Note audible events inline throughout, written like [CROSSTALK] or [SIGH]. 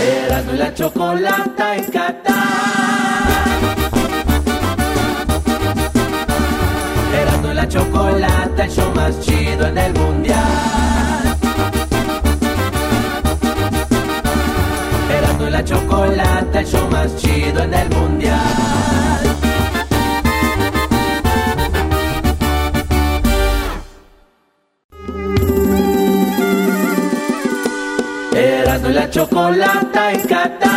Erasmo y la chocolata en Qatar. Erasmo la chocolata, el show más chido en el mundial. Erasmo y la chocolata, el show más chido en el mundial. Erasmo y la chocolata en Qatar.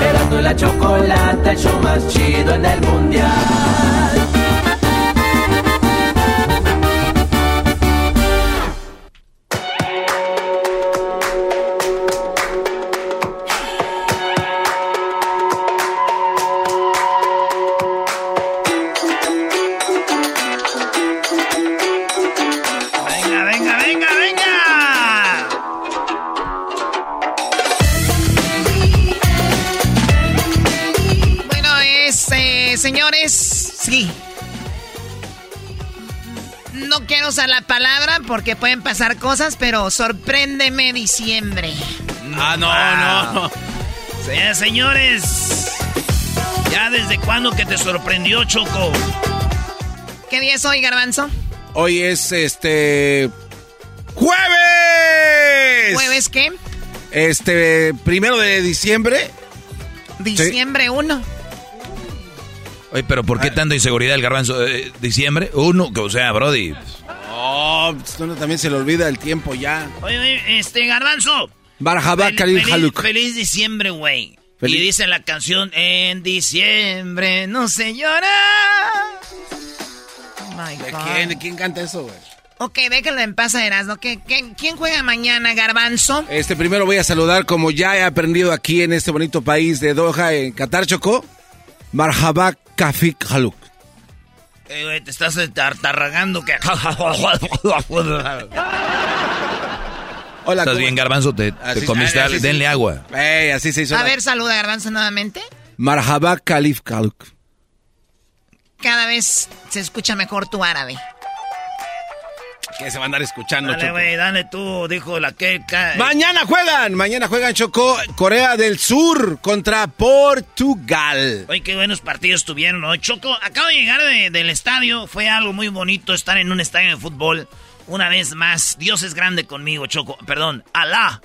Erasmo y la chocolata, el show más chido en el mundial. Usar la palabra porque pueden pasar cosas, pero sorpréndeme diciembre. Ah, no, no. Eh, señores, ¿Ya desde cuándo que te sorprendió, Choco? ¿qué día es hoy, Garbanzo? Hoy es este. ¡Jueves! ¿Jueves qué? Este, primero de diciembre. Diciembre 1. Oye, pero ¿por qué tanta inseguridad el garbanzo? Eh, ¿Diciembre? Uno, que o sea, Brody. Oh, uno también se le olvida el tiempo ya. Oye, oye, este, garbanzo. Fel- Karim Haluk. feliz diciembre, güey. Y dice la canción, en diciembre no se llora. Oh my ¿De God. quién? ¿De quién canta eso, güey? Ok, déjalo en paz, Erasmo. ¿Qué, qué, quién juega mañana, Garbanzo? Este, primero voy a saludar, como ya he aprendido aquí en este bonito país de Doha, en Qatar, Chocó. Marhaba Kafik Haluk. Eh, güey, te estás tartarragando que... [LAUGHS] Hola, ¿Estás ¿cómo- bien, garbanzo? ¿Te, comiste así Denle agua. Ey, así se hizo. A la- ver, saluda, Garbanzo, nuevamente. Marhaba Khalif Haluk. Cada vez se escucha mejor tu árabe. Que se va a andar escuchando, Dale, Choco. güey, dale tú, dijo la que... Mañana juegan, mañana juegan Chocó, Corea del Sur contra Portugal. Oye, qué buenos partidos tuvieron hoy. Choco, acabo de llegar de- del estadio. Fue algo muy bonito estar en un estadio de fútbol. Una vez más, Dios es grande conmigo, Choco. Perdón, Alá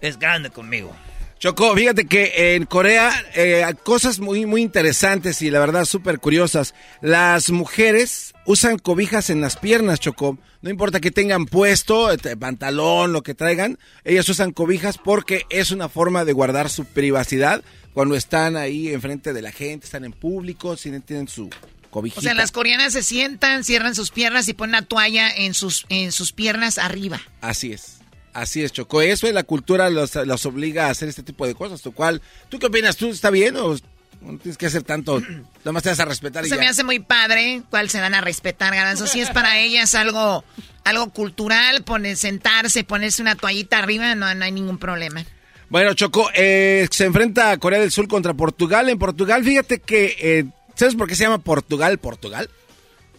es grande conmigo. Choco, fíjate que en Corea eh, cosas muy, muy interesantes y la verdad súper curiosas. Las mujeres usan cobijas en las piernas, Choco. No importa que tengan puesto, este, pantalón, lo que traigan, ellas usan cobijas porque es una forma de guardar su privacidad cuando están ahí enfrente de la gente, están en público, si tienen su cobijita. O sea, las coreanas se sientan, cierran sus piernas y ponen una toalla en sus, en sus piernas arriba. Así es. Así es, Choco. Eso es la cultura, los, los obliga a hacer este tipo de cosas. ¿Tú, cuál, ¿Tú qué opinas? ¿Tú está bien o no tienes que hacer tanto? [CLEARS THROAT] Nada más te vas a respetar y Se ya. me hace muy padre, cuál se van a respetar, Garbanzo. Si es para [LAUGHS] ellas algo, algo cultural, poner, sentarse, ponerse una toallita arriba, no, no hay ningún problema. Bueno, Choco, eh, se enfrenta a Corea del Sur contra Portugal. En Portugal, fíjate que... eh, ¿Sabes por qué se llama Portugal? Portugal.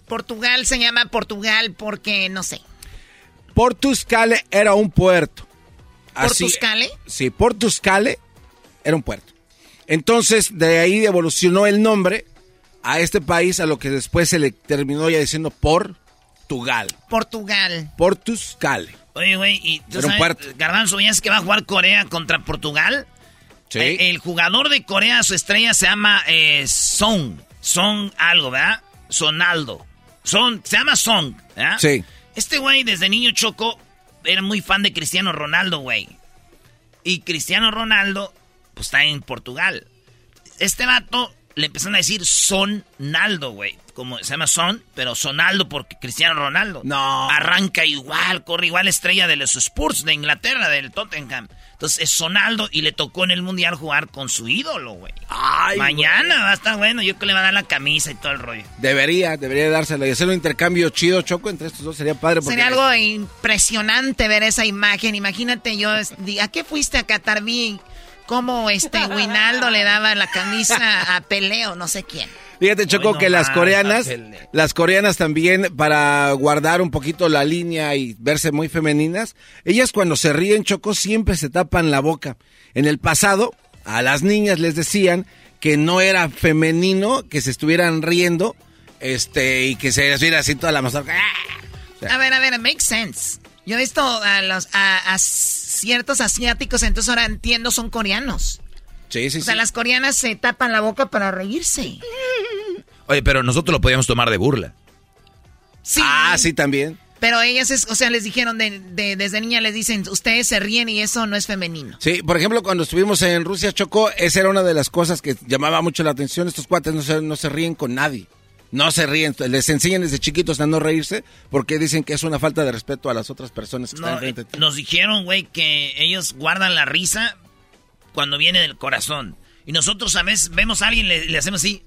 Portugal se llama Portugal porque, no sé. Portuscale era un puerto. Así- ¿Portuscale? Sí, Portuscale era un puerto. Entonces, de ahí evolucionó el nombre a este país, a lo que después se le terminó ya diciendo por Portugal. Portugal. Portugal. Oye, güey, y tú Era sabes. Garbanzo, ¿ya es que va a jugar Corea contra Portugal? Sí. El, el jugador de Corea, su estrella se llama eh, Song. Song algo, ¿verdad? Sonaldo. Son, se llama Song, ¿verdad? Sí. Este güey desde niño choco era muy fan de Cristiano Ronaldo, güey. Y Cristiano Ronaldo, pues está en Portugal. Este vato le empezaron a decir Sonaldo, güey. Como se llama Son, pero Sonaldo porque Cristiano Ronaldo. No. Arranca igual, corre igual estrella de los Spurs de Inglaterra, del Tottenham. Entonces es Sonaldo y le tocó en el Mundial jugar con su ídolo, güey. Ay, Mañana va a estar bueno, yo creo que le va a dar la camisa y todo el rollo. Debería, debería dárselo y hacer un intercambio chido, Choco, entre estos dos sería padre. Porque Sería algo impresionante ver esa imagen. Imagínate yo, ¿a qué fuiste a Qatar? Vi cómo este [LAUGHS] Winaldo le daba la camisa a Peleo, no sé quién. Fíjate, Choco, Hoy no que las coreanas, las coreanas también, para guardar un poquito la línea y verse muy femeninas, ellas cuando se ríen, Choco, siempre se tapan la boca. En el pasado, a las niñas les decían que no era femenino que se estuvieran riendo, este, y que se les viera así toda la mazorca. A ver, a ver, makes sense. Yo he visto a los a, a ciertos asiáticos, entonces ahora entiendo, son coreanos. Sí, sí, O sea, sí. las coreanas se tapan la boca para reírse. Oye, pero nosotros lo podíamos tomar de burla. Sí. Ah, sí, también. Pero ellas, es, o sea, les dijeron de, de- desde niña, les dicen, ustedes se ríen y eso no es femenino. Sí, por ejemplo, cuando estuvimos en Rusia, Choco, esa era una de las cosas que llamaba mucho la atención. Estos cuates no se, no se ríen con nadie. No se ríen. Les enseñan desde chiquitos a no reírse porque dicen que es una falta de respeto a las otras personas que No, están frente a ti. nos dijeron, güey, que ellos guardan la risa cuando viene del corazón. Y nosotros a veces vemos a alguien, le, le hacemos así.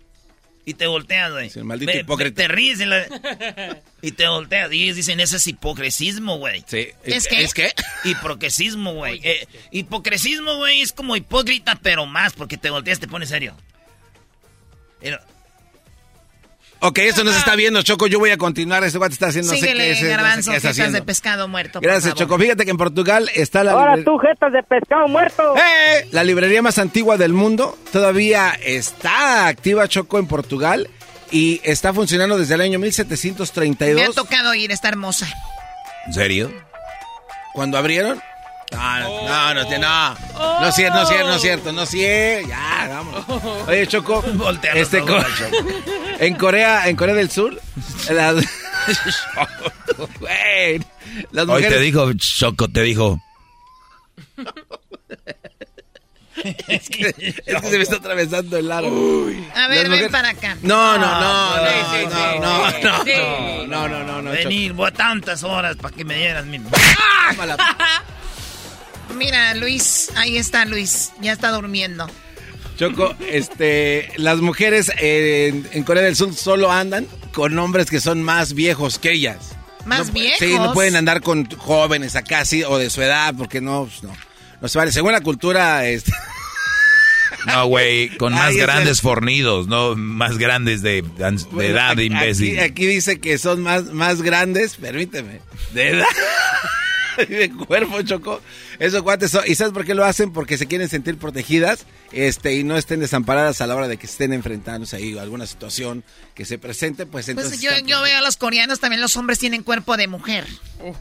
Y te volteas, güey. Sí, el maldito hipócrita. Te ríes y, la- [LAUGHS] y te volteas. Y ellos dicen, ese es hipocresismo, güey. Sí. ¿Es que? ¿Es que? [LAUGHS] Hipocresismo, güey. Eh, hipocresismo, güey, es como hipócrita, pero más, porque te volteas, te pones serio. Pero- Ok, esto no se está viendo, Choco. Yo voy a continuar. Este cuate está haciendo no sé qué Síguele, es, no sé garbanzo, qué está jetas de haciendo. pescado muerto. por Gracias, favor. Choco. Fíjate que en Portugal está la, Ahora tú, jetas de pescado muerto. ¡Eh! la librería más antigua del mundo. Todavía está activa, Choco, en Portugal. Y está funcionando desde el año Me ha 1732. tocado ir, está hermosa. ¿En serio? ¿Cuando abrieron? No, no, no, no, no, no es cierto, no es cierto, no es cierto, no es cierto, ya, vámonos. [LAUGHS] Oye, Choco, este, co- [LAUGHS] en Corea, en Corea del Sur, las, [LAUGHS] Güey, las Hoy te mujeres, dijo, Choco, te dijo. es que, es que se me está atravesando el aro. A ver, ven mujeres- para acá. No, no, no, no, Sí, no, sí. no, no, Sí. no, no, no, no, no, Choco. Venir, voy a tantas horas para que me dieras mi... Mala- Mira, Luis, ahí está Luis, ya está durmiendo. Choco, este, las mujeres en, en Corea del Sur solo andan con hombres que son más viejos que ellas. ¿Más No viejos? Sí, no pueden andar con jóvenes acá, así, o de su edad, porque no, pues, no, no se vale. Según la cultura, este, [LAUGHS] No, güey, con más Ay, grandes el- fornidos, no más grandes de, de edad, aquí, imbécil. Aquí, aquí dice que son más, más grandes, permíteme, de edad. [LAUGHS] [LAUGHS] de cuerpo, Choco. Esos cuates son, ¿y sabes por qué lo hacen? Porque se quieren sentir protegidas, este, y no estén desamparadas a la hora de que estén enfrentándose ahí a alguna situación que se presente, pues entonces. Pues yo, veo a los coreanos, también los hombres tienen cuerpo de mujer. [LAUGHS]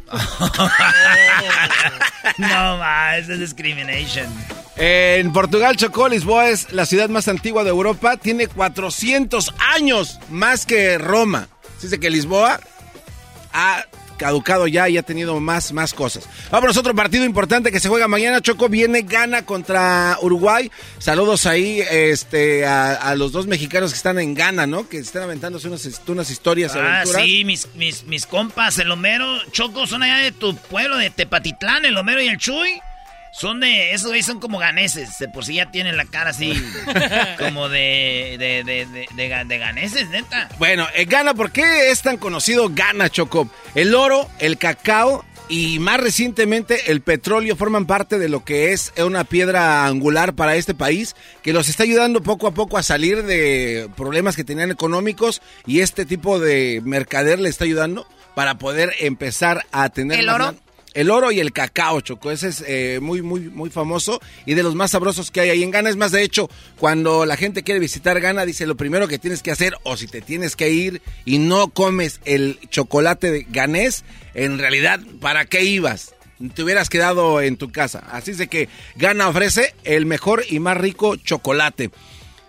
No, ma, es discrimination. En Portugal, Chocó, Lisboa es la ciudad más antigua de Europa. Tiene 400 años más que Roma. Se dice que Lisboa ha caducado ya y ha tenido más, más cosas. Vámonos, otro partido importante que se juega mañana. Choco viene, gana contra Uruguay. Saludos ahí este, a, a los dos mexicanos que están en Ghana, ¿no? Que están aventándose unas, unas historias, Ah, aventuras. sí, mis, mis, mis compas, el Homero, Choco, son allá de tu pueblo, de Tepatitlán, el Homero y el Chuy. Son de, esos güeyes son como ganeses, de por sí ya tienen la cara así, [LAUGHS] como de, de, de, de, de ga- de ganeses, neta. Bueno, eh, Ghana, ¿por qué es tan conocido Ghana, Choco? El oro, el cacao y más recientemente el petróleo forman parte de lo que es una piedra angular para este país que los está ayudando poco a poco a salir de problemas que tenían económicos y este tipo de mercader le está ayudando para poder empezar a tener ¿El oro? El oro y el cacao, Choco. Ese es eh, muy, muy, muy famoso y de los más sabrosos que hay ahí en Ghana. Es más, de hecho, cuando la gente quiere visitar Ghana, dice lo primero que tienes que hacer, o si te tienes que ir y no comes el chocolate de ganés, en realidad, ¿para qué ibas? Te hubieras quedado en tu casa. Así es de que Ghana ofrece el mejor y más rico chocolate.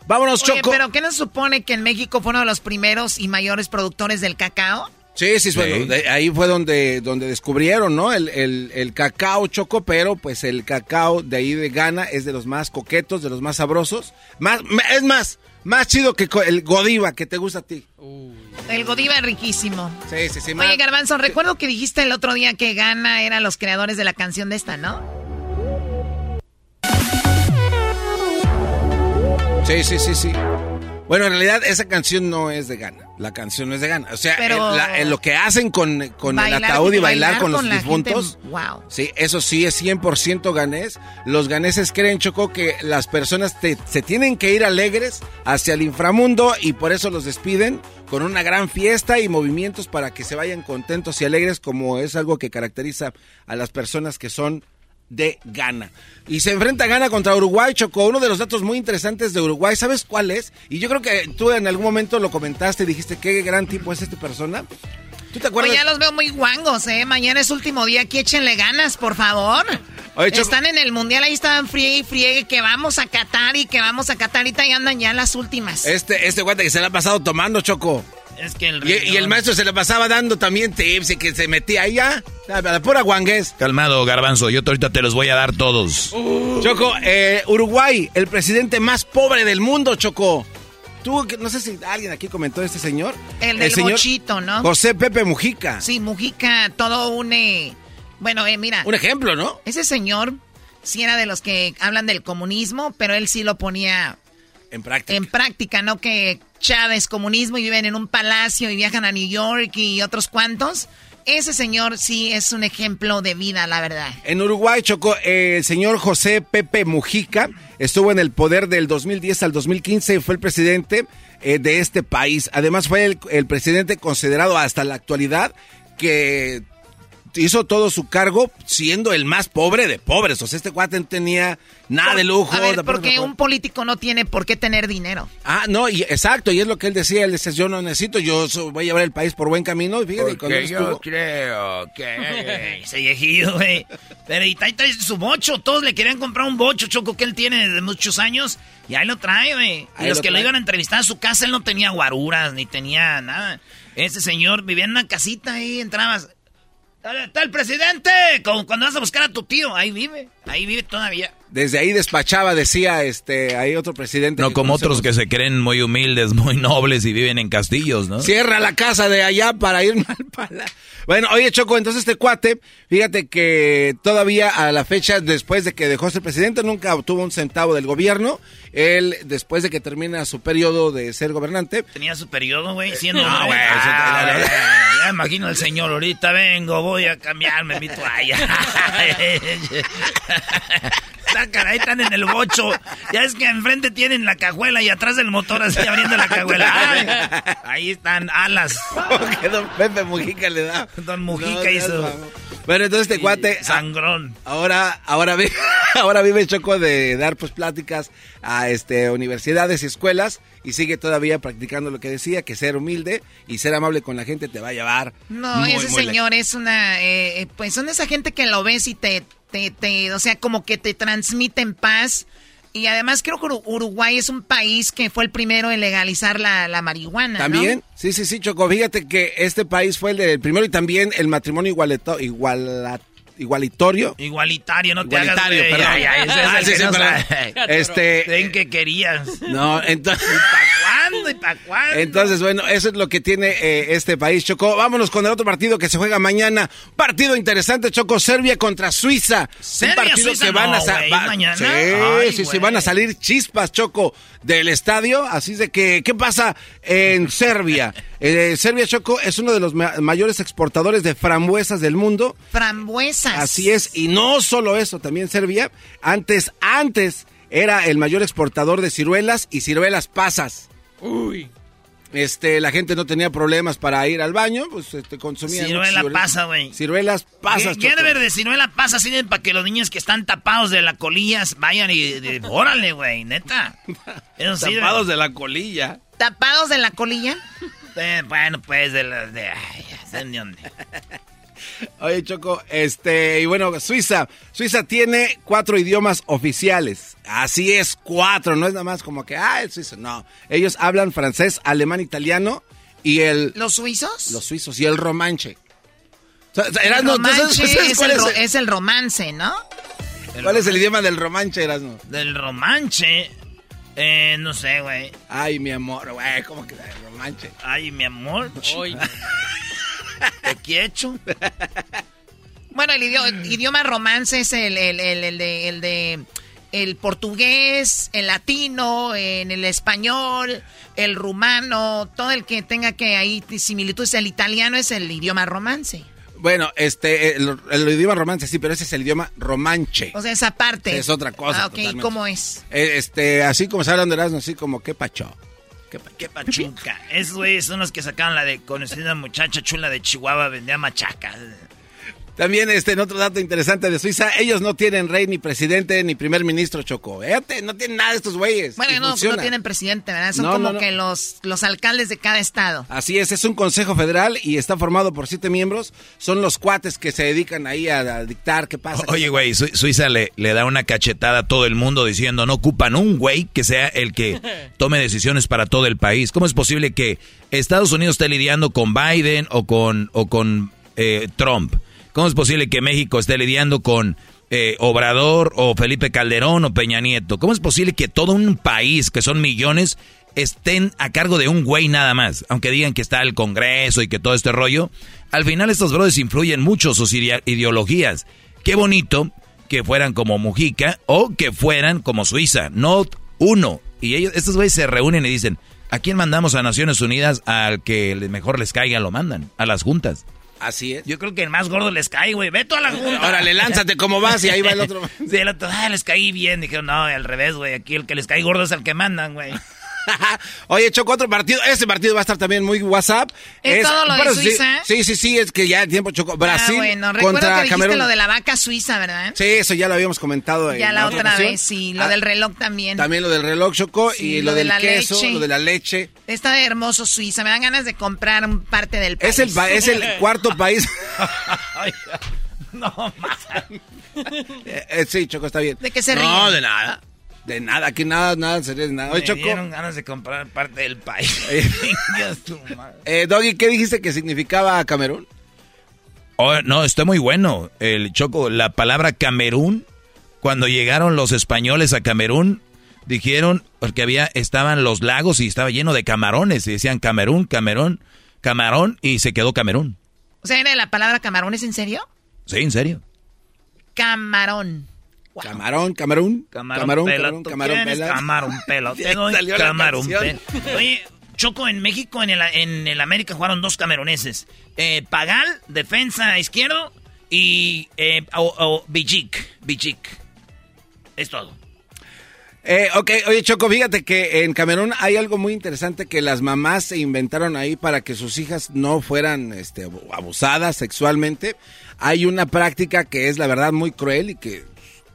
Vámonos, Oye, Choco. pero ¿qué nos supone que en México fue uno de los primeros y mayores productores del cacao? Sí, sí, bueno, de- ahí fue donde, donde descubrieron, ¿no? El, el- el cacao choco, pero pues el cacao de ahí de Ghana es de los más coquetos, de los más sabrosos. Más, es más, más chido que el Godiva que te gusta a ti. El Godiva es riquísimo. Sí, sí, sí. más- Oye, Garbanzo, recuerdo que dijiste el otro día que Gana eran los creadores de la canción de esta, ¿no? Sí, sí, sí, sí. Bueno, en realidad esa canción no es de Ghana. La canción no es de Ghana. O sea, Pero- el- la- el- lo que hacen con, con el ataúd y bailar, bailar con los con difuntos. gente, wow. Sí, eso sí es 100% ganés. Los ganeses creen, Choco, que las personas te- se tienen que ir alegres hacia el inframundo y por eso los despiden con una gran fiesta y movimientos para que se vayan contentos y alegres, como es algo que caracteriza a las personas que son de Ghana. Y se enfrenta Ghana contra Uruguay, Choco. Uno de los datos muy interesantes de Uruguay, ¿sabes cuál es? Y yo creo que tú en algún momento lo comentaste y dijiste, qué gran tipo es esta persona. ¿Tú te acuerdas? Oye, ya los veo muy guangos, ¿eh? Mañana es último día, aquí échenle ganas, por favor. Oye, Están en el mundial, ahí estaban friegue y friegue, que vamos a Qatar y que vamos a Qatar, ahorita ya andan ya las últimas. Este, este guante que se le ha pasado tomando, Choco. Es que el Y, y el maestro se le pasaba dando también tips y que se metía ahí ya. A la pura guangués. Calmado, garbanzo, yo ahorita te los voy a dar todos. Choco, eh, Uruguay, el presidente más pobre del mundo, Choco. Tú, que- no sé si alguien aquí comentó este señor. El del bochito, ¿no? José Pepe Mujica. Sí, Mujica, todo un... eh, Bueno, eh, mira. Un ejemplo, ¿no? Ese señor sí era de los que hablan del comunismo, pero él sí lo ponía En práctica. en práctica, ¿no? Que Chávez, comunismo, y viven en un palacio y viajan a New York y otros cuantos. Ese señor sí es un ejemplo de vida, la verdad. En Uruguay, Choco, eh, el señor José Pepe Mujica estuvo en el poder del 2010 al 2015 y fue el presidente eh, de este país. Además, fue el, el presidente considerado hasta la actualidad que hizo todo su cargo siendo el más pobre de pobres. O sea, este cuate no tenía nada de lujo. A ver, de- porque un político no tiene por qué tener dinero. Ah, no, y, exacto, y es lo que él decía, él decía, yo no necesito, yo voy a llevar el país por buen camino, y fíjate, él estuvo- creo que [LAUGHS] ese viejillo, güey. Pero y ahí trae su bocho. Todos le querían comprar un bocho, Choco, que él tiene desde muchos años. Y ahí lo trae, güey. Y Ahí los lo que lo iban a entrevistar a su casa, él no tenía guaruras, ni tenía nada. Ese señor vivía en una casita ahí, entrabas. "Está- el presidente, como cuando vas a buscar a tu tío. Ahí vive, ahí vive todavía. Desde ahí despachaba, decía, este, hay otro presidente. No como conocemos. otros que se creen muy humildes, muy nobles y viven en castillos, ¿no? Cierra la casa de allá para irme [LAUGHS] al palacio. Bueno, oye, Choco, entonces este cuate, fíjate que todavía a la fecha, después de que dejó ser presidente, nunca obtuvo un centavo del gobierno. Él, después de que termina su periodo de ser gobernante, Tenía su periodo, güey, siendo... No, güey, Ah, güey, ya imagino el señor, ahorita vengo, voy a cambiarme mi toalla. [LAUGHS] [LAUGHS] Caray, están en el bocho. Ya es que enfrente tienen la cajuela y atrás del motor así abriendo la cajuela. Ay, ahí están alas. [LAUGHS] que don Pepe Mujica le da. Don Mujica No, hizo... Bueno, entonces este cuate... Sangrón. Ahora, ahora vive, [LAUGHS] ahora vive Choco de dar pues pláticas a este universidades y escuelas y sigue todavía practicando lo que decía, que ser humilde y ser amable con la gente te va a llevar. No, muy, ese muy señor es una, eh, eh, pues son esa gente que lo ves y te, te, o sea, como que te transmiten paz. Y además creo que Uru- Uruguay es un país que fue el primero en legalizar la, la marihuana. También, sí, sí, sí, Choco. Fíjate que este país fue el del primero y también el matrimonio igualeto, iguala- igualitorio. Igualitario, no te Igualitario, hagas, perdón. Ya, ya, ese es Ah, el sí, que sí, no perdón. [LAUGHS] Este- [LAUGHS] Ven que querías. No, entonces... ¿Para cuándo y para cuándo? Entonces, bueno, eso es lo que tiene eh, este país, Choco. Vámonos con el otro partido que se juega mañana. Partido interesante, Choco. Serbia contra Suiza. Serbia, Un partido Suiza, que van a no, sa- güey, va- mañana. Sí, Ay, sí, sí, van a salir chispas, Choco, del estadio. Así de que, ¿qué pasa en Serbia? Eh, Serbia, Choco, es uno de los ma- mayores exportadores de frambuesas del mundo. Frambuesas. Así es, y no solo eso, también Serbia, antes, antes era el mayor exportador de ciruelas y ciruelas pasas. Uy. este, la gente no tenía problemas para ir al baño, pues este, consumían. Ciruela pasa, güey. Ciruelas pasas, ¿Qué, qué debe de ciruela pasa así de para que los niños que están tapados de la colilla vayan y, de- órale, güey, neta. [LAUGHS] Eso Tapados de la colilla. ¿Tapados de la colilla? Eh, bueno, pues de la de ay, ya sé ni dónde. [LAUGHS] Oye, Choco, este, y bueno, Suiza. Suiza tiene cuatro idiomas oficiales. Así es, cuatro. No es nada más como que, ah, es suizo. No. Ellos hablan francés, alemán, italiano y el. ¿Los suizos? Los suizos y el romanche. O sea, El Erasmo, ¿tú sabes- romanche sabes es cuál el, ro- es, el, es el romance, ¿no? cuál es el idioma del romanche, Erasmo? Del romanche. Eh, no sé, güey. Ay, mi amor, güey, ¿cómo que el romanche? Ay, mi amor. Te [LAUGHS] quiero. Bueno, el idioma, idioma romance es el, el- el- el de, el de el portugués, el latino, en el español, el rumano, todo el que tenga que ahí similitudes. El italiano es el idioma romance. Bueno, este, el, el idioma romance sí, pero ese es el idioma romanche. O sea, esa parte. Es otra cosa, Ah, ok, totalmente. ¿cómo es? Eh, Este, así como se hablan de Erasmo, así como, ¿qué pacho? ¿Qué pacho? Qué pachuca. [LAUGHS] Esos güeyes son los que sacaron la de conocida muchacha chula de Chihuahua, vendía machacas. También, este, en otro dato interesante de Suiza, ellos no tienen rey, ni presidente, ni primer ministro, Choco. Fíjate, no tienen nada de estos güeyes. Bueno, no, no funciona. tienen presidente, ¿verdad? Son No, como no, no. que los, los alcaldes de cada estado. Así es, es un consejo federal y está formado por siete miembros. Son los cuates que se dedican ahí a, a dictar qué pasa. Oye, güey, Su- Suiza le, le da una cachetada a todo el mundo diciendo no ocupan un güey que sea el que [LAUGHS] tome decisiones para todo el país. ¿Cómo es posible que Estados Unidos esté lidiando con Biden o con, o con eh, Trump? ¿Cómo es posible que México esté lidiando con eh, Obrador o Felipe Calderón o Peña Nieto? ¿Cómo es posible que todo un país, que son millones, estén a cargo de un güey nada más? Aunque digan que está el Congreso y que todo este rollo. Al final estos brothers influyen mucho sus ideologías. Qué bonito que fueran como Mujica o que fueran como Suiza, no uno. Y ellos, estos güeyes se reúnen y dicen, ¿a quién mandamos a Naciones Unidas? Al que mejor les caiga lo mandan, a las juntas. Así es. Yo creo que el más gordo les cae, güey. Ve toda la junta. Órale, lánzate como vas y ahí va el otro. [LAUGHS] Sí, el otro, ah, les caí bien. Dijeron, no, al revés, güey. Aquí el que les cae gordo es el que mandan, güey. [LAUGHS] Oye, Choco, otro partido. Este partido va a estar también muy WhatsApp. ¿Es todo lo de Suiza? Sí, sí, sí, es que ya el tiempo Choco. Brasil ah, bueno, recuerdo contra que dijiste Camerún. lo de la vaca suiza, ¿verdad? Sí, eso ya lo habíamos comentado. en ya la otra ocasión. vez, sí. Lo Ah, del reloj también. También lo del reloj, Choco, Sí, y lo lo, de del la queso, leche. lo de la leche. Está hermoso Suiza. Me dan ganas de comprar un parte del país. Es el, pa- es el [LAUGHS] cuarto país. [LAUGHS] No, más. Eh, eh, sí, Choco, está bien. ¿De qué se No, ríen? de nada. De nada, aquí nada, nada, sería de nada. Oye, Me Choco, dieron ganas de comprar parte del país. [LAUGHS] Eh. [LAUGHS] Dios, tu madre. eh, Doggy, ¿qué dijiste que significaba Camerún? Oh, no, está muy bueno. El Choco, la palabra Camerún, cuando llegaron los españoles a Camerún, dijeron, porque había, estaban los lagos y estaba lleno de camarones, y decían Camerún, Camerún, camarón, y se quedó Camerún. O sea, ¿era la palabra camarón? ¿Es en serio? Sí, en serio. Camarón. Wow. Camarón. Camarón, camarón, camarón, ¿tú camarón, quieres? pela. Camarón pelo. [LAUGHS] Te doy camarón pelo. Oye, Choco, en México, en el, en el América jugaron dos cameroneses. Eh, Pagal, defensa izquierdo, y eh, o, o. Bichik. Es todo. Eh, ok, oye Choco, fíjate que en Camerún hay algo muy interesante que las mamás se inventaron ahí para que sus hijas no fueran este, abu- abusadas sexualmente. Hay una práctica que es la verdad muy cruel y que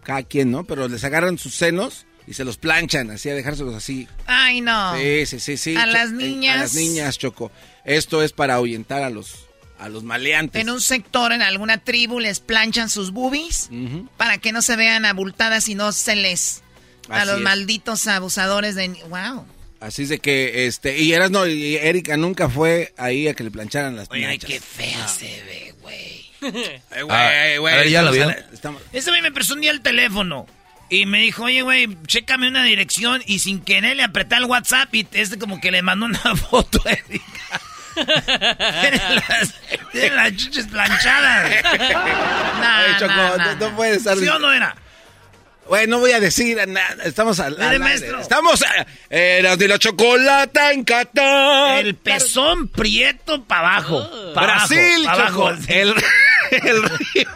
cada quien, ¿no? Pero les agarran sus senos y se los planchan, así a dejárselos así. Ay, no. Sí, sí, sí, sí. A Cho- las eh, niñas. A las niñas, Choco. Esto es para ahuyentar a los, a los maleantes. En un sector, en alguna tribu, les planchan sus boobies para que no se vean abultadas y no se les... a Así los es. malditos abusadores de... ¡Wow! Así es de que, este, y eras no, y Erika nunca fue ahí a que le plancharan las Oye, ay, qué fea se ve, güey. [LAUGHS] Eh, güey, Ah, güey, a ver, ¿ya lo estamos vio? a- estamos- Ese güey me prestó un día el teléfono. Y me dijo, oye, güey, chécame una dirección. Y sin querer le apreté el WhatsApp y este como que le mandó una [LAUGHS] foto a Erika. tiene, las, las chiches planchadas. [LAUGHS] No, Oye, Choco, puedes estar... ¿Sí o no era? Güey, no voy a decir nada. Estamos al, al maestro. Estamos... a- Eras de la chocolata en Qatar. El pezón prieto para abajo. Pa' Brasil, abajo, pa' Choco. abajo. El, [LAUGHS] el río.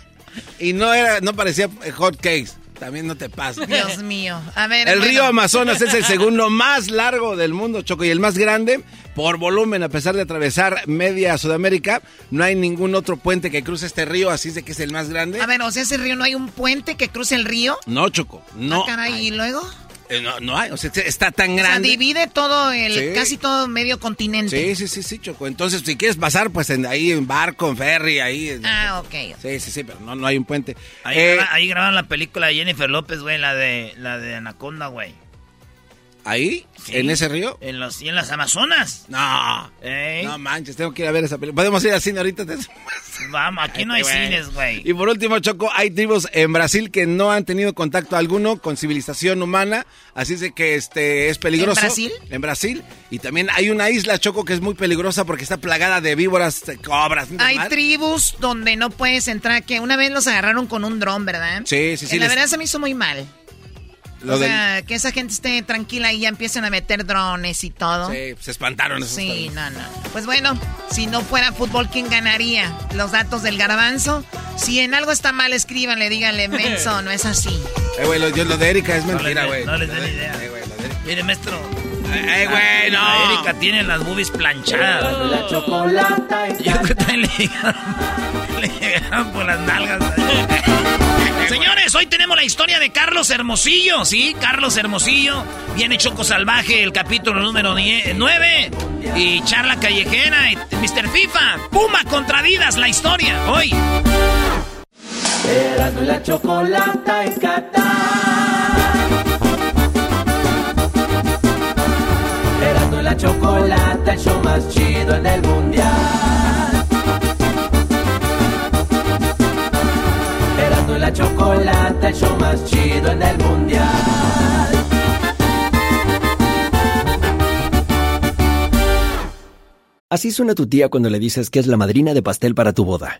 Y no era, no parecía hot cakes. También no te pases. Dios mío. A ver. El bueno. río Amazonas es el [LAUGHS] segundo más largo del mundo, Choco, y el más grande por volumen, a pesar de atravesar media Sudamérica. No hay ningún otro puente que cruce este río, así es de que es el más grande. A ver, o sea, ese río no hay un puente que cruce el río. No, Choco, no. Ah, caray, ¿y luego? Eh, no, no hay, o sea, está tan O sea, grande. divide todo el, Sí. casi todo medio continente. Sí, sí, sí, sí, Choco. Entonces, si quieres pasar, pues en, ahí en barco, en ferry, ahí. Ah, ok. Sí, sí, sí, pero no, no hay un puente. Ahí, Eh, graba- ahí grabaron la película de Jennifer López, güey, la de, la de Anaconda, güey. ¿Ahí? Sí. ¿En ese río? En, los, y en las Amazonas. No. No manches, tengo que ir a ver esa película. Podemos ir al cine ahorita. [LAUGHS] Vamos, aquí no hay cines, güey. Y por último, Choco, hay tribus en Brasil que no han tenido contacto alguno con civilización humana, así es que este es peligroso. ¿En Brasil? En Brasil. Y también hay una isla, Choco, que es muy peligrosa porque está plagada de víboras, de cobras. ¿no? Hay tribus donde no puedes entrar, que una vez los agarraron con un dron, ¿verdad? Sí, sí, sí, Eh, La les- verdad se me hizo muy mal. Lo o del- sea, que esa gente esté tranquila y ya empiecen a meter drones y todo. Sí, se espantaron esos Sí, no, no. Pues bueno, si no fuera fútbol, ¿quién ganaría? Los datos del garbanzo. Si en algo está mal, escríbanle, díganle, [LAUGHS] menso, no es así. Eh, güey, lo, yo- lo de Erika es No mentira, güey. no les de- idea. eh, güey, lo de Erika. Mire, maestro. Eh, güey, no. La Erika tiene las boobies planchadas. La chocolata Yo creo que también le llegaron, [LAUGHS] le llegaron por las nalgas. [LAUGHS] Señores, hoy tenemos la historia de Carlos Hermosillo, ¿sí? Carlos Hermosillo. Viene Choco Salvaje, el capítulo número 9. Y charla callejera, y Mr. FIFA. Puma contra Adidas, la historia, hoy. Erasmo y la chocolata en Qatar. Erasmo y la chocolata, el show más chido en el mundial. La chocolata, el show más chido en el mundial. Así suena tu tía cuando le dices que es la madrina de pastel para tu boda.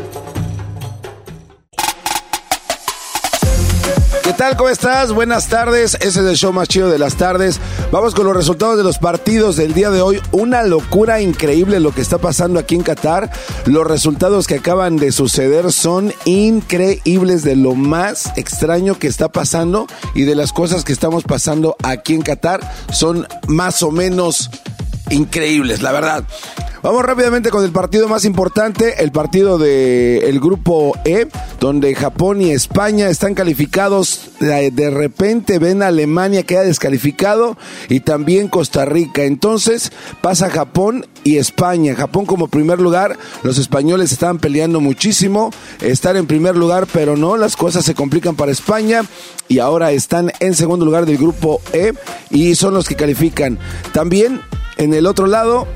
¿Qué tal? ¿Cómo estás? Buenas tardes. Ese es el show más chido de las tardes. Vamos con los resultados de los partidos del día de hoy. Una locura increíble lo que está pasando aquí en Qatar. Los resultados que acaban de suceder son increíbles de lo más extraño que está pasando y de las cosas que estamos pasando aquí en Qatar. Son más o menos increíbles, la verdad. Vamos rápidamente con el partido más importante, el partido del el grupo E, donde Japón y España están calificados. De repente ven Alemania que ha descalificado y también Costa Rica. Entonces pasa Japón y España. Japón como primer lugar, los españoles estaban peleando muchísimo estar en primer lugar, pero no, las cosas se complican para España y ahora están en segundo lugar del grupo E y son los que califican. También en el otro lado,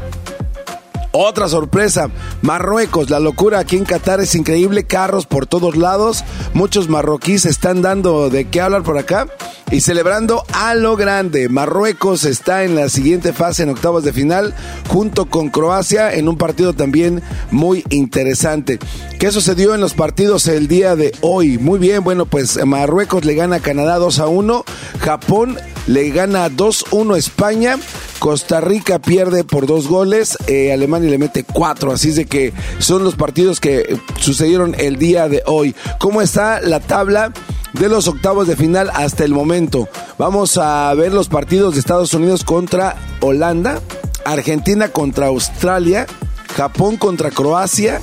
otra sorpresa, Marruecos, la locura aquí en Qatar es increíble, carros por todos lados, muchos marroquíes están dando de qué hablar por acá y celebrando a lo grande. Marruecos está en la siguiente fase en octavos de final junto con Croacia en un partido también muy interesante. ¿Qué sucedió en los partidos el día de hoy? Muy bien, bueno, pues Marruecos le gana a Canadá 2 a 1, Japón le gana 2-1 a España. Costa Rica pierde por dos goles, eh, Alemania le mete cuatro, así es de que son los partidos que sucedieron el día de hoy. ¿Cómo está la tabla? de los octavos de final hasta el momento. Vamos a ver los partidos de Estados Unidos contra Holanda, Argentina contra Australia, Japón contra Croacia,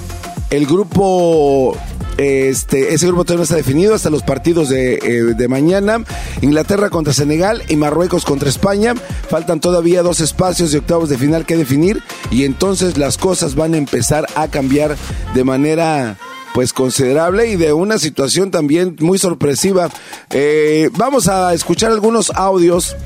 el grupo este, ese grupo todavía no está definido hasta los partidos de, eh, de, mañana. Inglaterra contra Senegal y Marruecos contra España. Faltan todavía dos espacios de octavos de final que definir y entonces las cosas van a empezar a cambiar de manera pues considerable y de una situación también muy sorpresiva. Eh, vamos a escuchar algunos audios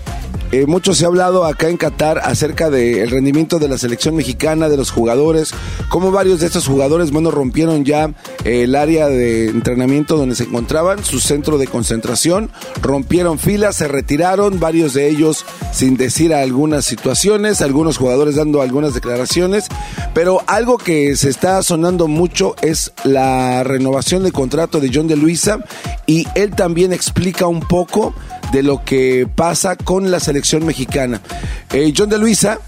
eh, mucho se ha hablado acá en Qatar acerca del rendimiento de la selección mexicana, de los jugadores, cómo varios de estos jugadores, bueno, rompieron ya el área de entrenamiento donde se encontraban, su centro de concentración, rompieron filas, se retiraron, varios de ellos sin decir algunas situaciones, algunos jugadores dando algunas declaraciones, pero algo que se está sonando mucho es la renovación del contrato de John de Luisa y él también explica un poco de lo que pasa con la selección mexicana. Eh, John de Luisa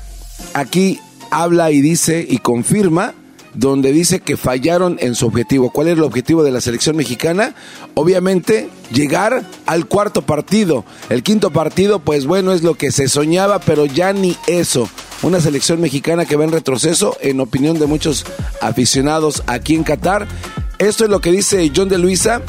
aquí habla y dice y confirma donde dice que fallaron en su objetivo. ¿Cuál es el objetivo de la selección mexicana? Obviamente llegar al cuarto partido. El quinto partido, pues bueno, es lo que se soñaba, pero ya ni eso. Una selección mexicana que va en retroceso, en opinión de muchos aficionados aquí en Qatar. Esto es lo que dice John de Luisa.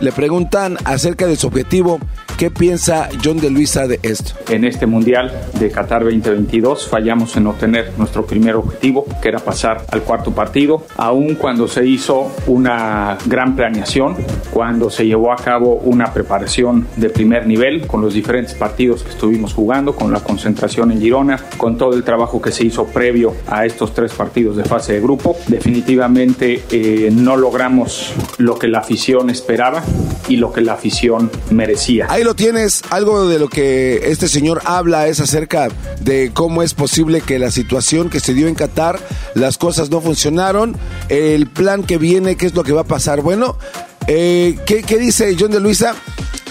Le preguntan acerca de su objetivo ¿Qué piensa John de Luisa de esto? En este Mundial de Qatar 2022 fallamos en obtener nuestro primer objetivo, que era pasar al cuarto partido, aun cuando se hizo una gran planeación, cuando se llevó a cabo una preparación de primer nivel con los diferentes partidos que estuvimos jugando, con la concentración en Girona, con todo el trabajo que se hizo previo a estos tres partidos de fase de grupo. Definitivamente eh, no logramos lo que la afición esperaba y lo que la afición merecía lo tienes, algo de lo que este señor habla es acerca de cómo es posible que la situación que se dio en Qatar, las cosas no funcionaron, el plan que viene, qué es lo que va a pasar. Bueno, eh, ¿qué, ¿qué, dice John de Luisa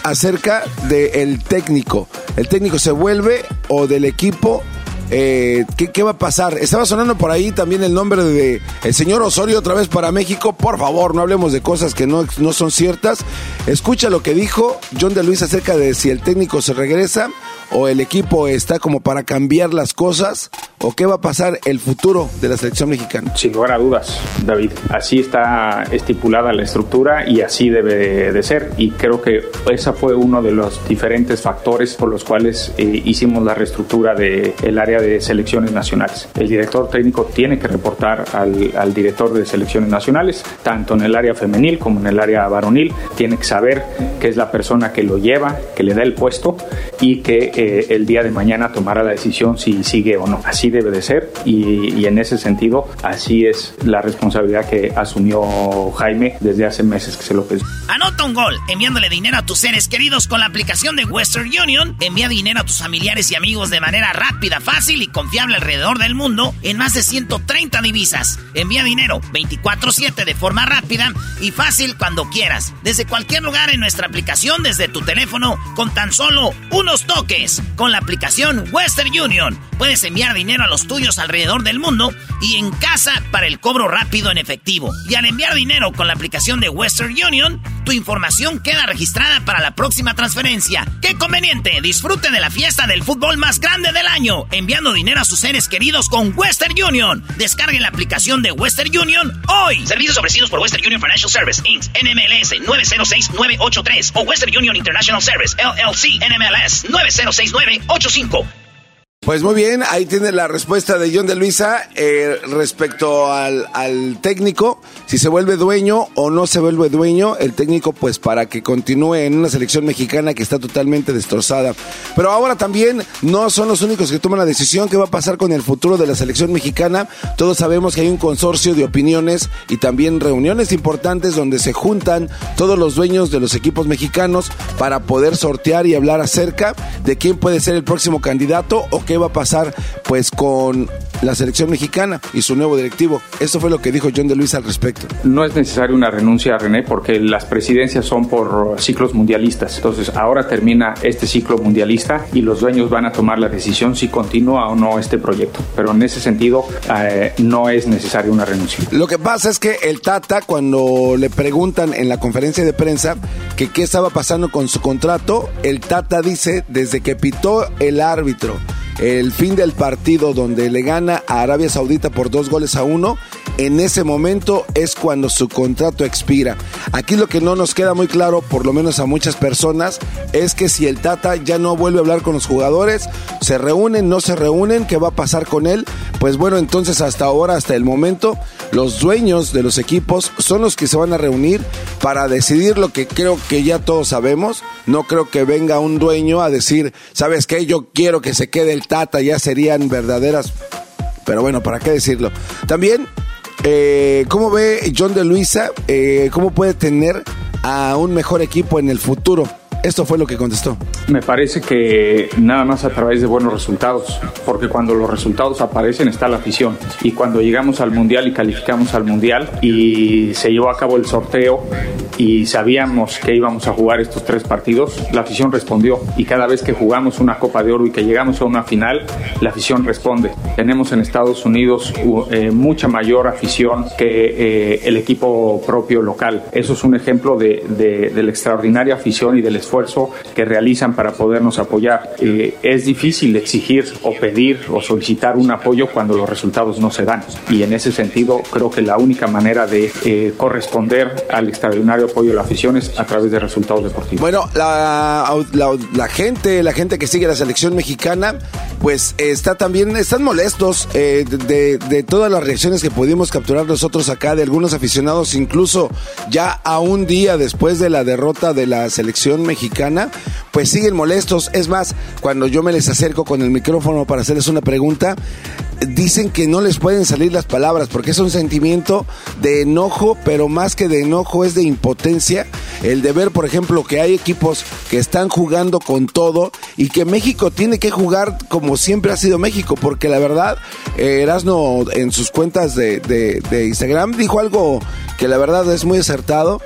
acerca del técnico? ¿El técnico se vuelve o del equipo eh, ¿qué, va a pasar? Estaba sonando por ahí también el nombre de el señor Osorio otra vez para México. Por favor, no hablemos de cosas que no, no son ciertas. Escucha lo que dijo John de Luis acerca de si el técnico se regresa o el equipo está como para cambiar las cosas o qué va a pasar el futuro de la selección mexicana? Sin lugar a dudas, David. Así está estipulada la estructura y así debe de ser. Y creo que ese fue uno de los diferentes factores por los cuales eh, hicimos la reestructura del el área de selecciones nacionales. El director técnico tiene que reportar al, al director de selecciones nacionales, tanto en el área femenil como en el área varonil. Tiene que saber que es la persona que lo lleva, que le da el puesto y que eh, el día de mañana tomará la decisión si sigue o no. Así debe de ser y, en ese sentido así es la responsabilidad que asumió Jaime desde hace meses que se lo pensó. Anota un gol enviándole dinero a tus seres queridos con la aplicación de Western Union. Envía dinero a tus familiares y amigos de manera rápida, fácil y confiable alrededor del mundo en más de 130 divisas. Envía dinero 24/7 de forma rápida y fácil cuando quieras, desde cualquier lugar en nuestra aplicación, desde tu teléfono, con tan solo unos toques. Con la aplicación Western Union puedes enviar dinero a los tuyos alrededor del mundo y en casa para el cobro rápido en efectivo. Y al enviar dinero con la aplicación de Western Union, tu información queda registrada para la próxima transferencia. ¡Qué conveniente! Disfrute de la fiesta del fútbol más grande del año, enviando dinero a sus seres queridos con Western Union. Descargue la aplicación de Western Union hoy. Servicios ofrecidos por Western Union Financial Service, Inc., NMLS 906983 o Western Union International Service, LLC, NMLS 90 6985. Pues muy bien, ahí tiene la respuesta de John de Luisa eh, respecto al, al, técnico, si se vuelve dueño o no se vuelve dueño, el técnico pues para que continúe en una selección mexicana que está totalmente destrozada. Pero ahora también no son los únicos que toman la decisión, qué va a pasar con el futuro de la selección mexicana. Todos sabemos que hay un consorcio de opiniones y también reuniones importantes donde se juntan todos los dueños de los equipos mexicanos para poder sortear y hablar acerca de quién puede ser el próximo candidato o qué va a pasar pues con la selección mexicana y su nuevo directivo. Eso fue lo que dijo John de Luis al respecto. No es necesaria una renuncia, René, porque las presidencias son por ciclos mundialistas. Entonces, ahora termina este ciclo mundialista y los dueños van a tomar la decisión si continúa o no este proyecto. Pero en ese sentido, eh, no es necesaria una renuncia. Lo que pasa es que el Tata, cuando le preguntan en la conferencia de prensa que qué estaba pasando con su contrato, el Tata dice desde que pitó el árbitro el fin del partido donde le gana a Arabia Saudita por dos goles a uno, en ese momento es cuando su contrato expira. Aquí lo que no nos queda muy claro, por lo menos a muchas personas, es que si el Tata ya no vuelve a hablar con los jugadores, se reúnen, no se reúnen, ¿qué va a pasar con él? Pues bueno, entonces hasta ahora, hasta el momento, los dueños de los equipos son los que se van a reunir para decidir lo que creo que ya todos sabemos. No creo que venga un dueño a decir, ¿sabes qué? Yo quiero que se quede el Tata, ya serían verdaderas... Pero bueno, ¿para qué decirlo? También eh, ¿Cómo ve John de Luisa? Eh, ¿Cómo puede tener a un mejor equipo en el futuro? Esto fue lo que contestó. Me parece que nada más a través de buenos resultados, porque cuando los resultados aparecen está la afición. Y cuando llegamos al Mundial y calificamos al Mundial y se llevó a cabo el sorteo y sabíamos que íbamos a jugar estos tres partidos, la afición respondió. Y cada vez que jugamos una Copa de Oro y que llegamos a una final, la afición responde. Tenemos en Estados Unidos eh, mucha mayor afición que eh, el equipo propio local. Eso es un ejemplo de, de la extraordinaria afición y del esfuerzo que realizan para podernos apoyar. Eh, es difícil exigir o pedir o solicitar un apoyo cuando los resultados no se dan. Y en ese sentido, creo que la única manera de eh, corresponder al extraordinario apoyo de la afición es a través de resultados deportivos. Bueno, la, la, gente, la gente que sigue la selección mexicana, pues está también, están molestos eh, de, de todas las reacciones que pudimos capturar nosotros acá, de algunos aficionados, incluso ya a un día después de la derrota de la selección mexicana pues siguen molestos. Es más, cuando yo me les acerco con el micrófono para hacerles una pregunta, dicen que no les pueden salir las palabras porque es un sentimiento de enojo, pero más que de enojo es de impotencia. El de ver, por ejemplo, que hay equipos que están jugando con todo y que México tiene que jugar como siempre ha sido México, porque la verdad, eh, Erasno en sus cuentas de, de Instagram dijo algo que la verdad es muy acertado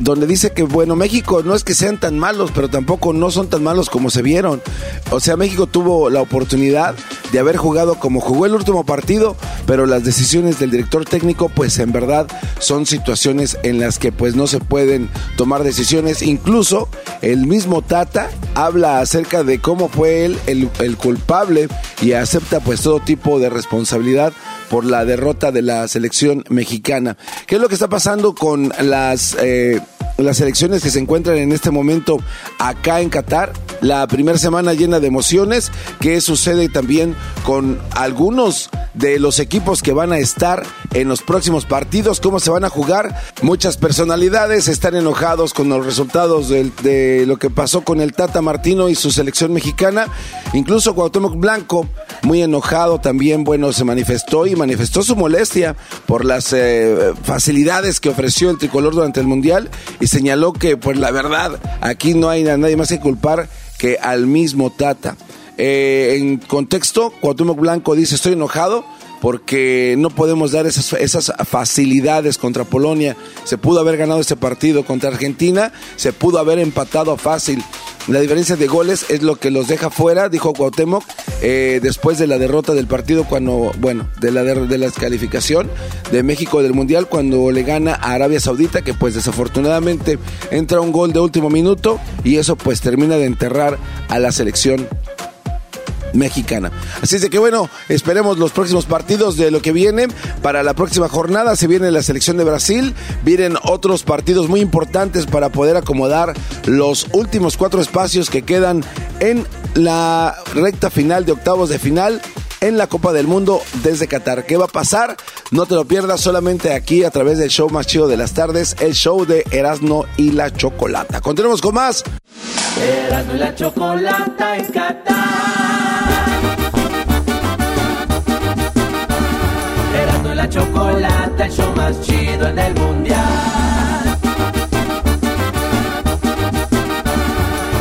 donde dice que, bueno, México no es que sean tan malos, pero tampoco no son tan malos como se vieron. O sea, México tuvo la oportunidad de haber jugado como jugó el último partido, pero las decisiones del director técnico, pues en verdad son situaciones en las que pues no se pueden tomar decisiones. Incluso el mismo Tata habla acerca de cómo fue él el, el culpable y acepta pues todo tipo de responsabilidad por la derrota de la selección mexicana. ¿Qué es lo que está pasando con las... Eh, las elecciones que se encuentran en este momento acá en Qatar. La primera semana llena de emociones. ¿Qué sucede también con algunos de los equipos que van a estar en los próximos partidos? ¿Cómo se van a jugar? Muchas personalidades están enojados con los resultados de, lo que pasó con el Tata Martino y su selección mexicana. Incluso Cuauhtémoc Blanco, muy enojado también, bueno, se manifestó y manifestó su molestia por las eh, facilidades que ofreció el tricolor durante el Mundial y señaló que, pues la verdad, aquí no hay a nadie más que culpar que al mismo Tata. Eh, en contexto, Cuauhtémoc Blanco dice, estoy enojado porque no podemos dar esas, facilidades contra Polonia. Se pudo haber ganado este partido contra Argentina, se pudo haber empatado fácil. La diferencia de goles es lo que los deja fuera, dijo Cuauhtémoc, eh, después de la derrota del partido, cuando, bueno, de la, de la descalificación de México del Mundial, cuando le gana a Arabia Saudita, que pues desafortunadamente entra un gol de último minuto y eso pues termina de enterrar a la selección mexicana. Así es de que bueno, esperemos los próximos partidos de lo que viene. Para la próxima jornada se viene la selección de Brasil, vienen otros partidos muy importantes para poder acomodar los últimos cuatro espacios que quedan en la recta final de octavos de final en la Copa del Mundo desde Qatar. ¿Qué va a pasar? No te lo pierdas solamente aquí a través del show más chido de las tardes, el show de Erasmo y la Chocolata. Continuemos con más. Erasmo y la Chocolata en Qatar. La chocolate, el show más chido en el mundial.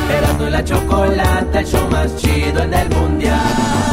Erasmo la chocolate, el show más chido en el mundial.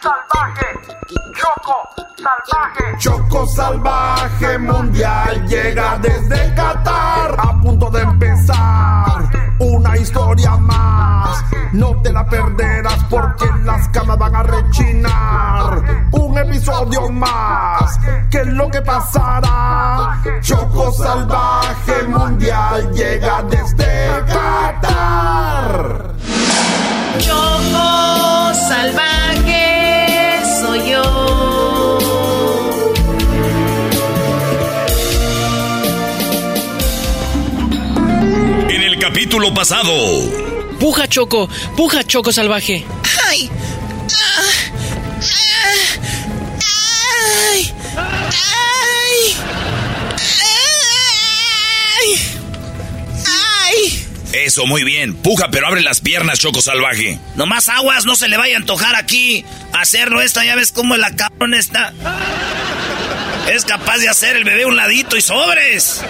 Salvaje, Choco salvaje. Choco salvaje mundial llega desde Qatar. A punto de empezar una historia más. No te la perderás porque las camas van a rechinar. Un episodio más. ¿Qué es lo que pasará? Choco salvaje mundial llega desde Qatar. Choco salvaje soy yo. Capítulo pasado. Puja Choco, puja Choco salvaje. ¡Ay! ¡Ah! ¡Ay! ¡Ay! ¡Ay! ¡Ay! Eso, muy bien. Puja, pero abre las piernas, Choco Salvaje. Nomás aguas, no se le vaya a antojar aquí hacerlo esta. Ya ves cómo la cabrón está. Es capaz de hacer el bebé un ladito y sobres.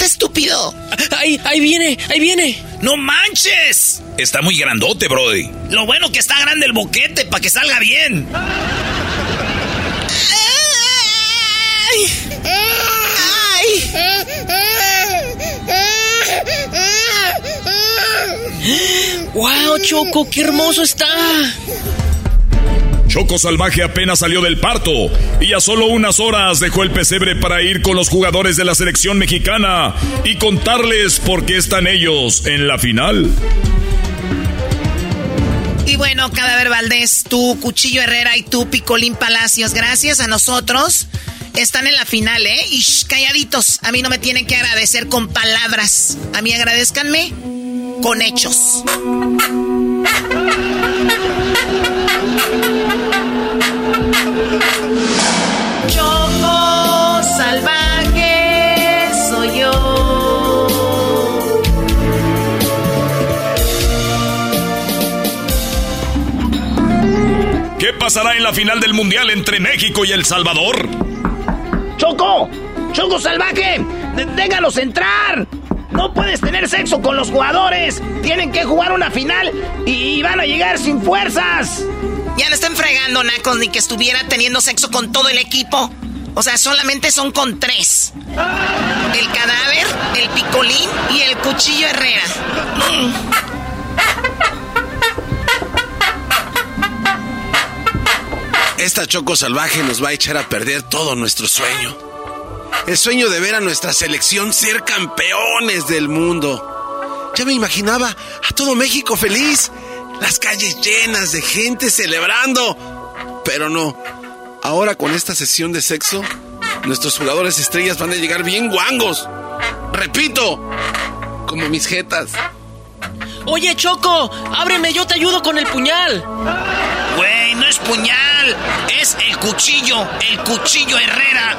¡Ay, cállate, estúpido! ¡Ahí, ahí viene, ahí viene! ¡No manches! Está muy grandote, Brody. Lo bueno que está grande el boquete para que salga bien. ¡Ay! ¡Wow, Choco, qué hermoso está! Choco Salvaje apenas salió del parto y a solo unas horas dejó el pesebre para ir con los jugadores de la selección mexicana y contarles por qué están ellos en la final. Y bueno, Cadáver Valdés, tú, Cuchillo Herrera y tú, Picolín Palacios, gracias a nosotros. Están en la final, ¿eh? Y calladitos. A mí no me tienen que agradecer con palabras. A mí agradezcanme con hechos. ¿Qué pasará en la final del Mundial entre México y El Salvador? ¡Choco! ¡Choco salvaje! D- ¡Déjalos entrar! No puedes tener sexo con los jugadores. Tienen que jugar una final y van a llegar sin fuerzas. Ya no estén fregando, Nacos, ni que estuviera teniendo sexo con todo el equipo. O sea, solamente son con tres. El cadáver, el picolín y el cuchillo Herrera. [LAUGHS] Esta Choco Salvaje nos va a echar a perder todo nuestro sueño. El sueño de ver a nuestra selección ser campeones del mundo. Ya me imaginaba a todo México feliz, las calles llenas de gente celebrando. Pero no, ahora con esta sesión de sexo, nuestros jugadores estrellas van a llegar bien guangos. Repito, como mis jetas. Oye, Choco, ábreme, yo te ayudo con el puñal. Güey, no es puñal, es el cuchillo, el cuchillo Herrera.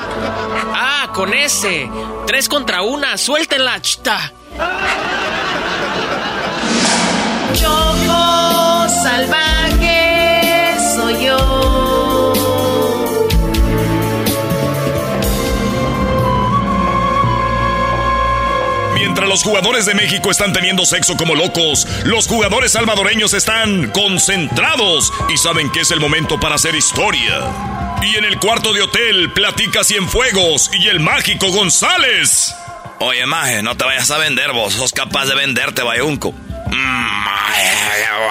Ah, con ese. Tres contra una, suéltenla, chita. Los jugadores de México están teniendo sexo como locos, los jugadores salvadoreños están concentrados y saben que es el momento para hacer historia. Y en el cuarto de hotel platica Cienfuegos y el mágico González. Oye, maje, no te vayas a vender vos. Sos capaz de venderte, Bayunco. Mm,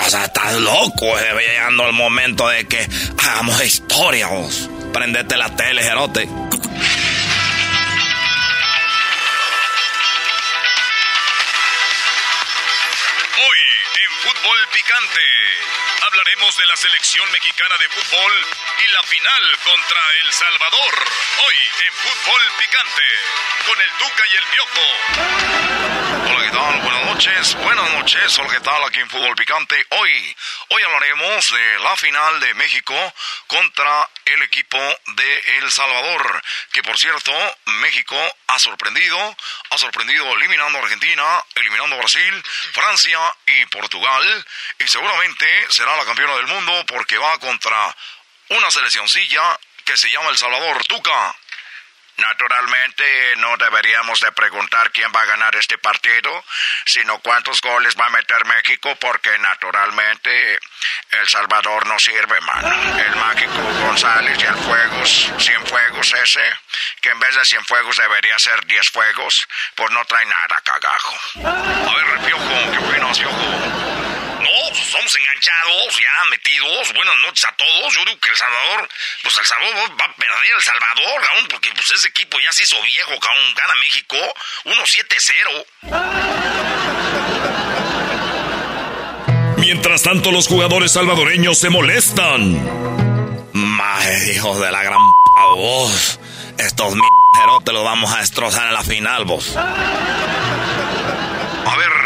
o sea, estás loco. Eh, llegando el momento de que hagamos historia, vos. Prendete la tele, Jerote. Picante. Hablaremos de la selección mexicana de fútbol y la final contra El Salvador. Hoy en Fútbol Picante, con el Tuca y el Piojo. Hola, ¿qué tal? Buenas noches. Buenas noches. Hola, ¿qué tal? Aquí en Fútbol Picante. Hoy, hoy hablaremos de la final de México contra el equipo de El Salvador. Que por cierto, México ha sorprendido, ha sorprendido eliminando a Argentina, eliminando a Brasil, Francia y Portugal. Y seguramente será la campeona del mundo porque va contra una seleccioncilla que se llama El Salvador. Tuca. Naturalmente no deberíamos de preguntar quién va a ganar este partido, sino cuántos goles va a meter México, porque naturalmente El Salvador no sirve, mano. El mágico González y el Fuegos, Cien Fuegos ese, que en vez de Cien Fuegos debería ser Diez Fuegos, pues no trae nada, cagajo. A ver, Piojo, ¿qué opinas, Piojo? No, somos enganchados, ya metidos. Buenas noches a todos. Yo digo que El Salvador, pues El Salvador va a perder El Salvador, cabrón, porque pues ese equipo ya se hizo viejo, cabrón. Gana México 1-7-0. Mientras tanto, los jugadores salvadoreños se molestan. Madre, hijos de la gran voz. Estos m te los vamos a destrozar en la final, vos. A ver,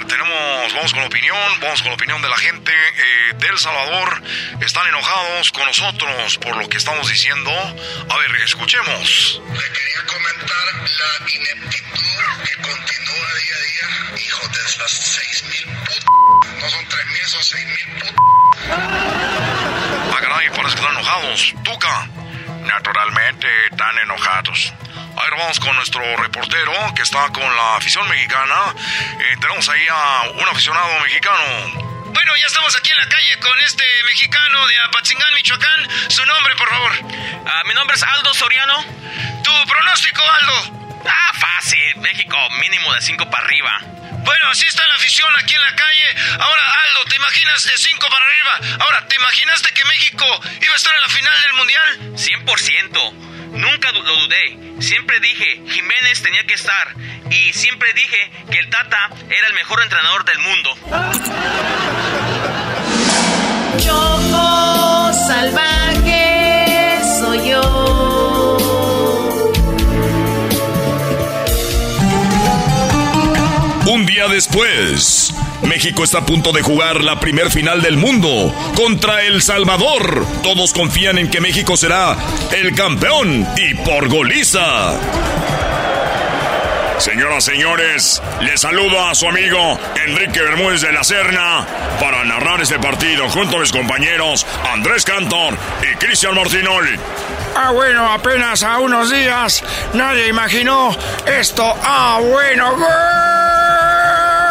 vamos con la opinión, vamos con la opinión de la gente eh, de El Salvador. Están enojados con nosotros por lo que estamos diciendo. A ver, escuchemos. Le quería comentar la ineptitud que continúa día a día. Hijo de esas seis mil putas. No son tres mil, son seis mil putas. Ah, caray, parece que están enojados. Tuca. Naturalmente están enojados. A ver, vamos con nuestro reportero que está con la afición mexicana. Eh, tenemos ahí a un aficionado mexicano. Bueno, ya estamos aquí en la calle con este mexicano de Apatzingán, Michoacán. Su nombre, por favor. Ah, mi nombre es Aldo Soriano. ¿Tu pronóstico, Aldo? Ah, fácil. México mínimo de 5 para arriba. Bueno, así está la afición aquí en la calle. Ahora, Aldo, ¿te imaginas de 5 para arriba? Ahora, ¿te imaginaste que México iba a estar en la final del Mundial? 100%. Nunca lo dudé. Siempre dije, Jiménez tenía que estar. Y siempre dije que el Tata era el mejor entrenador del mundo. Choco salvaje soy yo. Un día después, México está a punto de jugar la primer final del mundo contra El Salvador. Todos confían en que México será el campeón y por goliza. Señoras, señores, les saludo a su amigo Enrique Bermúdez de la Serna para narrar este partido junto a mis compañeros Andrés Cantor y Cristian Martinoli. Ah, bueno, apenas a unos días nadie imaginó esto. Ah, bueno, gol.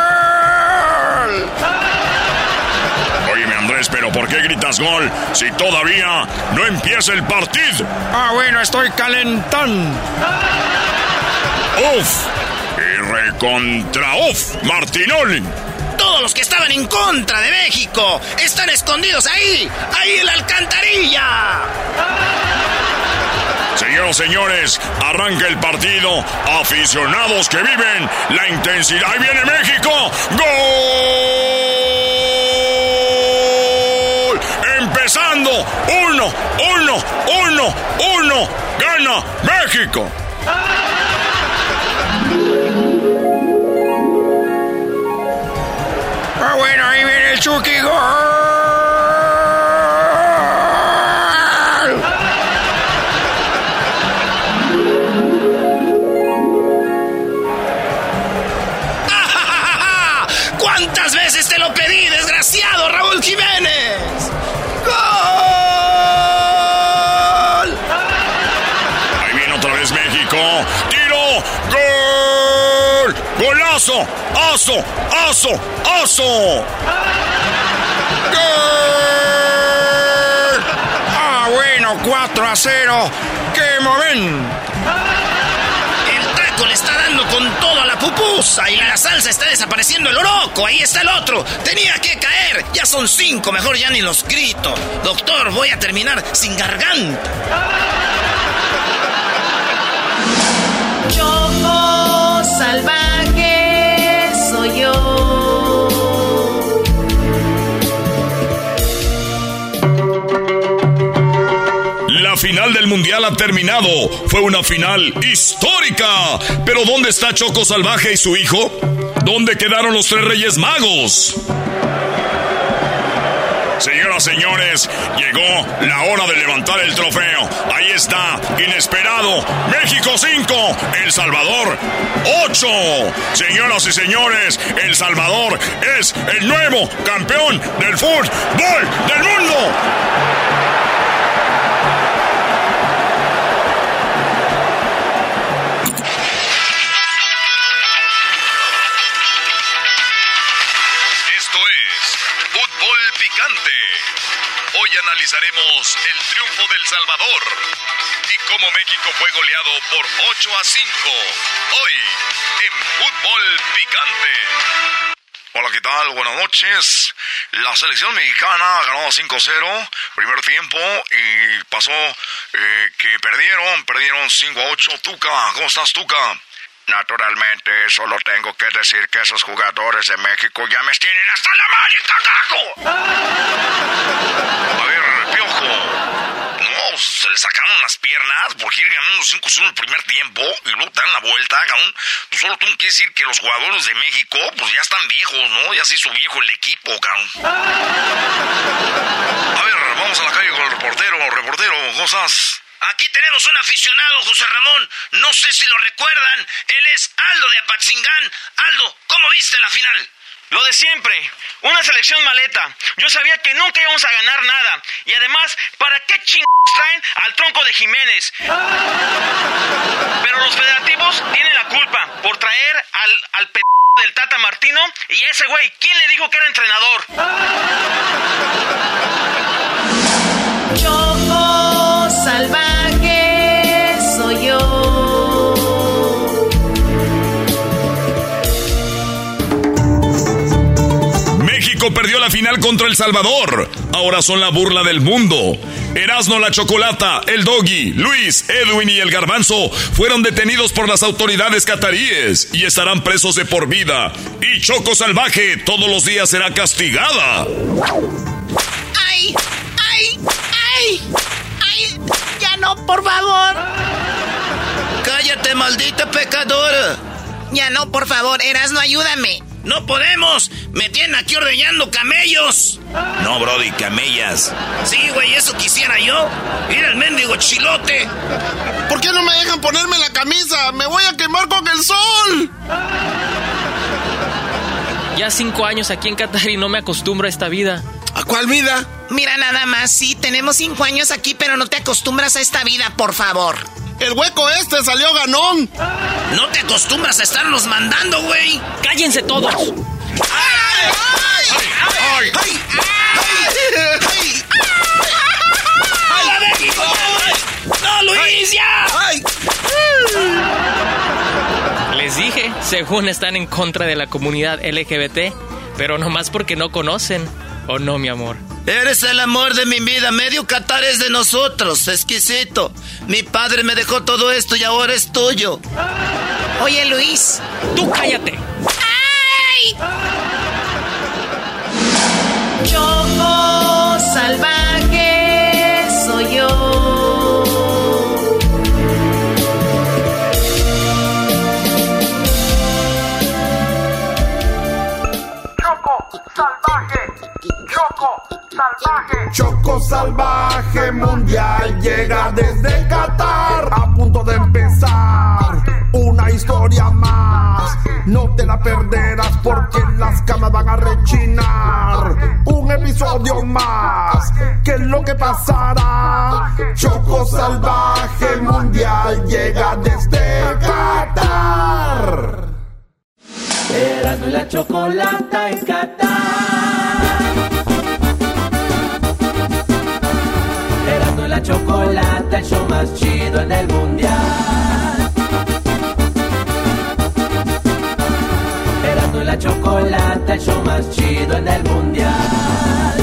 Qué gritas gol si todavía no empieza el partido? Ah, bueno, estoy calentando. Uf, y recontra uf, Martinoli. Todos los que estaban en contra de México están escondidos ahí, ahí en la alcantarilla. Señoras, señores, arranca el partido. Aficionados que viven la intensidad. Ahí viene México. ¡Gol! Uno, uno, uno, uno. Gana México. Ah, bueno, ahí viene el Chucky. Gol. Golazo. Aso. Aso. Aso. Ah, bueno, 4 a 0. ¡Qué momento! El taco le está dando con todo a la pupusa y la salsa está desapareciendo el oroco. Ahí está el otro. Tenía que caer. Ya son cinco. Mejor ya ni los grito. Doctor, voy a terminar sin garganta. La final del mundial ha terminado. Fue una final histórica. Pero ¿dónde está Choco Salvaje y su hijo? ¿Dónde quedaron los tres reyes magos? Señoras, señores, llegó la hora de levantar el trofeo. Ahí está, inesperado. México 5, El Salvador 8. Señoras y señores, El Salvador es el nuevo campeón del fútbol del mundo. Analizaremos el triunfo del Salvador y cómo México fue goleado por 8 a 5. Hoy en Fútbol Picante. Hola, ¿qué tal? Buenas noches. La selección mexicana ganó 5-0 primer tiempo y pasó eh, que perdieron, perdieron 5 a 8. Tuca, ¿cómo estás, Tuca? Naturalmente, solo tengo que decir que esos jugadores de México ya me tienen hasta la madre, carajo. [LAUGHS] A ver, Piojo. No, se le sacaron las piernas porque ir ganando 5-0 el primer tiempo y luego te dan la vuelta, cabrón. Tú solo tengo que decir que los jugadores de México, pues ya están viejos, ¿no? Ya se hizo viejo el equipo, cabrón. [LAUGHS] A ver, vamos a la calle con el reportero. Reportero, cosas. Aquí tenemos un aficionado, José Ramón. No sé si lo recuerdan. Él es Aldo de Apatzingán. Aldo, ¿cómo viste la final? Lo de siempre, una selección maleta. Yo sabía que nunca íbamos a ganar nada. Y además, ¿para qué ching traen al tronco de Jiménez? Pero los federativos tienen la culpa por traer al, al p del Tata Martino y ese güey, ¿quién le dijo que era entrenador? Choco salvaje México perdió la final contra El Salvador. Ahora son la burla del mundo. Erasmo la Chocolata, el Doggy, Luis, Edwin y el Garbanzo fueron detenidos por las autoridades cataríes y estarán presos de por vida. Y Choco Salvaje todos los días será castigada. ¡Ay! ¡Ay! ¡Ay! ¡Ay! ¡Ya no, por favor! ¡Cállate, maldita pecadora! Ya no, por favor, Erasno, ayúdame. ¡No podemos! ¡Me tienen aquí ordeñando camellos! No, Brody, camellas. Sí, güey, eso quisiera yo. Mira el mendigo chilote. ¿Por qué no me dejan ponerme la camisa? ¡Me voy a quemar con el sol! Ya cinco años aquí en Qatar y no me acostumbro a esta vida. ¿A cuál vida? Mira nada más, sí, tenemos cinco años aquí, pero no te acostumbras a esta vida, por favor. El hueco este salió ganón. No te acostumbras a estarnos mandando, güey. ¡Cállense todos! ¡Ay! ¡Ay! ¡No, Luis, ya! ¡Ay! Les dije, según están en contra de la comunidad LGBT, pero nomás porque no conocen. ¿O no, mi amor? Eres el amor de mi vida. Medio Qatar es de nosotros. Exquisito. Mi padre me dejó todo esto y ahora es tuyo. Oye, Luis. ¡Tú cállate! ¡Ay! Choco salvaje soy yo. Choco salvaje, Choco salvaje. Choco salvaje mundial llega desde Qatar. A punto de empezar una historia más. No te la perderás porque las camas van a rechinar. Un episodio más. ¿Qué es lo que pasará? Choco salvaje mundial llega desde Qatar. Erasmo y la chocolata en Qatar. Erasmo y la chocolata, el show más chido en el mundial. la chocolata, el show más chido en el mundial.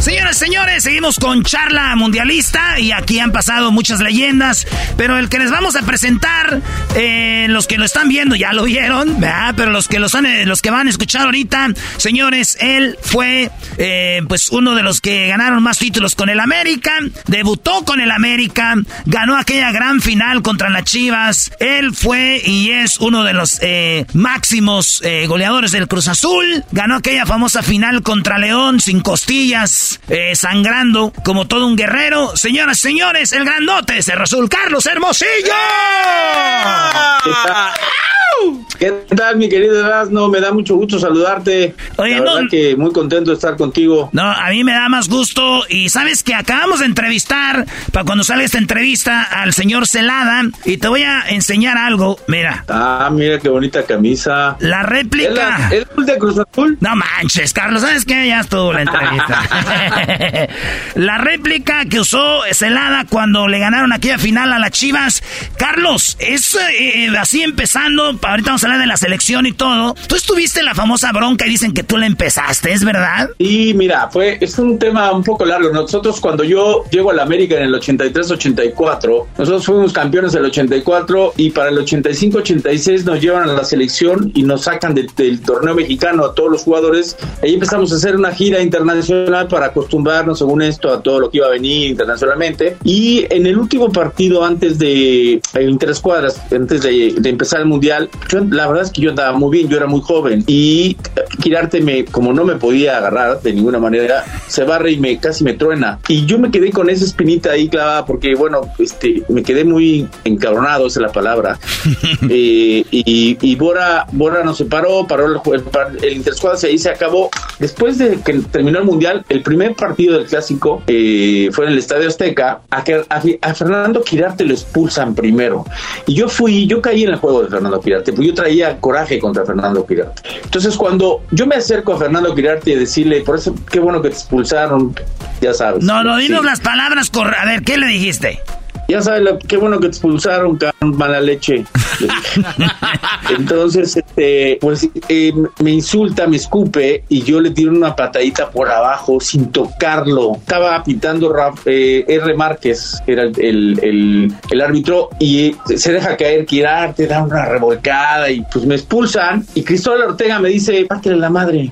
Señoras y señores, seguimos con charla mundialista y aquí han pasado muchas leyendas, pero el que les vamos a presentar, eh, los que lo están viendo ya lo vieron, pero los que los, han, eh, los que van a escuchar ahorita, señores, él fue eh, pues uno de los que ganaron más títulos con el América, debutó con el América, ganó aquella gran final contra las Chivas, él fue y es uno de los eh, máximos eh, goleadores del Cruz Azul, ganó aquella famosa final contra León sin costillas, eh, sangrando como todo un guerrero. Señoras, señores, el grandote Cerro Azul, Carlos Hermosillo. ¿Qué tal, mi querido Erasmo? Me da mucho gusto saludarte. Oye, La verdad no- que muy contento de estar contigo. No, a mí me da más gusto. Y sabes que acabamos de entrevistar, para cuando salga esta entrevista, al señor Celada. Y te voy a enseñar algo. Mira. Ah, mira qué bonita camisa. La réplica. ¿Es la- es el de Cruz Azul? No manches, Carlos, ¿sabes qué? Ya estuvo la entrevista. [LAUGHS] [LAUGHS] la réplica que usó Celada cuando le ganaron aquella final a las Chivas. Carlos, es eh, así empezando. Ahorita vamos a hablar de la selección y todo. Tú estuviste en la famosa bronca y dicen que tú la empezaste, ¿es verdad? Y mira, fue, es un tema un poco largo. Nosotros cuando yo llego a la América en el 83-84, nosotros fuimos campeones del 84 y para el 85-86 nos llevan a la selección y nos sacan de- del torneo mexicano a todos los jugadores. Ahí empezamos a hacer una gira internacional para acostumbrarnos, según esto, a todo lo que iba a venir internacionalmente. Y en el último partido antes de interescuadras, antes de, de empezar el mundial, yo, la verdad es que yo andaba muy bien, yo era muy joven y Quirarte me, como no me podía agarrar de ninguna manera, se barre y me casi me truena. Y yo me quedé con esa espinita ahí clavada porque, bueno, este, me quedé muy encabronado, esa es la palabra. [LAUGHS] Eh, y, y Bora, Bora nos separó, paró el, el, el interescuadras y ahí se acabó. Después de que terminó el mundial, el primer partido del clásico eh, fue en el Estadio Azteca. A, que- a, a Fernando Quirarte lo expulsan primero. Y yo fui, yo caí en el juego de Fernando Quirarte, porque yo traía coraje contra Fernando Quirarte. Entonces, cuando yo me acerco a Fernando Quirarte y decirle, por eso, qué bueno que te expulsaron, ya sabes. No, no, dinos Sí. las palabras. A ver, ¿qué le dijiste? Ya sabes, lo- qué bueno que te expulsaron, cabrón, mala leche. [LAUGHS] Entonces, este, pues eh, me insulta, me escupe y yo le tiro una patadita por abajo sin tocarlo. Estaba pitando eh, R. Márquez, que era el, el- el- el árbitro, y se deja caer, Quirarte, da una revolcada y pues me expulsan. Y Cristóbal Ortega me dice, pártele la madre.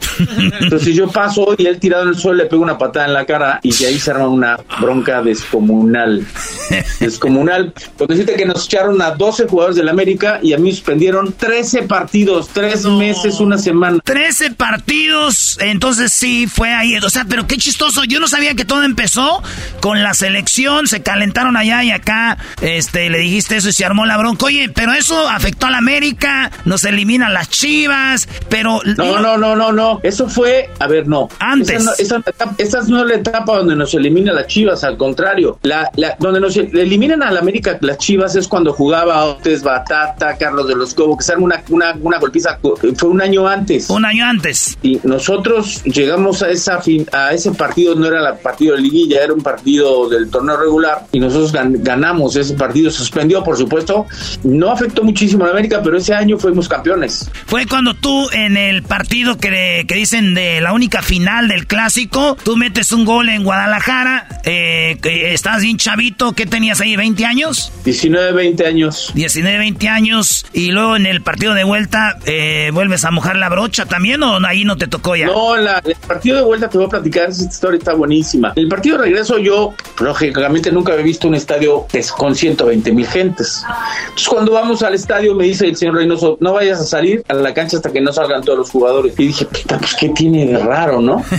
Entonces yo paso y él tirado en el suelo le pego una patada en la cara y de ahí se arma una bronca descomunal. [LAUGHS] Descomunal. Porque decirte que nos echaron a 12 jugadores del América y a mí suspendieron 13 partidos, 3 meses, una semana. 13 partidos, entonces sí fue ahí. O sea, pero qué chistoso. Yo no sabía que todo empezó con la selección, se calentaron allá y acá. Este, le dijiste eso y se armó la bronca. Oye, pero eso afectó a la América, nos eliminan las chivas, pero. No, no, no, no, no. Eso fue, a ver, no. Antes. Esa no, esa, etapa- esa no es la etapa donde nos elimina las Chivas, al contrario. La, la, donde nos eliminan a la América las Chivas es cuando jugaba Otes, Batata, Carlos de los Cobos, que se una, una, una golpiza. Fue un año antes. Un año antes. Y nosotros llegamos a esa fin, a ese partido, no era el partido de liguilla, era un partido del torneo regular y nosotros gan- ganamos ese partido, suspendió por supuesto, no afectó muchísimo a la América, pero ese año fuimos campeones. Fue cuando tú en el partido que, que dicen de la única final del clásico, tú metes un gol en Guadalajara, eh, que estás bien chavito, ¿qué tenías ahí? ¿20 años? 19, 20 años. 19, 20 años y luego en el partido de vuelta eh, vuelves a mojar la brocha también o ahí no te tocó ya. No, la- el partido de vuelta te voy a platicar, esta historia está buenísima. El partido de regreso yo, lógicamente, nunca había visto un estadio pues, con 120 mil gentes. Entonces cuando vamos al estadio me dice el señor Reynoso, no vayas a salir a la cancha hasta que no salgan todos los jugadores. Y dije, pues qué tiene de raro, ¿no? [LAUGHS]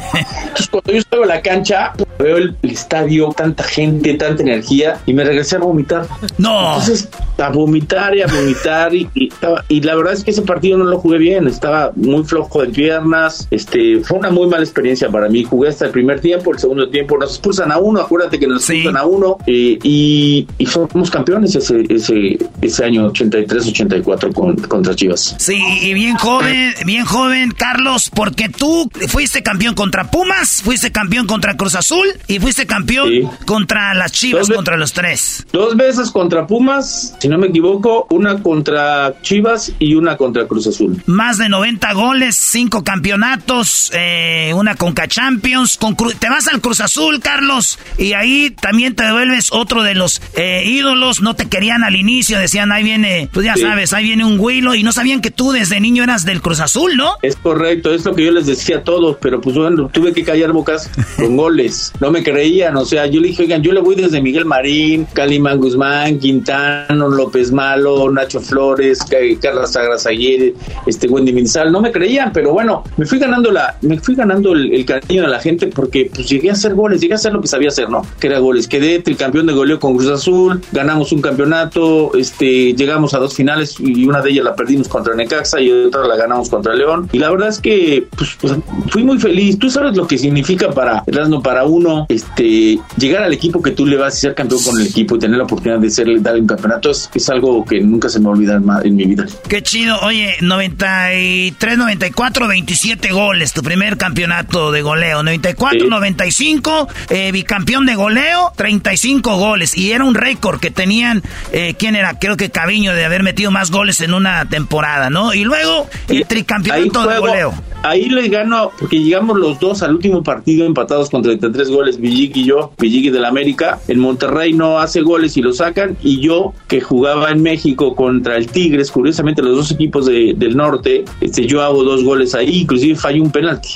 Entonces cuando yo salgo a la cancha, veo el, estadio, tanta gente, tanta energía, y me regresé a vomitar. No. Entonces, a vomitar y a vomitar, y, y, la verdad es que ese partido no lo jugué bien, estaba muy flojo de piernas, este, fue una muy mala experiencia para mí. Jugué hasta el primer tiempo, el segundo tiempo nos expulsan a uno, acuérdate que nos expulsan a uno, eh, y, y fuimos campeones ese, ese, ese año 83-84 con, contra Chivas. Sí, y bien joven, bien joven, Carlos, porque tú fuiste campeón contra Pumas, fuiste campeón contra Cruz Azul y fuiste campeón contra las Chivas, contra los tres. Dos veces contra Pumas, si no me equivoco, una contra Chivas y una contra Cruz Azul. Más de 90 goles, cinco campeonatos, eh, una Conca Champions. Con te vas al Cruz Azul, Carlos, y ahí también te devuelves otro de los eh, ídolos. No te querían al inicio, decían ahí viene, pues ya sabes, ahí viene un Huilo y no sabían que tú desde niño eras del Cruz Azul, ¿no? Es correcto, es lo que yo les decía a todos, pero pues bueno, tuve que callar bocas con goles. No me creían, o sea, yo le dije, oigan, yo le voy desde Miguel Marín, Calimán Guzmán, Quintano, López Malo, Nacho Flores, Carla Sagras ayer, este Wendy Minzal, no me creían, pero bueno, me fui ganando la, me fui ganando el, cariño de la gente porque pues llegué a hacer goles, llegué a hacer lo que sabía hacer, ¿no? Que era goles. Quedé tricampeón de goleo con Cruz Azul, ganamos un campeonato, este, llegamos a dos finales y una de ellas la perdimos contra Necaxa y otra la ganamos contra León. Y la verdad es que pues, pues fui muy feliz. Tú sabes lo que significa para para uno este llegar al equipo que tú le vas a ser campeón con el equipo y tener la oportunidad de ser darle un campeonato es, algo que nunca se me olvida en mi vida. Qué chido. Oye, 93, 94, 27 goles, tu primer campeonato de goleo. 94, 95, eh, bicampeón de goleo, 35 goles. Y era un récord que tenían, eh, ¿quién era? Creo que Caviño de haber metido más goles en una temporada, ¿no? Y luego el tricampeonato de goleo. Ahí le gano, porque llegamos los dos al último partido empatados con 33 goles, Villic y yo, Villic del América. En Monterrey no hace goles y lo sacan. Y yo, que jugaba en México contra el Tigres, curiosamente los dos equipos del norte, este, yo hago dos goles ahí, inclusive fallé un penalti.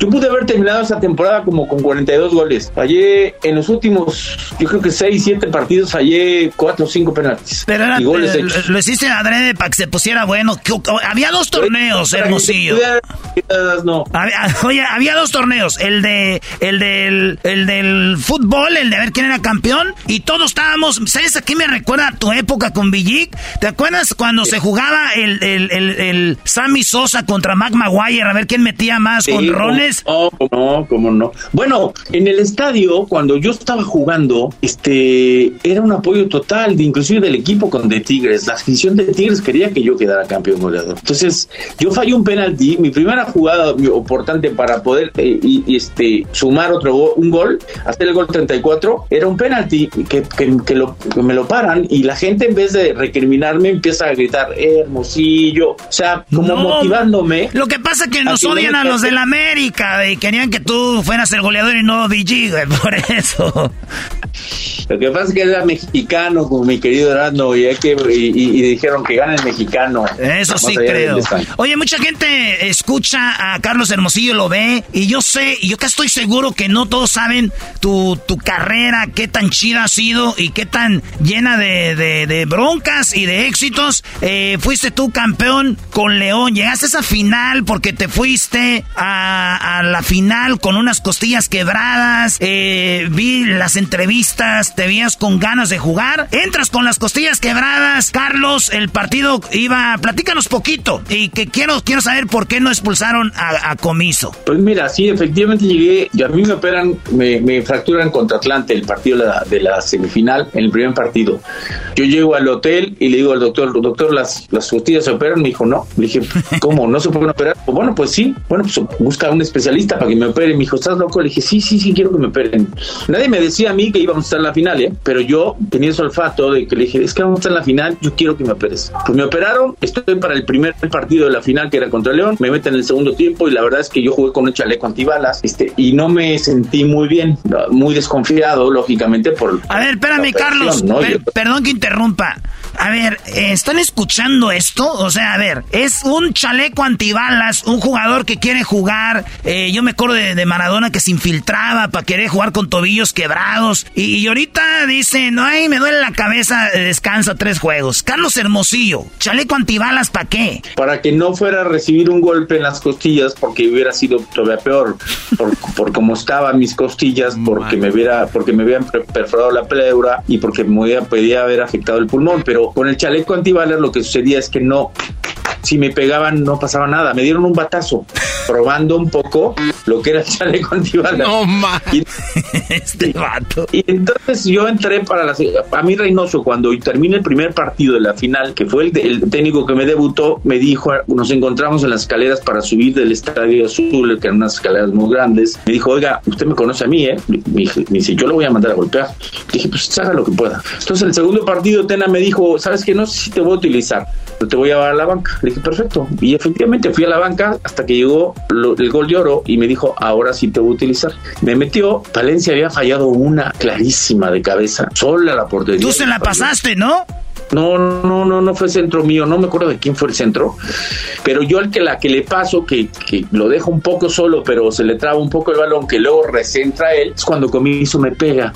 Yo pude haber terminado esa temporada como con 42 goles. Fallé en los últimos, yo creo que 6, 7 partidos, fallé 4 o 5 penaltis. Pero era, eh, lo hiciste adrede para que se pusiera bueno. Había dos torneos, Hermosillo no. oye, había dos torneos, el de el del el del fútbol, el de ver quién era campeón y todos estábamos, ¿sabes a qué me recuerda tu época con Villic? ¿Te acuerdas cuando se jugaba el, el, el, Sammy Sosa contra Mac Maguire a ver quién metía más con rones? No, no, cómo no. Bueno, en el estadio cuando yo estaba jugando, este era un apoyo total, de, inclusive del equipo con de Tigres. La afición de Tigres quería que yo quedara campeón goleador. Entonces, yo fallé un penalti, mi primera jugada importante para poder eh, y, este sumar otro un gol, hacer el gol 34, era un penalti que, que, lo, me lo paran y la gente en vez de recriminarme empieza a gritar hermosillo, o sea, como motivándome. Lo que pasa es que nos odian a los del América y querían que tú fueras el goleador y no VG, [LAUGHS] por eso. Lo que pasa es que era mexicano, como mi querido Erasmo, y, que, y, dijeron que gana el mexicano. Eso sí creo. Oye, mucha gente escucha a Carlos Hermosillo, lo ve, y yo sé, y yo que estoy seguro que no todos saben tu, tu carrera, qué tan chida ha sido y qué tan llena de, de, broncas y de éxitos. Eh, fuiste tú campeón con León, llegaste a esa final porque te fuiste a, la final con unas costillas quebradas, eh, vi las entrevistas, te vías con ganas de jugar, entras con las costillas quebradas, Carlos, el partido iba, platícanos poquito y que quiero, quiero saber por qué no expulsaron a, Comiso. Pues mira, sí, efectivamente llegué, y a mí me operan, me, fracturan contra Atlante el partido de la, semifinal, en el primer partido. Yo llego al hotel y le digo al doctor, doctor, las, las costillas se operan, me dijo, no, le dije, ¿cómo? ¿No se pueden operar? Bueno, pues sí, bueno, pues busca a un especialista para que me opere, me dijo, ¿estás loco? Le dije, sí, sí, sí, quiero que me operen. Nadie me decía a mí que íbamos a estar en la final ¿eh? Pero yo tenía ese olfato de que le dije, es que vamos a estar en la final, yo quiero que me operes. Pues me operaron, estoy para el primer partido de la final que era contra León, me meten en el segundo tiempo y la verdad es que yo jugué con un chaleco antibalas este, y no me sentí muy bien, muy desconfiado, lógicamente, por... A ver, espérame, Carlos, perdón que interrumpa. A ver, ¿están escuchando esto? O sea, a ver, es un chaleco antibalas, un jugador que quiere jugar. Eh, yo me acuerdo de, Maradona que se infiltraba para querer jugar con tobillos quebrados. Y, ahorita dice, no, ay, me duele la cabeza, eh, descansa tres juegos. Carlos Hermosillo, chaleco antibalas, ¿para qué? Para que no fuera a recibir un golpe en las costillas porque hubiera sido todavía peor. Por, [LAUGHS] por cómo estaban mis costillas, porque me hubiera, porque me habían perforado la pleura y porque me podía haber afectado el pulmón. Pero con el chaleco antibalas lo que sucedía es que no si me pegaban no pasaba nada. Me dieron un batazo, probando un poco lo que era el chaleco [LAUGHS] antibalas. No y, este vato. Y entonces yo entré para la. A mí, Reynoso, cuando terminé el primer partido de la final, que fue el, técnico que me debutó, me dijo: Nos encontramos en las escaleras para subir del Estadio Azul, que eran unas escaleras muy grandes. Me dijo: Oiga, usted me conoce a mí, ¿eh? Me, dice: Yo lo voy a mandar a golpear. Dije: Pues haga lo que pueda. Entonces, el segundo partido, Tena me dijo: ¿Sabes que No sé si te voy a utilizar, pero te voy a llevar a la banca dije, perfecto. Y efectivamente fui a la banca hasta que llegó el gol de oro y me dijo, ahora sí te voy a utilizar. Me metió, Valencia había fallado una clarísima de cabeza, sola la portería. Tú se la pasaste, ¿no? No, no, no, no fue centro mío, no me acuerdo de quién fue el centro, pero yo el que la que le paso, que, que lo dejo un poco solo, pero se le traba un poco el balón, que luego recentra él, es cuando Comiso me pega.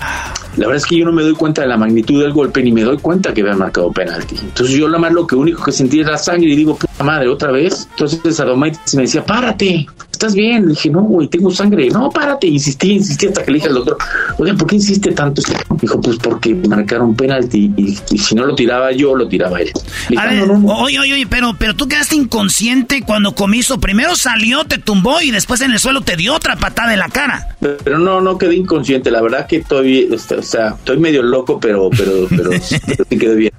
La verdad es que yo no me doy cuenta de la magnitud del golpe, ni me doy cuenta que había marcado penalti. Entonces yo lo más lo que único que sentí era sangre y digo, puta madre, otra vez. Entonces Adomaitis me decía, párate, ¿estás bien? Le dije, no, güey, tengo sangre. No, párate. Insistí, insistí hasta que le dije al doctor, oye, ¿por qué insiste tanto? Dijo, pues porque marcaron penalti y, si no lo tiraba yo, lo tiraba él. a ver, oye, oye, oye, pero, pero tú quedaste inconsciente cuando comiso. Primero salió, te tumbó y después en el suelo te dio otra patada en la cara. Pero no, no quedé inconsciente. La verdad que estoy, este, o sea, estoy medio loco, pero, pero, pero, [LAUGHS] pero sí quedé bien.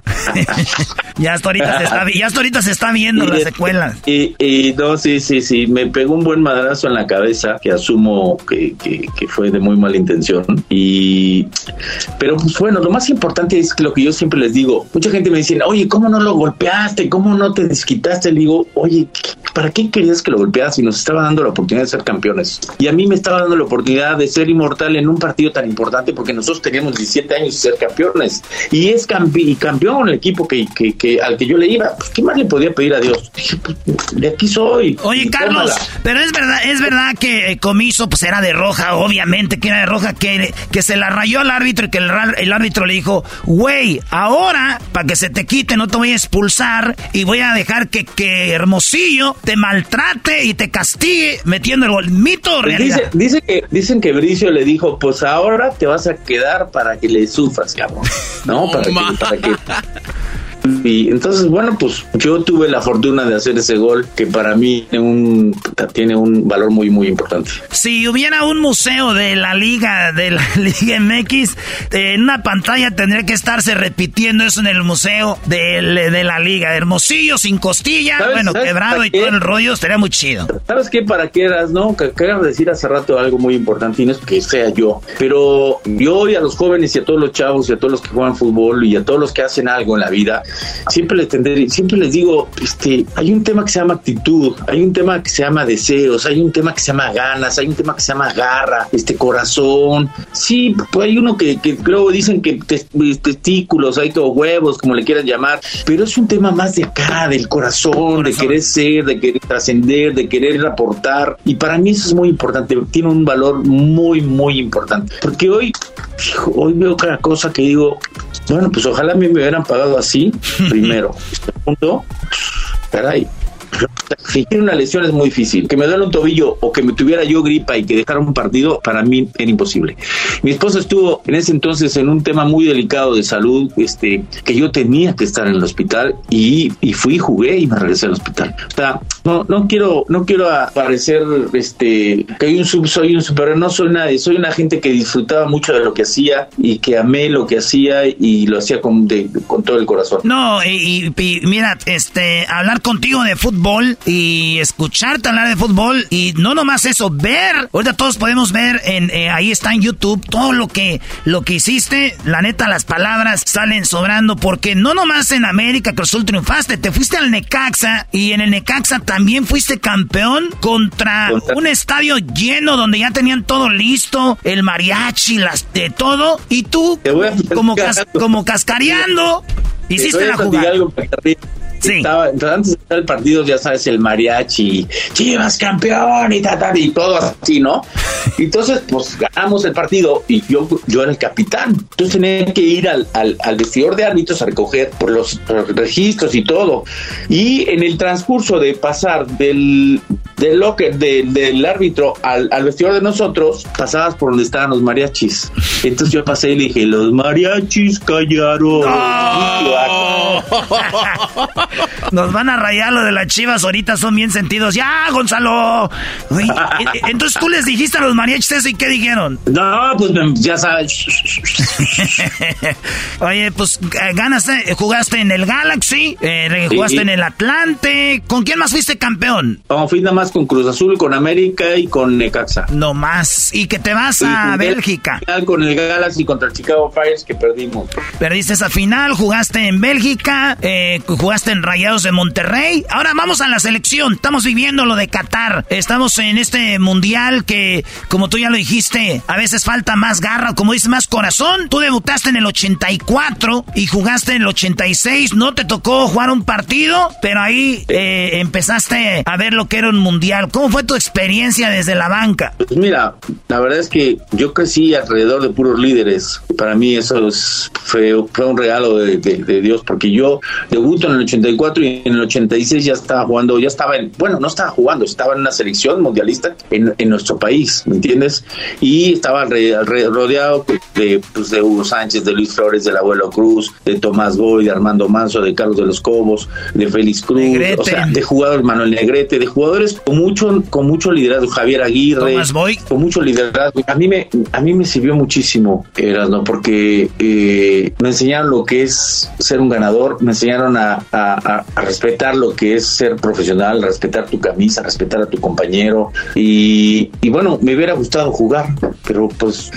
ya hasta ahorita se está, ya hasta ahorita se está viendo las secuelas. Y, y no, sí, sí, sí, me pegó un buen madrazo en la cabeza, que asumo que, que, fue de muy mala intención. Y, pero pues bueno, lo más importante es lo que yo siempre les digo. Mucha gente me dice, oye, ¿cómo no lo golpeaste? ¿Cómo no te desquitaste? Le digo, oye, ¿para qué querías que lo golpearas si nos estaba dando la oportunidad de ser campeones? Y a mí me estaba dando la oportunidad de ser inmortal en un partido tan importante porque nosotros teníamos 17 años y ser campeones. Y es campi campeón el equipo que, que, al que yo le iba. Pues, ¿Qué más le podía pedir a Dios? Dije, pues, de aquí soy. Oye, Carlos, pero es verdad, es verdad que eh, Comiso pues era de roja, obviamente que era de roja, que, que se la rayó al árbitro y que el, el árbitro le dijo, güey, ahora, para que se te quite, no te voy a expulsar y voy a dejar que, que Hermosillo te maltrate y te castigue metiendo el gol. ¿Mito pues Dice, dice, que, dicen que Bricio le dijo, pues ahora te vas a quedar para que le sufras, cabrón. No, [LAUGHS] para, para que y entonces, bueno, pues yo tuve la fortuna de hacer ese gol que para mí tiene un, tiene un valor muy, muy importante. Si hubiera un museo de la Liga, de la [LAUGHS] Liga MX, en una pantalla tendría que estarse repitiendo eso en el museo de, la Liga. Hermosillo, sin costilla, bueno, quebrado y todo el rollo, estaría muy chido. ¿Sabes qué? Para qué eras, ¿no? Que quería decir hace rato algo muy importante y no es que sea yo, pero yo hoy a los jóvenes y a todos los chavos y a todos los que juegan fútbol y a todos los que hacen algo en la vida, siempre les tendré, siempre les digo, este, hay un tema que se llama actitud, hay un tema que se llama deseos, hay un tema que se llama ganas, hay un tema que se llama garra, este corazón. Sí, pues hay uno que, que luego dicen que testículos, hay como huevos, como le quieran llamar, pero es un tema más de acá, del corazón, de querer ser, de querer trascender, de querer aportar. Y para mí eso es muy importante, tiene un valor muy, muy importante. Porque hoy, hoy veo cada cosa que digo, bueno, pues ojalá a mí me hubieran pagado así, [LAUGHS] primero. Segundo, caray, Fingir una lesión es muy difícil. Que me duele un tobillo o que me tuviera yo gripa y que dejara un partido, para mí era imposible. Mi esposa estuvo en ese entonces en un tema muy delicado de salud, este, que yo tenía que estar en el hospital y, y fui, jugué y me regresé al hospital. O sea, no, no quiero, no quiero parecer este, que un sub, soy un super, no soy nadie, soy una gente que disfrutaba mucho de lo que hacía y que amé lo que hacía y lo hacía con, con todo el corazón. No, y, y mira, este, hablar contigo de fútbol y escucharte hablar de fútbol y no nomás eso, ver, ahorita todos podemos ver en eh, ahí está en YouTube todo lo que lo que hiciste, la neta las palabras salen sobrando porque no nomás en América Cruz triunfaste, te fuiste al Necaxa y en el Necaxa también fuiste campeón contra un estadio lleno donde ya tenían todo listo, el mariachi, las de todo y tú como como cascareando Hiciste la jugada. Sí. Estaba, antes de estar el partido, ya sabes, el mariachi, Chivas campeón y tal, y todo así, ¿no? [LAUGHS] Entonces, pues ganamos el partido y yo, yo era el capitán. Entonces tenía que ir al, al, al vestidor de árbitros a recoger por los, registros y todo. Y en el transcurso de pasar del, del locker del árbitro al, al vestidor de nosotros, pasabas por donde estaban los mariachis. Entonces yo pasé y le dije, los mariachis callaron. [LAUGHS] Nos van a rayar lo de las chivas, ahorita son bien sentidos. ¡Ya, Gonzalo! entonces tú les dijiste a los mariachis eso y ¿qué dijeron? No, pues ya sabes. [LAUGHS] Oye, pues eh, ganaste, jugaste en el Galaxy, eh, jugaste en el Atlante. ¿Con quién más fuiste campeón? No, fui nada más con Cruz Azul, con América y con Necaxa. No más. ¿Y que te vas a Bélgica? Con el Galaxy contra el Chicago Fires que perdimos. Perdiste esa final, jugaste en Bélgica, eh, jugaste en Rayados de Monterrey. Ahora vamos a la selección. Estamos viviendo lo de Qatar. Estamos en este mundial que, como tú ya lo dijiste, a veces falta más garra, como dices, más corazón. Tú debutaste en el 84 y jugaste en el 86. No te tocó jugar un partido, pero ahí eh, empezaste a ver lo que era un mundial. ¿Cómo fue tu experiencia desde la banca? Pues mira, la verdad es que yo crecí alrededor de puros líderes. Para mí eso fue, fue un regalo de, de Dios, porque yo debuto en el 84 y en el 86 ya estaba jugando, ya estaba en, bueno, no estaba jugando, estaba en una selección mundialista en, en nuestro país, ¿me entiendes? Y estaba rodeado de, pues, de Hugo Sánchez, de Luis Flores, del Abuelo Cruz, de Tomás Boy, de Armando Manso, de Carlos de los Cobos, de Félix Cruz, o sea, de jugadores Manuel Negrete, de jugadores con mucho, con mucho liderazgo, Javier Aguirre, Tomás Boy. con mucho liderazgo. A mí me, a mí me sirvió muchísimo, ¿no? porque eh, me enseñaron lo que es ser un ganador, me enseñaron a, a, a, respetar lo que es ser profesional, respetar tu camisa, respetar a tu compañero. Y, y bueno, me hubiera gustado jugar, pero pues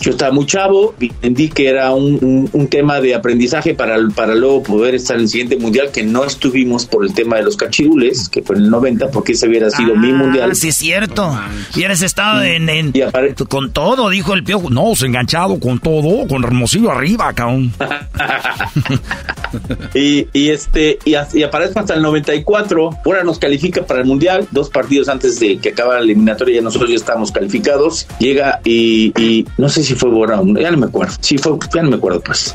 yo estaba muy chavo, entendí que era un, un, tema de aprendizaje para, para luego poder estar en el siguiente mundial, que no estuvimos por el tema de los cachirules, que fue en el 90, porque ese hubiera sido mi ah, mundial. Sí, es cierto. Hubieras estado en, en con todo, dijo el piojo. No, se enganchado con todo, con Hermosillo arriba, cabrón. [LAUGHS] y, y este, y, y aparezco hasta el 94. Ahora nos califica para el mundial, dos partidos antes de que acaba la eliminatoria, ya nosotros ya estábamos calificados. Llega y, y no sé si fue Bora, ya no me acuerdo. Sí, fue, ya no me acuerdo, pues.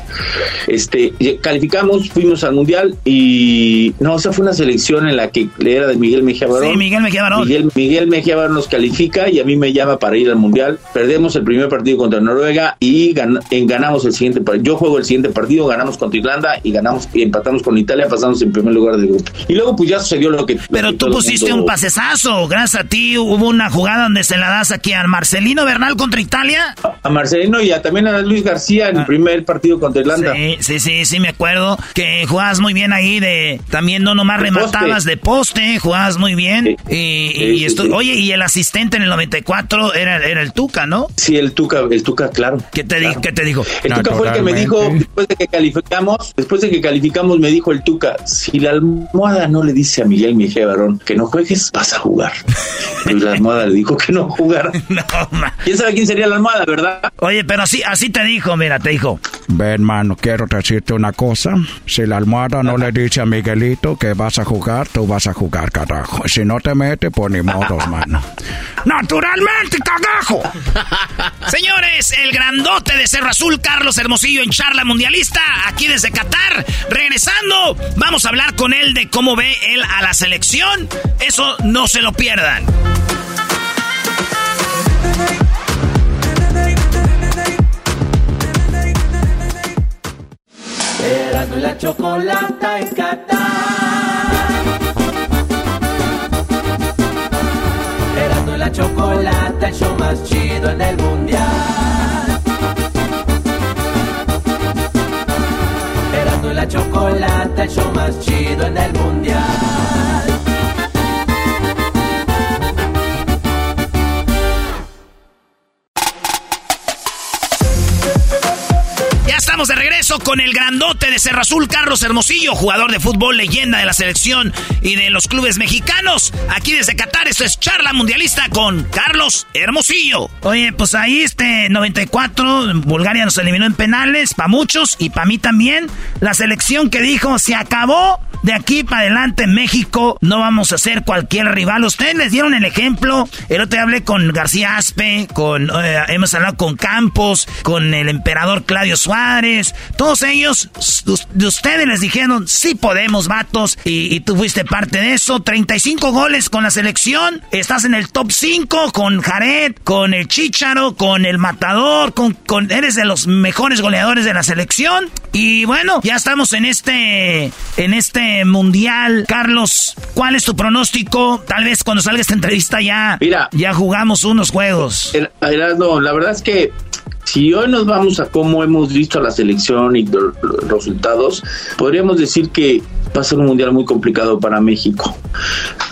Este, calificamos, fuimos al mundial y no, o sea, fue una selección en la que era de Miguel Mejía Barón. Sí, Miguel Mejía Barón. Miguel, Mejía Barón nos califica y a mí me llama para ir al mundial. Perdemos el primer partido contra Noruega y ganamos el siguiente partido. Yo juego el siguiente partido, ganamos contra Irlanda y ganamos y empatamos con Italia, pasamos en primer lugar del grupo. Y luego pues ya sucedió lo que... Pero tú pusiste un pasesazo, gracias a ti hubo una jugada donde se la das aquí al Marcelino Bernal contra Italia. A, Marcelino y a, también a Luis García en el ah. primer partido contra Irlanda. Sí, sí, sí, sí, me acuerdo que jugabas muy bien ahí de... También no nomás rematabas de poste, jugabas muy bien. y, oye, y el asistente en el 94 era, era el Tuca, ¿no? Sí, el Tuca, el Tuca, claro. ¿Qué te, ¿qué te dijo? El Tuca fue el que me dijo, después de que calificamos, después de que calificamos, me dijo el Tuca, si la almohada no le dice a Miguel Mejía Barón que no juegues, vas a jugar. Y la almohada le dijo que no jugara. [LAUGHS] no, ¿Quién sabe quién sería la almohada, verdad? Oye, pero así, así te dijo, mira, te dijo. Ven, hermano, quiero decirte una cosa. Si la almohada no le dice a Miguelito que vas a jugar, tú vas a jugar, carajo. Si no te mete, pues ni modo, hermano. [LAUGHS] ¡Naturalmente, cagajo! Señores, el grandote de Cerro Azul, Carlos Hermosillo en charla mundialista, aquí desde Qatar. Regresando, vamos a hablar con él de cómo ve él a la selección. Eso no se lo pierdan. Erasmo la chocolata en Qatar. Erasmo la chocolata, el show más chido en el mundial. Chocolata, el show más chido en el mundial. Estamos de regreso con el grandote de Cerro Azul, Carlos Hermosillo, jugador de fútbol, leyenda de la selección y de los clubes mexicanos. Aquí desde Qatar, esto es Charla Mundialista con Carlos Hermosillo. Oye, pues ahí este 94, Bulgaria nos eliminó en penales, para muchos y para mí también. La selección que dijo, se acabó, de aquí para adelante México no vamos a ser cualquier rival. Ustedes les dieron el ejemplo. El otro día hablé con García Aspe, con, eh, hemos hablado con Campos, con el emperador Claudio Suárez. Todos ellos, de ustedes les dijeron, sí podemos, vatos. Y, tú fuiste parte de eso. 35 goles con la selección. Estás en el top 5 con Jared, con el Chicharo, con el Matador, con, con, eres de los mejores goleadores de la selección. Y bueno, ya estamos en este, en este mundial. Carlos, ¿cuál es tu pronóstico? Tal vez cuando salga esta entrevista ya, Mira, ya jugamos unos juegos. no, la verdad es que si hoy nos vamos a cómo hemos visto a la selección y los resultados, podríamos decir que va a ser un mundial muy complicado para México.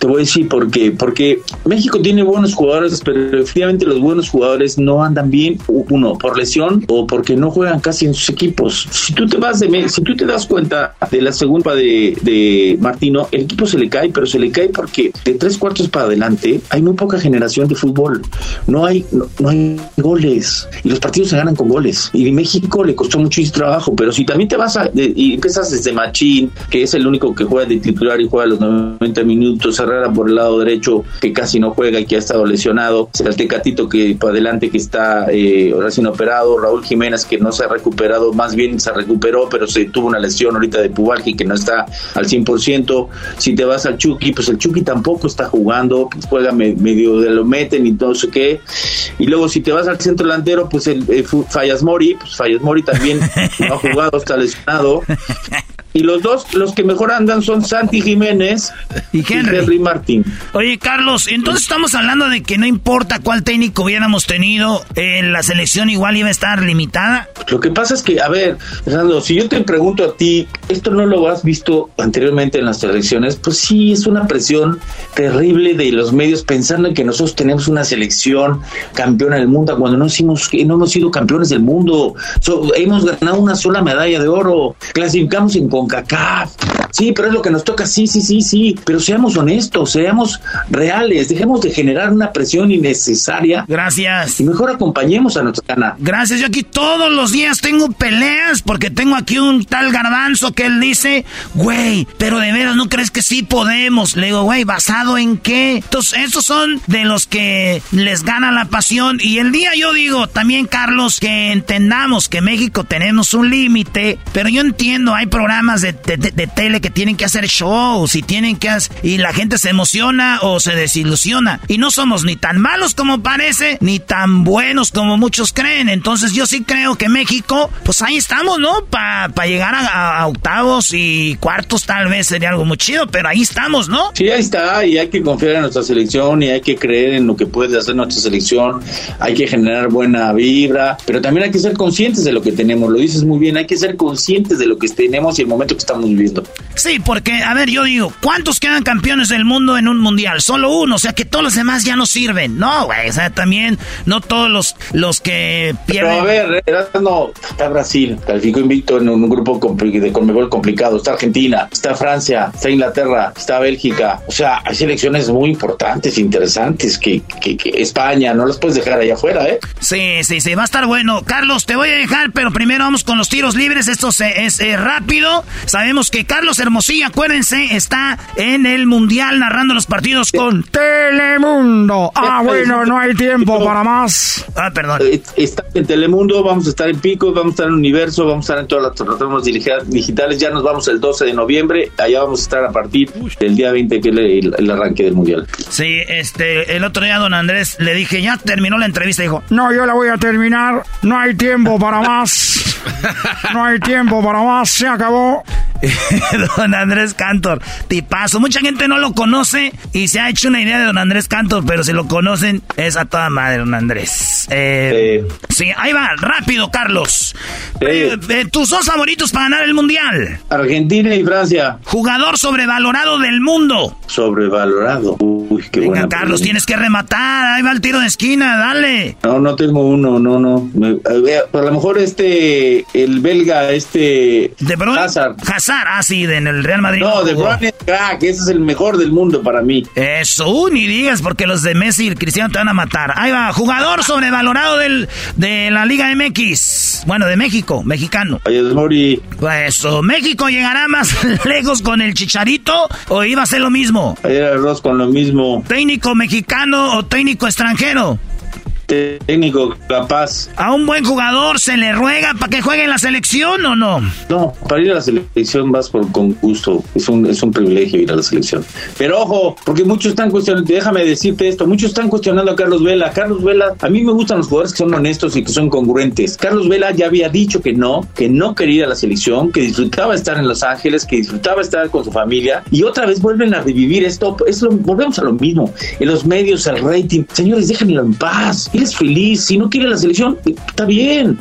Te voy a decir por qué. Porque México tiene buenos jugadores, pero efectivamente los buenos jugadores no andan bien, uno, por lesión o porque no juegan casi en sus equipos. Si tú te vas de, si tú te das cuenta de la segunda de, Martino, el equipo se le cae, pero se le cae porque de tres cuartos para adelante hay muy poca generación de fútbol. No hay, no, hay goles. Y los partidos se ganan con goles. Y México le costó muchísimo trabajo, pero si también te vas a, y empiezas desde Machín, que es el único que juega de titular y juega los 90 minutos, Herrera por el lado derecho que casi no juega y que ha estado lesionado, el Tecatito que para adelante que está eh, sin operado, Raúl Jiménez que no se ha recuperado, más bien se recuperó, pero se tuvo una lesión ahorita de Pubalgi que no está al 100%. Si te vas al Chucky, pues el Chucky tampoco está jugando, juega medio de lo meten y todo eso que. Y luego si te vas al centro delantero, pues el, el Fallas Mori, pues Fallas Mori también no ha jugado, está lesionado. [LAUGHS] Y los dos, los que mejor andan son Santi Jiménez y Henry, Martín. Oye, Carlos, entonces estamos hablando de que no importa cuál técnico hubiéramos tenido, en eh, la selección igual iba a estar limitada. Lo que pasa es que, a ver, Fernando, si yo te pregunto a ti, ¿esto no lo has visto anteriormente en las selecciones? Pues sí, es una presión terrible de los medios pensando en que nosotros tenemos una selección campeona del mundo cuando no, hicimos, no hemos sido campeones del mundo. hemos ganado una sola medalla de oro, clasificamos en CONCACAF. Sí, pero es lo que nos toca, sí, sí, sí, sí, pero seamos honestos, seamos reales, dejemos de generar una presión innecesaria. Gracias. Y mejor acompañemos a nuestra cana. Gracias, yo aquí todos los días tengo peleas porque tengo aquí un tal garbanzo que él dice, güey, pero de veras no crees que sí podemos. Le digo, güey, ¿basado en qué? Entonces, esos son de los que les gana la pasión. Y el día yo digo también, Carlos, que entendamos que México tenemos un límite, pero yo entiendo, hay programas de, de tele que tienen que hacer shows y tienen que y la gente se emociona o se desilusiona. Y no somos ni tan malos como parece, ni tan buenos como muchos creen. Entonces yo sí creo que México, pues ahí estamos, ¿no? Para llegar a, octavos y cuartos tal vez sería algo muy chido, pero ahí estamos, ¿no? Sí, ahí está, y hay que confiar en nuestra selección y hay que creer en lo que puede hacer nuestra selección, hay que generar buena vibra, pero también hay que ser conscientes de lo que tenemos, lo dices muy bien, hay que ser conscientes de lo que tenemos y el momento que estamos viviendo. Sí, porque, a ver, yo digo, ¿cuántos quedan campeones del mundo en un mundial? Solo uno, o sea que todos los demás ya no sirven. No, güey, o sea, también, no todos los, los que pierden. Pero a ver, no, está Brasil, calificó invicto en un grupo de Conmebol complicado, está Argentina, está Francia, está Inglaterra, está Bélgica, o sea, hay selecciones muy importantes, interesantes, que, que, España, no las puedes dejar allá afuera, ¿eh? Sí, sí, sí, va a estar bueno. Carlos, te voy a dejar, pero primero vamos con los tiros libres, esto es eh, rápido. Sabemos que Carlos Hermosillo, acuérdense, está en el Mundial narrando los partidos con Telemundo. Ah, [LAUGHS] bueno, no hay tiempo para más. Ah, perdón. Eh, está en Telemundo, vamos a estar en Pico, vamos a estar en Universo, vamos a estar en todas las plataformas digitales. Ya nos vamos el 12 de noviembre. Allá vamos a estar a partir del día 20, que es el, arranque del Mundial. Sí, este, el otro día, don Andrés, le dije, ya terminó la entrevista. Dijo, no, yo la voy a terminar. No hay tiempo para más. [LAUGHS] No hay tiempo para más. Se acabó. [LAUGHS] don Andrés Cantor, tipazo. Mucha gente no lo conoce y se ha hecho una idea de don Andrés Cantor, pero si lo conocen, es a toda madre, don Andrés. Eh, sí. ahí va, rápido, Carlos. Eh, eh, tus dos favoritos para ganar el mundial: Argentina y Francia. Jugador sobrevalorado del mundo. Sobrevalorado. Uy, qué Venga, Carlos, tienes que rematar. Ahí va el tiro de esquina, dale. No, no tengo uno, no, no. a, lo mejor este, el belga, este. De. Hazard. Hazard, ah, sí, en el Real Madrid. No, De Bruyne crack, ese es el mejor del mundo para mí. Eso, ni digas, porque los de Messi y Cristiano te van a matar. Ahí va, jugador sobrevalorado del, de la Liga MX. Bueno, de México, mexicano. Mori. Eso, ¿México llegará más [LAUGHS] lejos con el Chicharito o iba a ser lo mismo? Ayer arroz con lo mismo. ¿Técnico mexicano o técnico extranjero? Técnico capaz. ¿A un buen jugador se le ruega para que juegue en la selección o no? No, para ir a la selección vas por con gusto. Es un, es un privilegio ir a la selección. Pero ojo, porque muchos están cuestionando, déjame decirte esto, muchos están cuestionando a Carlos Vela. Carlos Vela, a mí me gustan los jugadores que son honestos y que son congruentes. Carlos Vela ya había dicho que no, que no quería ir a la selección, que disfrutaba estar en Los Ángeles, que disfrutaba estar con su familia. Y otra vez vuelven a revivir esto. Es volvemos a lo mismo. En los medios, el rating. Señores, déjenlo en paz es feliz. Si no quiere la selección, está bien.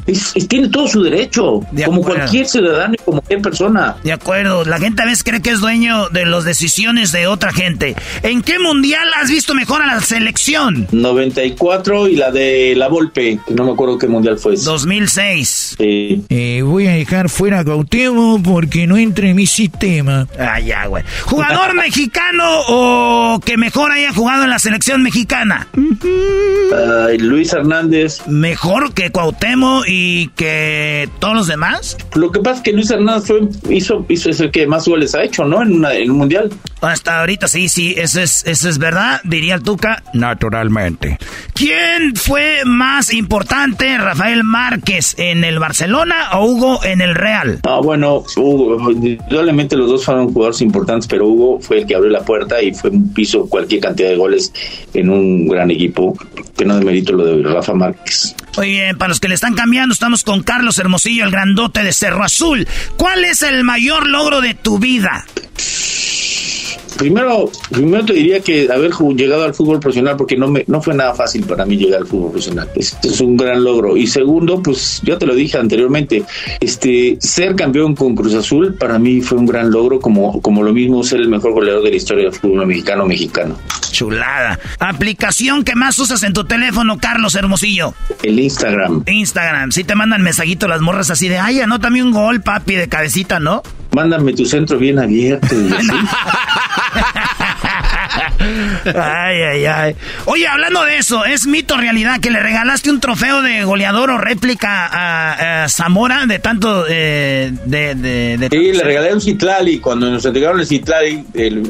tiene todo su derecho. como cualquier ciudadano y como cualquier persona. De acuerdo. La gente a veces cree que es dueño de las decisiones de otra gente. ¿En qué mundial has visto mejor a la selección? 94 y la de la Volpe. Que no me acuerdo qué mundial fue. 2006. Eh, voy a dejar fuera a Cautemo porque no entre en mi sistema. Ah, ya, güey. ¿Jugador [LAUGHS] mexicano o que mejor haya jugado en la selección mexicana? Luis Hernández. ¿Mejor que Cuauhtémoc y que todos los demás? Lo que pasa es que Luis Hernández hizo, hizo es el que más goles ha hecho, ¿no? En, en un mundial. Hasta ahorita sí, sí, eso es, eso es verdad, diría el Tuca. Naturalmente. ¿Quién fue más importante, Rafael Márquez, en el Barcelona o Hugo en el Real? Ah, bueno, Hugo, indudablemente los dos fueron jugadores importantes, pero Hugo fue el que abrió la puerta y fue piso cualquier cantidad de goles en un gran equipo, que no demerito lo de Rafa Márquez. Oye, para los que le están cambiando, estamos con Carlos Hermosillo, el grandote de Cerro Azul. ¿Cuál es el mayor logro de tu vida? Primero, primero te diría que haber llegado al fútbol profesional, porque no me, no fue nada fácil para mí llegar al fútbol profesional. Este es un gran logro. Y segundo, pues ya te lo dije anteriormente, este ser campeón con Cruz Azul para mí fue un gran logro, como, como lo mismo ser el mejor goleador de la historia del fútbol mexicano mexicano. Chulada. Aplicación que más usas en tu teléfono, Carlos Hermosillo. El Instagram. Instagram. Si te mandan mensajito las morras así de, ay, anótame un gol, papi, de cabecita, ¿no? Mándame tu centro bien abierto. [LAUGHS] ay, ay, ay. Oye, hablando de eso, ¿es mito realidad que le regalaste un trofeo de goleador o réplica a, Zamora de tanto eh, de, Sí, le regalé un Citlali. Cuando nos entregaron el Citlali,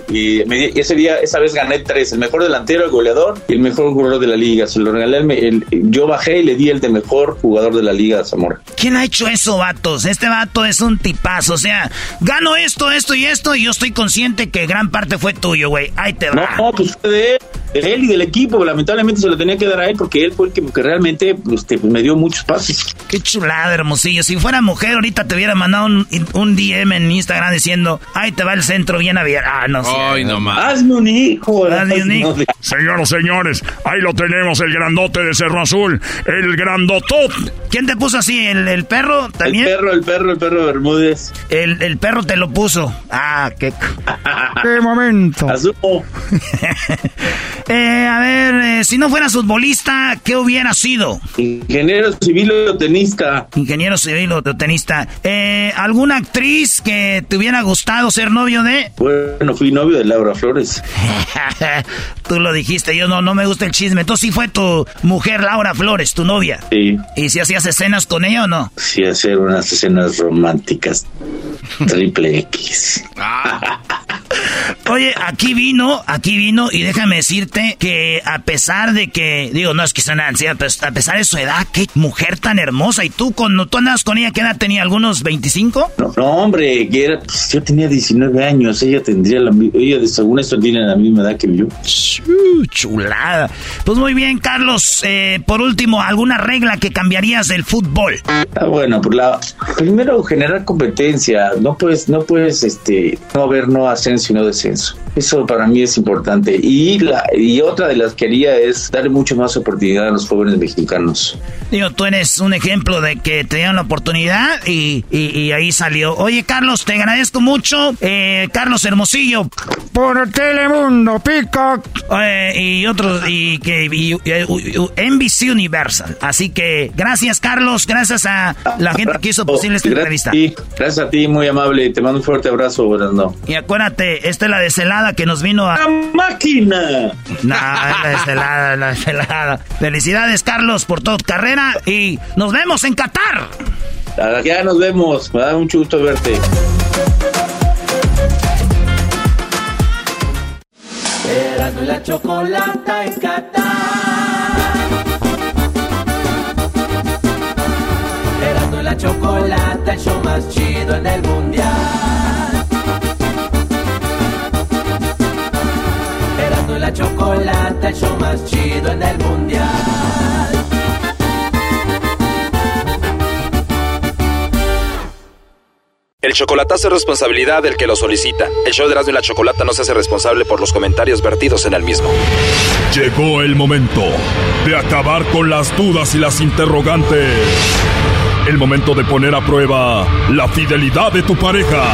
y ese día, esa vez gané tres: el mejor delantero, el goleador y el mejor jugador de la liga. Se lo regalé. El, yo bajé y le di el de mejor jugador de la liga a Zamora. ¿Quién ha hecho eso, vatos? Este vato es un tipazo. O sea, gano esto, esto y esto, y yo estoy consciente que gran parte fue tuyo, güey. Ahí te va. No, pues fue de él, y del equipo. Lamentablemente se lo tenía que dar a él porque él fue el que, realmente este, me dio muchos pases. Qué chulada, hermosillo. Si fuera mujer, ahorita te hubiera mandado un, un DM en Instagram diciendo, ahí te va el centro bien abierto. Ah, no sé. Ay, no más. Hazme un hijo. Hazme un hijo. Señoras, señores, ahí lo tenemos, el grandote de Cerro Azul, el grandotot. ¿Quién te puso así? ¿El, perro también? El perro, el perro, el perro Bermúdez. El, el perro te lo puso. Ah, qué... [LAUGHS] qué momento. [LAUGHS] eh, a ver, eh, si no fueras futbolista, ¿qué hubiera sido? Ingeniero civil o tenista. Ingeniero civil o tenista. Eh, ¿Alguna actriz que te hubiera gustado ser novio de? [LAUGHS] Bueno, fui novio de Laura Flores. Tú lo dijiste, yo no, no me gusta el chisme. Entonces sí fue tu mujer Laura Flores, tu novia. Sí. ¿Y si hacías escenas con ella o no? Sí, hacer unas escenas románticas. [LAUGHS] Triple X. Oye, aquí vino, aquí vino y déjame decirte que a pesar de que, digo, no es que sea una anciana, pero a pesar de su edad, qué mujer tan hermosa. ¿Y tú cuando tú andabas con ella, qué edad tenía? ¿Algunos 25? No, no hombre, que era, pues, yo tenía 19 años, ella tendría la ella según esto tiene la misma edad que yo. chulada. Pues muy bien, Carlos, eh, por último, ¿alguna regla que cambiarías del fútbol? Ah, bueno, por la, primero generar competencia, no puedes, no puedes, este, no haber no ascenso y no descenso. Eso para mí es importante. Y, la, y otra de las que haría es darle mucho más oportunidad a los jóvenes mexicanos. Digo, tú eres un ejemplo de que te dieron la oportunidad y, y, ahí salió. Oye, Carlos, te agradezco mucho. Eh, Carlos Hermosillo. Por Telemundo, Peacock. Eh, y otros, y que NBC Universal. Así que gracias, Carlos. Gracias a la gente que hizo posible esta entrevista. Gracias a ti, muy amable. Te mando un fuerte abrazo, no. Y acuérdate, esta es la que nos vino a... ¡La máquina! No, la deshelada, la deshelada. Felicidades, Carlos, por tu carrera y nos vemos en Qatar. Ya nos vemos, me da mucho gusto verte. Erasmo la chocolata en Qatar. Erasmo la chocolata, el show más chido en el mundial. El show más chido en el mundial. El chocolatazo es responsabilidad del que lo solicita. El show de Erasmo y la Chocolata no se hace responsable por los comentarios vertidos en el mismo. Llegó el momento de acabar con las dudas y las interrogantes. El momento de poner a prueba la fidelidad de tu pareja.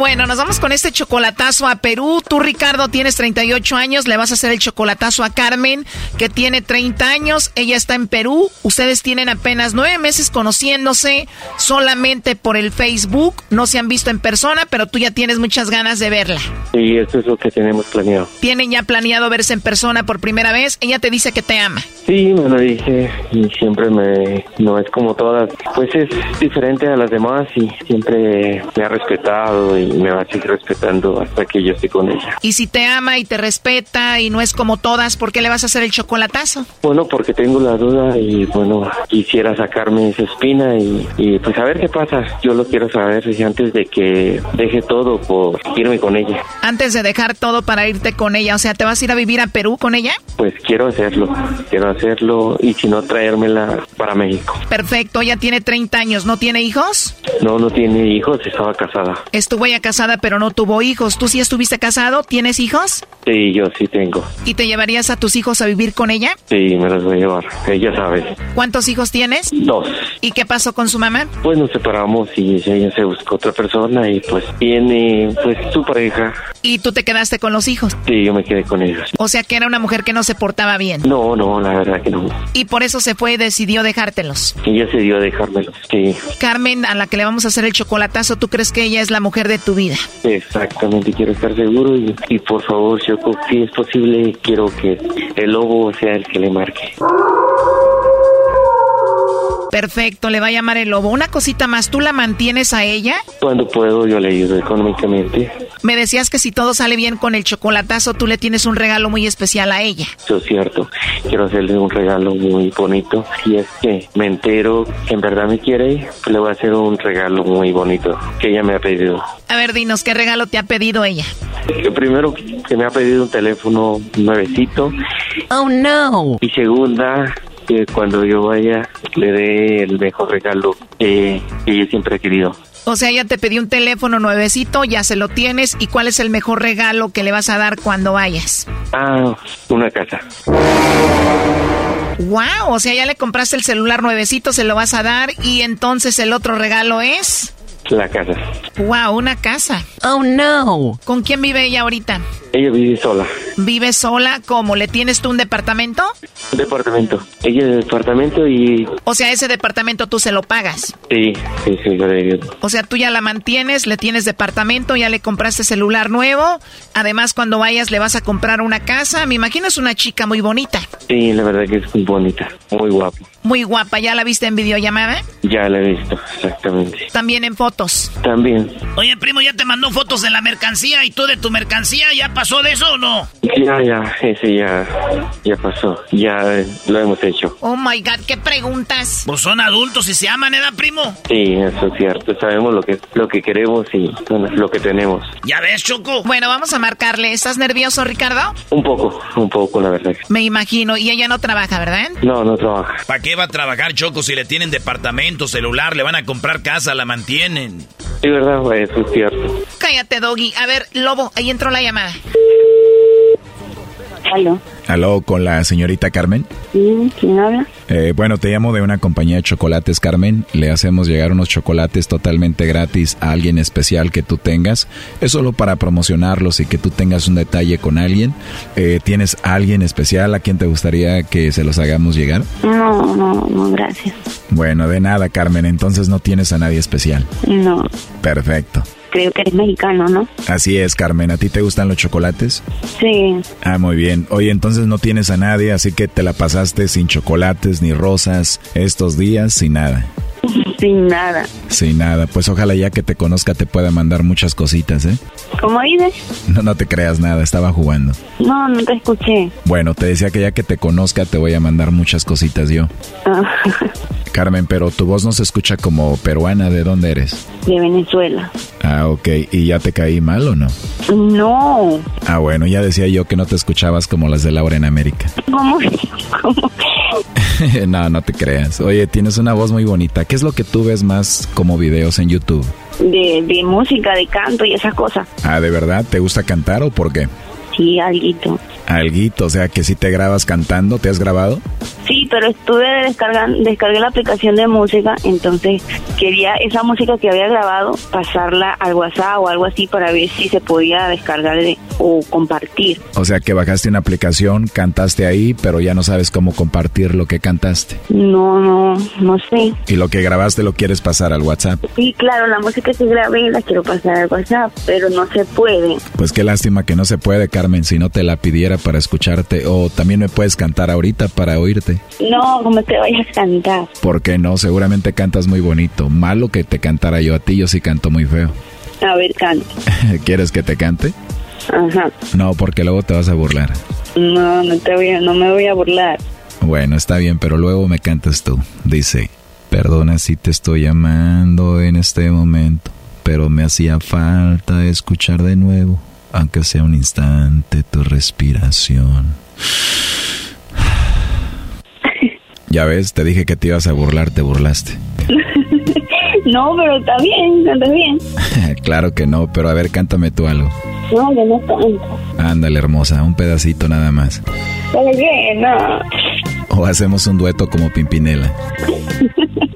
Bueno, nos vamos con este chocolatazo a Perú. Tú, Ricardo, tienes 38 años. Le vas a hacer el chocolatazo a Carmen, que tiene 30 años. Ella está en Perú. Ustedes tienen apenas nueve meses conociéndose solamente por el Facebook. No se han visto en persona, pero tú ya tienes muchas ganas de verla. Sí, eso es lo que tenemos planeado. ¿Tienen ya planeado verse en persona por primera vez? Ella te dice que te ama. Sí, me lo dije y siempre me... No es como todas. Pues es diferente a las demás y siempre me ha respetado y me va a seguir respetando hasta que yo esté con ella. Y si te ama y te respeta y no es como todas, ¿por qué le vas a hacer el chocolatazo? Bueno, porque tengo la duda y bueno, quisiera sacarme esa espina y, pues a ver qué pasa. Yo lo quiero saber antes de que deje todo por irme con ella. Antes de dejar todo para irte con ella, o sea, ¿te vas a ir a vivir a Perú con ella? Pues quiero hacerlo, quiero hacerlo y si no traérmela para México. Perfecto, ella tiene 30 años, ¿no tiene hijos? No, no tiene hijos, estaba casada. Estuvo ya casada pero no tuvo hijos. ¿Tú sí estuviste casado? ¿Tienes hijos? Sí, yo sí tengo. ¿Y te llevarías a tus hijos a vivir con ella? Sí, me los voy a llevar. Ella sabe. ¿Cuántos hijos tienes? Dos. ¿Y qué pasó con su mamá? Pues nos separamos y ella se buscó otra persona y pues tiene pues su pareja. ¿Y tú te quedaste con los hijos? Sí, yo me quedé con ellos. O sea que era una mujer que no se portaba bien. No, no, la verdad que no. Y por eso se fue y decidió dejártelos. Ella se dio a dejármelos, sí. Carmen, a la que le vamos a hacer el chocolatazo, ¿tú crees que ella es la mujer de tu vida? Exactamente, quiero estar seguro y, y por favor, Choco, si es posible, quiero que el lobo sea el que le marque. Perfecto, le va a llamar el lobo. Una cosita más, ¿tú la mantienes a ella? Cuando puedo, yo le ayudo económicamente. Me decías que si todo sale bien con el chocolatazo, tú le tienes un regalo muy especial a ella. Eso es cierto. Quiero hacerle un regalo muy bonito. Si es que me entero que en verdad me quiere, le voy a hacer un regalo muy bonito que ella me ha pedido. A ver, dinos, ¿qué regalo te ha pedido ella? Primero, que me ha pedido un teléfono nuevecito. Oh, no. Y segunda, que cuando yo vaya le dé el mejor regalo que ella siempre ha querido. O sea, ya te pedí un teléfono nuevecito, ya se lo tienes. ¿Y cuál es el mejor regalo que le vas a dar cuando vayas? Ah, una casa. Wow, o sea, ya le compraste el celular nuevecito, se lo vas a dar y entonces el otro regalo es... La casa. Wow, una casa. Oh no. ¿Con quién vive ella ahorita? Ella vive sola. ¿Vives sola? ¿Cómo? ¿Le tienes tú un departamento? Departamento. Ella es departamento y... O sea, ese departamento tú se lo pagas. Sí, sí, sí, O sea, tú ya la mantienes, le tienes departamento, ya le compraste celular nuevo. Además, cuando vayas le vas a comprar una casa. Me imagino es una chica muy bonita. Sí, la verdad que es muy bonita, muy guapa. Muy guapa, ¿ya la viste en videollamada? Ya la he visto, exactamente. También en fotos. También. Oye, primo, ya te mandó fotos de la mercancía y tú de tu mercancía, ¿ya pasó de eso o no? Ya, ya, ese ya, ya pasó, ya lo hemos hecho. Oh my God, ¿qué preguntas? Pues son adultos y se aman, ¿eh, primo? Sí, eso es cierto, sabemos lo que, lo que queremos y lo que tenemos. ¿Ya ves, Choco? Bueno, vamos a marcarle. ¿Estás nervioso, Ricardo? Un poco, un poco, la verdad. Me imagino, y ella no trabaja, ¿verdad? No, no trabaja. ¿Para qué va a trabajar, Choco, si le tienen departamento, celular, le van a comprar casa, la Sí, verdad, eso es cierto. Cállate, Doggy. A ver, Lobo, ahí entró la llamada. Aló. Aló, con la señorita Carmen. Sí, ¿quién habla? Eh, bueno, te llamo de una compañía de chocolates, Carmen. Le hacemos llegar unos chocolates totalmente gratis a alguien especial que tú tengas. Es solo para promocionarlos y que tú tengas un detalle con alguien. Eh, ¿Tienes alguien especial a quien te gustaría que se los hagamos llegar? No, no, no, gracias. Bueno, de nada, Carmen. Entonces no tienes a nadie especial. No. Perfecto creo que eres mexicano, ¿no? Así es, Carmen. ¿A ti te gustan los chocolates? Sí. Ah, muy bien. Oye, entonces no tienes a nadie, así que te la pasaste sin chocolates ni rosas estos días, sin nada. [LAUGHS] Sin nada. Sin nada. Pues ojalá ya que te conozca te pueda mandar muchas cositas, ¿eh? ¿Cómo dices? No, no te creas nada, estaba jugando. No, no te escuché. Bueno, te decía que ya que te conozca te voy a mandar muchas cositas yo. Ah. [LAUGHS] Carmen, pero tu voz no se escucha como peruana. ¿De dónde eres? De Venezuela. Ah, ok. ¿Y ya te caí mal o no? No. Ah, bueno, ya decía yo que no te escuchabas como las de Laura en América. ¿Cómo? [LAUGHS] ¿Cómo? no, no te creas. Oye, tienes una voz muy bonita. ¿Qué es lo que tú ves más como videos en YouTube? De, de música, de canto y esas cosas. Ah, ¿de verdad? ¿Te gusta cantar o por qué? Sí, alguito. Alguito, o sea que si te grabas cantando, ¿te has grabado? Sí, pero estuve descargando, descargué la aplicación de música, entonces quería esa música que había grabado pasarla al WhatsApp o algo así para ver si se podía descargar o compartir. O sea que bajaste una aplicación, cantaste ahí, pero ya no sabes cómo compartir lo que cantaste. No, no, no sé. ¿Y lo que grabaste lo quieres pasar al WhatsApp? Sí, claro, la música que grabé la quiero pasar al WhatsApp, pero no se puede. Pues qué lástima que no se puede, Carmen, si no te la pidiera para escucharte o también me puedes cantar ahorita para oírte. No, como te vayas a cantar. ¿Por qué no? Seguramente cantas muy bonito. Malo que te cantara yo a ti, yo sí canto muy feo. A ver, canta. [LAUGHS] ¿Quieres que te cante? Ajá. No, porque luego te vas a burlar. No, no te voy a, no me voy a burlar. Bueno, está bien, pero luego me cantas tú. Dice, perdona si te estoy llamando en este momento, pero me hacía falta escuchar de nuevo aunque sea un instante, tu respiración. Ya ves, te dije que te ibas a burlar, te burlaste. [LAUGHS] no, pero está bien, está bien. [LAUGHS] claro que no, pero a ver, cántame tú algo. No, yo no canto. Ándale, hermosa, un pedacito nada más. Pero bien, no. O hacemos un dueto como Pimpinela. [LAUGHS]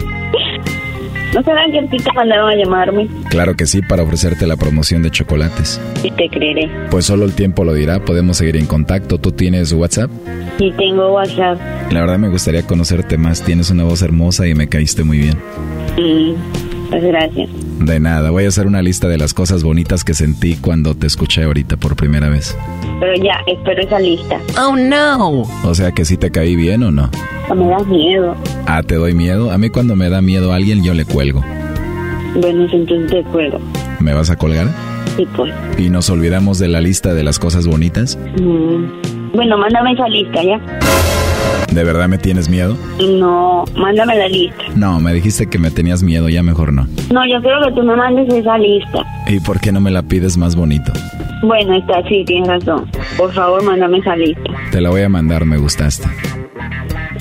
¿No será que ti te mandaron a llamarme? Claro que sí, para ofrecerte la promoción de chocolates. Y te creeré. Pues solo el tiempo lo dirá, podemos seguir en contacto. ¿Tú tienes WhatsApp? Sí, tengo WhatsApp. La verdad me gustaría conocerte más, tienes una voz hermosa y me caíste muy bien. Mm, gracias. De nada, voy a hacer una lista de las cosas bonitas que sentí cuando te escuché ahorita por primera vez. Pero ya, espero esa lista. Oh no. O sea que sí te caí bien o no? me das miedo. Ah, ¿te doy miedo? A mí cuando me da miedo a alguien yo le cuelgo. Bueno, entonces te cuelgo. ¿Me vas a colgar? Sí, pues. ¿Y nos olvidamos de la lista de las cosas bonitas? Mm. Bueno, mándame esa lista, ¿ya? ¿De verdad me tienes miedo? No, mándame la lista. No, me dijiste que me tenías miedo, ya mejor no. No, yo quiero que tú me mandes esa lista. ¿Y por qué no me la pides más bonito? Bueno, está, sí, tienes razón. Por favor, mándame esa lista. Te la voy a mandar, me gustaste.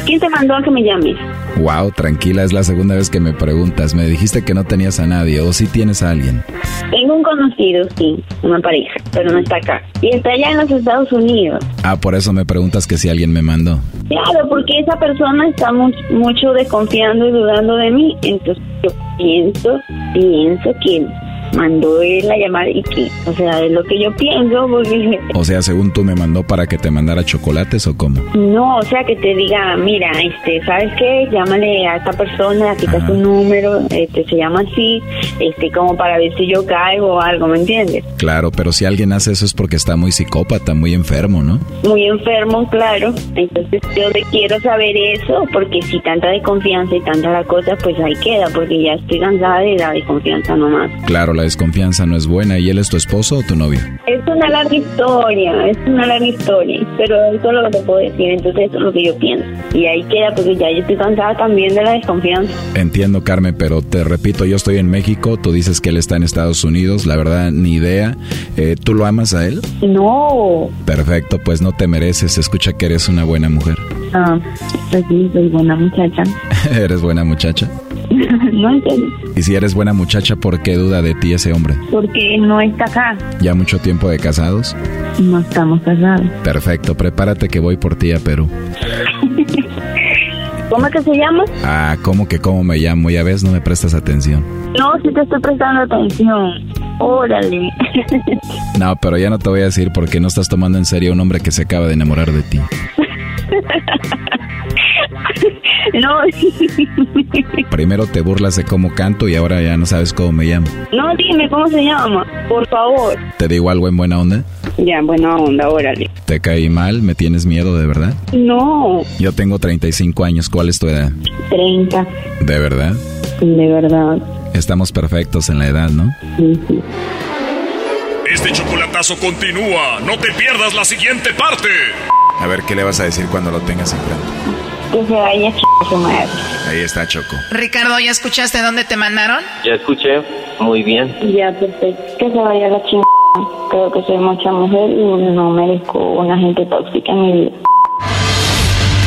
¿Quién te mandó a que me llames? Wow, tranquila, es la segunda vez que me preguntas. Me dijiste que no tenías a nadie, o si tienes a alguien. Tengo un conocido, sí, una pareja, pero no está acá. Y está allá en los Estados Unidos. Ah, por eso me preguntas que si alguien me mandó. Claro, porque esa persona está mucho desconfiando y dudando de mí. Entonces yo pienso, pienso que mandó él la llamada y que, o sea, es lo que yo pienso, porque... [LAUGHS] O sea, según tú me mandó para que te mandara chocolates o cómo? No, o sea, que te diga, mira, este, ¿sabes qué? Llámale a esta persona, aquí está su número, este, se llama así, este, como para ver si yo caigo o algo, ¿me entiendes? Claro, pero si alguien hace eso es porque está muy psicópata, muy enfermo, ¿no? Muy enfermo, claro. Entonces yo quiero saber eso, porque si tanta desconfianza y tanta la cosa, pues ahí queda, porque ya estoy cansada de la desconfianza nomás. Claro, la desconfianza no es buena. ¿Y él es tu esposo o tu novio? Es una larga historia, es una larga historia, pero eso es lo que te puedo decir, entonces eso es lo que yo pienso. Y ahí queda, porque ya yo estoy cansada también de la desconfianza. Entiendo, Carmen, pero te repito, yo estoy en México, tú dices que él está en Estados Unidos, la verdad, ni idea. Eh, ¿Tú lo amas a él? No. Perfecto, pues no te mereces, escucha que eres una buena mujer. Ah, pues sí, soy buena muchacha. [LAUGHS] ¿Eres buena muchacha? [LAUGHS] no entiendo. Y si eres buena muchacha, ¿por qué duda de ti ese hombre? Porque no está acá. ¿Ya mucho tiempo de casados? No estamos casados. Perfecto, prepárate que voy por ti a Perú. [LAUGHS] ¿Cómo que se llama? Ah, ¿cómo que cómo me llamo? Ya ves, no me prestas atención. No, sí te estoy prestando atención. Órale. [LAUGHS] No, pero ya no te voy a decir porque no estás tomando en serio a un hombre que se acaba de enamorar de ti. No. [LAUGHS] Primero te burlas de cómo canto y ahora ya no sabes cómo me llamo. No, dime cómo se llama, por favor. ¿Te digo algo en buena onda? Ya, buena onda, órale. ¿Te caí mal? ¿Me tienes miedo de verdad? No. Yo tengo 35 años. ¿Cuál es tu edad? 30. ¿De verdad? De verdad. Estamos perfectos en la edad, ¿no? Sí, sí. Este chocolatazo continúa. No te pierdas la siguiente parte. A ver, ¿qué le vas a decir cuando lo tengas enfrente? Que se vaya ch... su madre. Ahí está Choco. Ricardo, ¿ya escuchaste dónde te mandaron? Ya escuché, muy bien. Ya, perfecto. Que se vaya la chingada. Creo que soy mucha mujer y no merezco una gente tóxica en mi vida.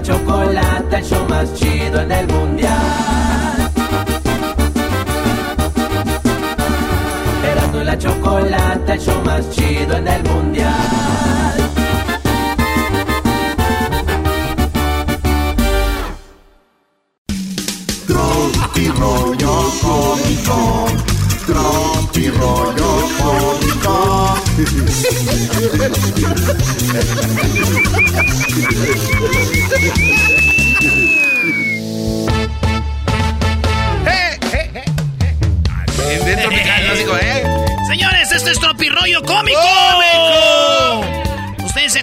La chocolata, el show más chido en el mundial. Erasmo y la chocolata, el show más chido en el mundial. Tropi rollo cómico. Tropi rollo cómico. Señores, esto es Tropirollo Cómico. ¿Ustedes se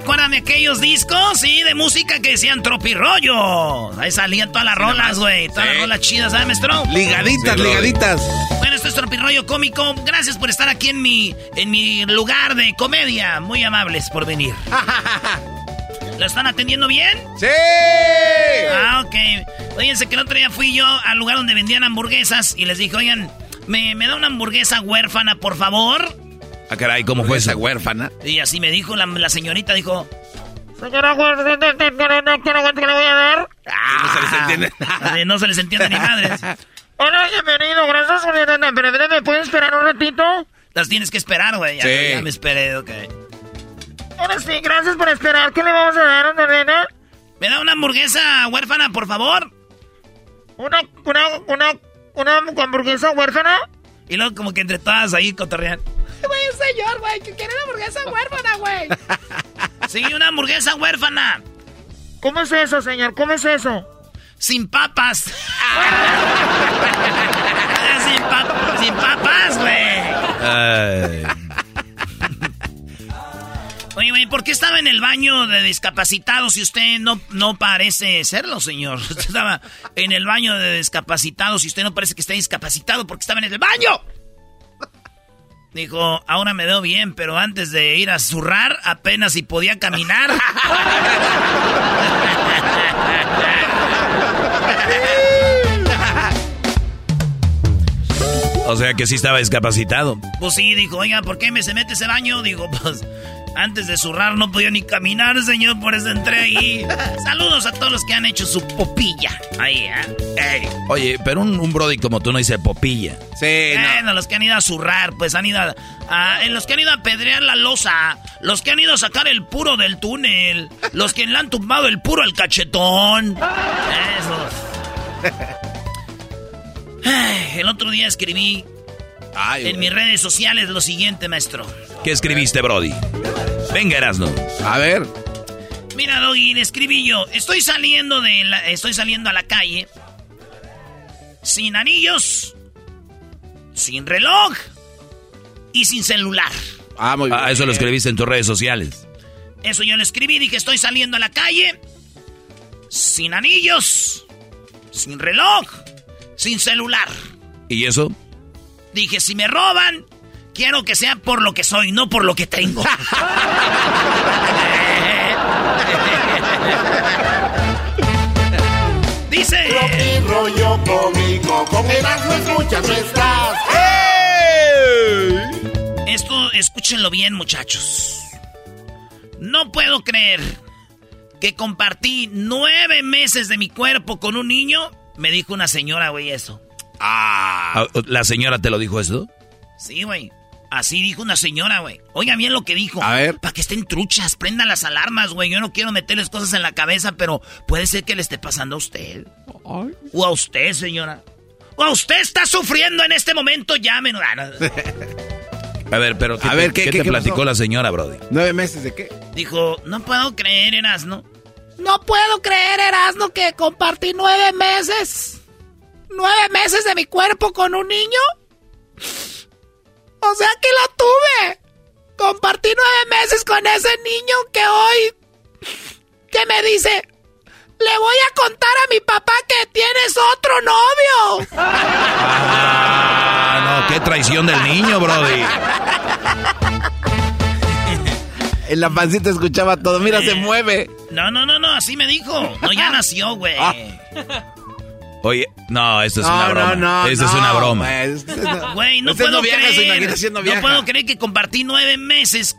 acuerdan de aquellos discos? Sí, de música que decían Tropirollo. Ahí salían todas las rolas, güey. Todas las rolas chidas, ¿sabes, maestro? Ligaditas, ligaditas. Bueno, esto es Tropirollo Cómico. Gracias por estar aquí en mi, en mi lugar de comedia. Muy amables por venir. [LAUGHS] ¿Lo están atendiendo bien? ¡Sí! Ah, ok. Oiganse que el otro día fui yo al lugar donde vendían hamburguesas y les dije, oigan, ¿me, me da una hamburguesa huérfana, por favor? Ah, caray, ¿cómo fue esa huérfana? Y así me dijo la, la señorita, dijo... Señora, ¿qué le voy a dar? no se les entiende [LAUGHS] nada. No se les entiende ni madres. [LAUGHS] Hola, bienvenido, gracias. Pero ¿me puedes esperar un ratito? Las tienes que esperar, güey. Ya, Sí. ya me esperé, ok. Ahora sí, gracias por esperar. ¿Qué le vamos a dar, una nena? ¿Me da una hamburguesa huérfana, por favor? ¿Una, una, una, una hamburguesa huérfana? Y luego como que entre todas ahí cotorrean. Güey, señor, güey, que quiere una hamburguesa huérfana, güey. [LAUGHS] Sí, una hamburguesa huérfana. ¿Cómo es eso, señor? ¿Cómo es eso? Sin papas. [LAUGHS] sin, pa- sin papas, güey. Oye, güey, ¿por qué estaba en el baño de discapacitados si usted no, no parece serlo, señor? [LAUGHS] Usted estaba en el baño de discapacitados y usted no parece que esté discapacitado porque estaba en el baño. Dijo, ahora me veo bien, pero antes de ir a zurrar, apenas si podía caminar. [LAUGHS] [LAUGHS] O sea que sí estaba discapacitado. Pues sí, dijo, oiga, ¿por qué me se mete ese baño? Digo, pues antes de zurrar no podía ni caminar, señor, por eso entré ahí. [LAUGHS] Saludos a todos los que han hecho su popilla. Ahí, ¿eh? Oye, pero un, un, brody como tú no dice popilla. Sí, bueno, los que han ido a zurrar, pues han ido a, En los que han ido a pedrear la losa, los que han ido a sacar el puro del túnel, los que le han tumbado el puro al cachetón. [LAUGHS] El otro día escribí en mis redes sociales lo siguiente, maestro. ¿Qué escribiste, Brody? Venga, Erasno. A ver. Mira, Doggy, le escribí yo. Estoy saliendo de la, estoy saliendo a la calle sin anillos, sin reloj y sin celular. Ah, muy bien. Ah, eso lo escribiste en tus redes sociales. Eso yo lo escribí, dije, estoy saliendo a la calle sin anillos, sin reloj, sin celular. ¿Y eso? Dije, si me roban, quiero que sea por lo que soy, no por lo que tengo. [LAUGHS] Dice. Rollo cómico, con escuchas nuestras. Esto, escúchenlo bien, muchachos. No puedo creer que compartí nueve meses de mi cuerpo con un niño. Me dijo una señora, güey, eso. Ah. ¿La señora te lo dijo eso? Sí, güey. Así dijo una señora, güey. Oiga bien lo que dijo. A ver. Para que estén truchas, prendan las alarmas, güey. Yo no quiero meterles cosas en la cabeza, pero puede ser que le esté pasando a usted. O a usted, señora. O a usted está sufriendo en este momento, llámenos. [LAUGHS] A ver, pero ¿qué, a ver, ¿qué, te platicó la señora, Brody? ¿Nueve meses de qué? Dijo, no puedo creer, Erasno. No puedo creer, Erasno, que compartí nueve meses. Nueve meses de mi cuerpo con un niño. O sea que la tuve. Compartí nueve meses con ese niño que hoy... que me dice... Le voy a contar a mi papá que tienes otro novio. Ah, no, qué traición del niño, Brody. En la pancita escuchaba todo. Mira, se mueve. No, no, no, no, así me dijo. No, ya [LAUGHS] nació, güey. Ah. Oye, no, esto es una broma. No, no, esto es una broma. Güey, no puedo creer. No puedo creer que compartí nueve meses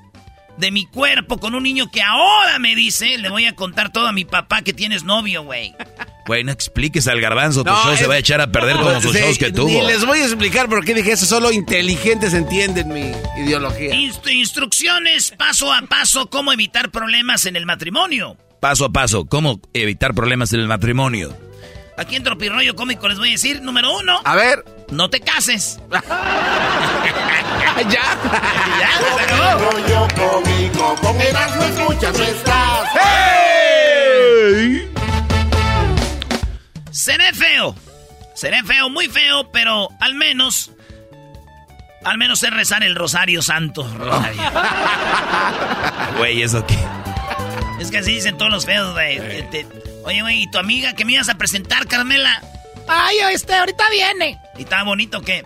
de mi cuerpo con un niño que ahora me dice, le voy a contar todo a mi papá que tienes novio, güey. Güey, no expliques al garbanzo, tu show se va a echar a perder como sus shows que tuvo. Y les voy a explicar por qué dije eso, solo inteligentes entienden mi ideología. instrucciones paso a paso, cómo evitar problemas en el matrimonio. Paso a paso, cómo evitar problemas en el matrimonio. Aquí en Tropirroyo Cómico les voy a decir, número uno. A ver. No te cases. [LAUGHS] ya. ya, Rollo cómico, con Erasmo escuchas nuestras. ¡Hey! Seré feo. Seré feo, muy feo, pero al menos... Al menos sé rezar el Rosario Santo. Rosario. [LAUGHS] Güey, ¿eso qué? Es que así dicen todos los feos, güey. Oye, güey, ¿y tu amiga que me ibas a presentar, Carmela? Ay, este, ahorita viene. ¿Y está bonito qué?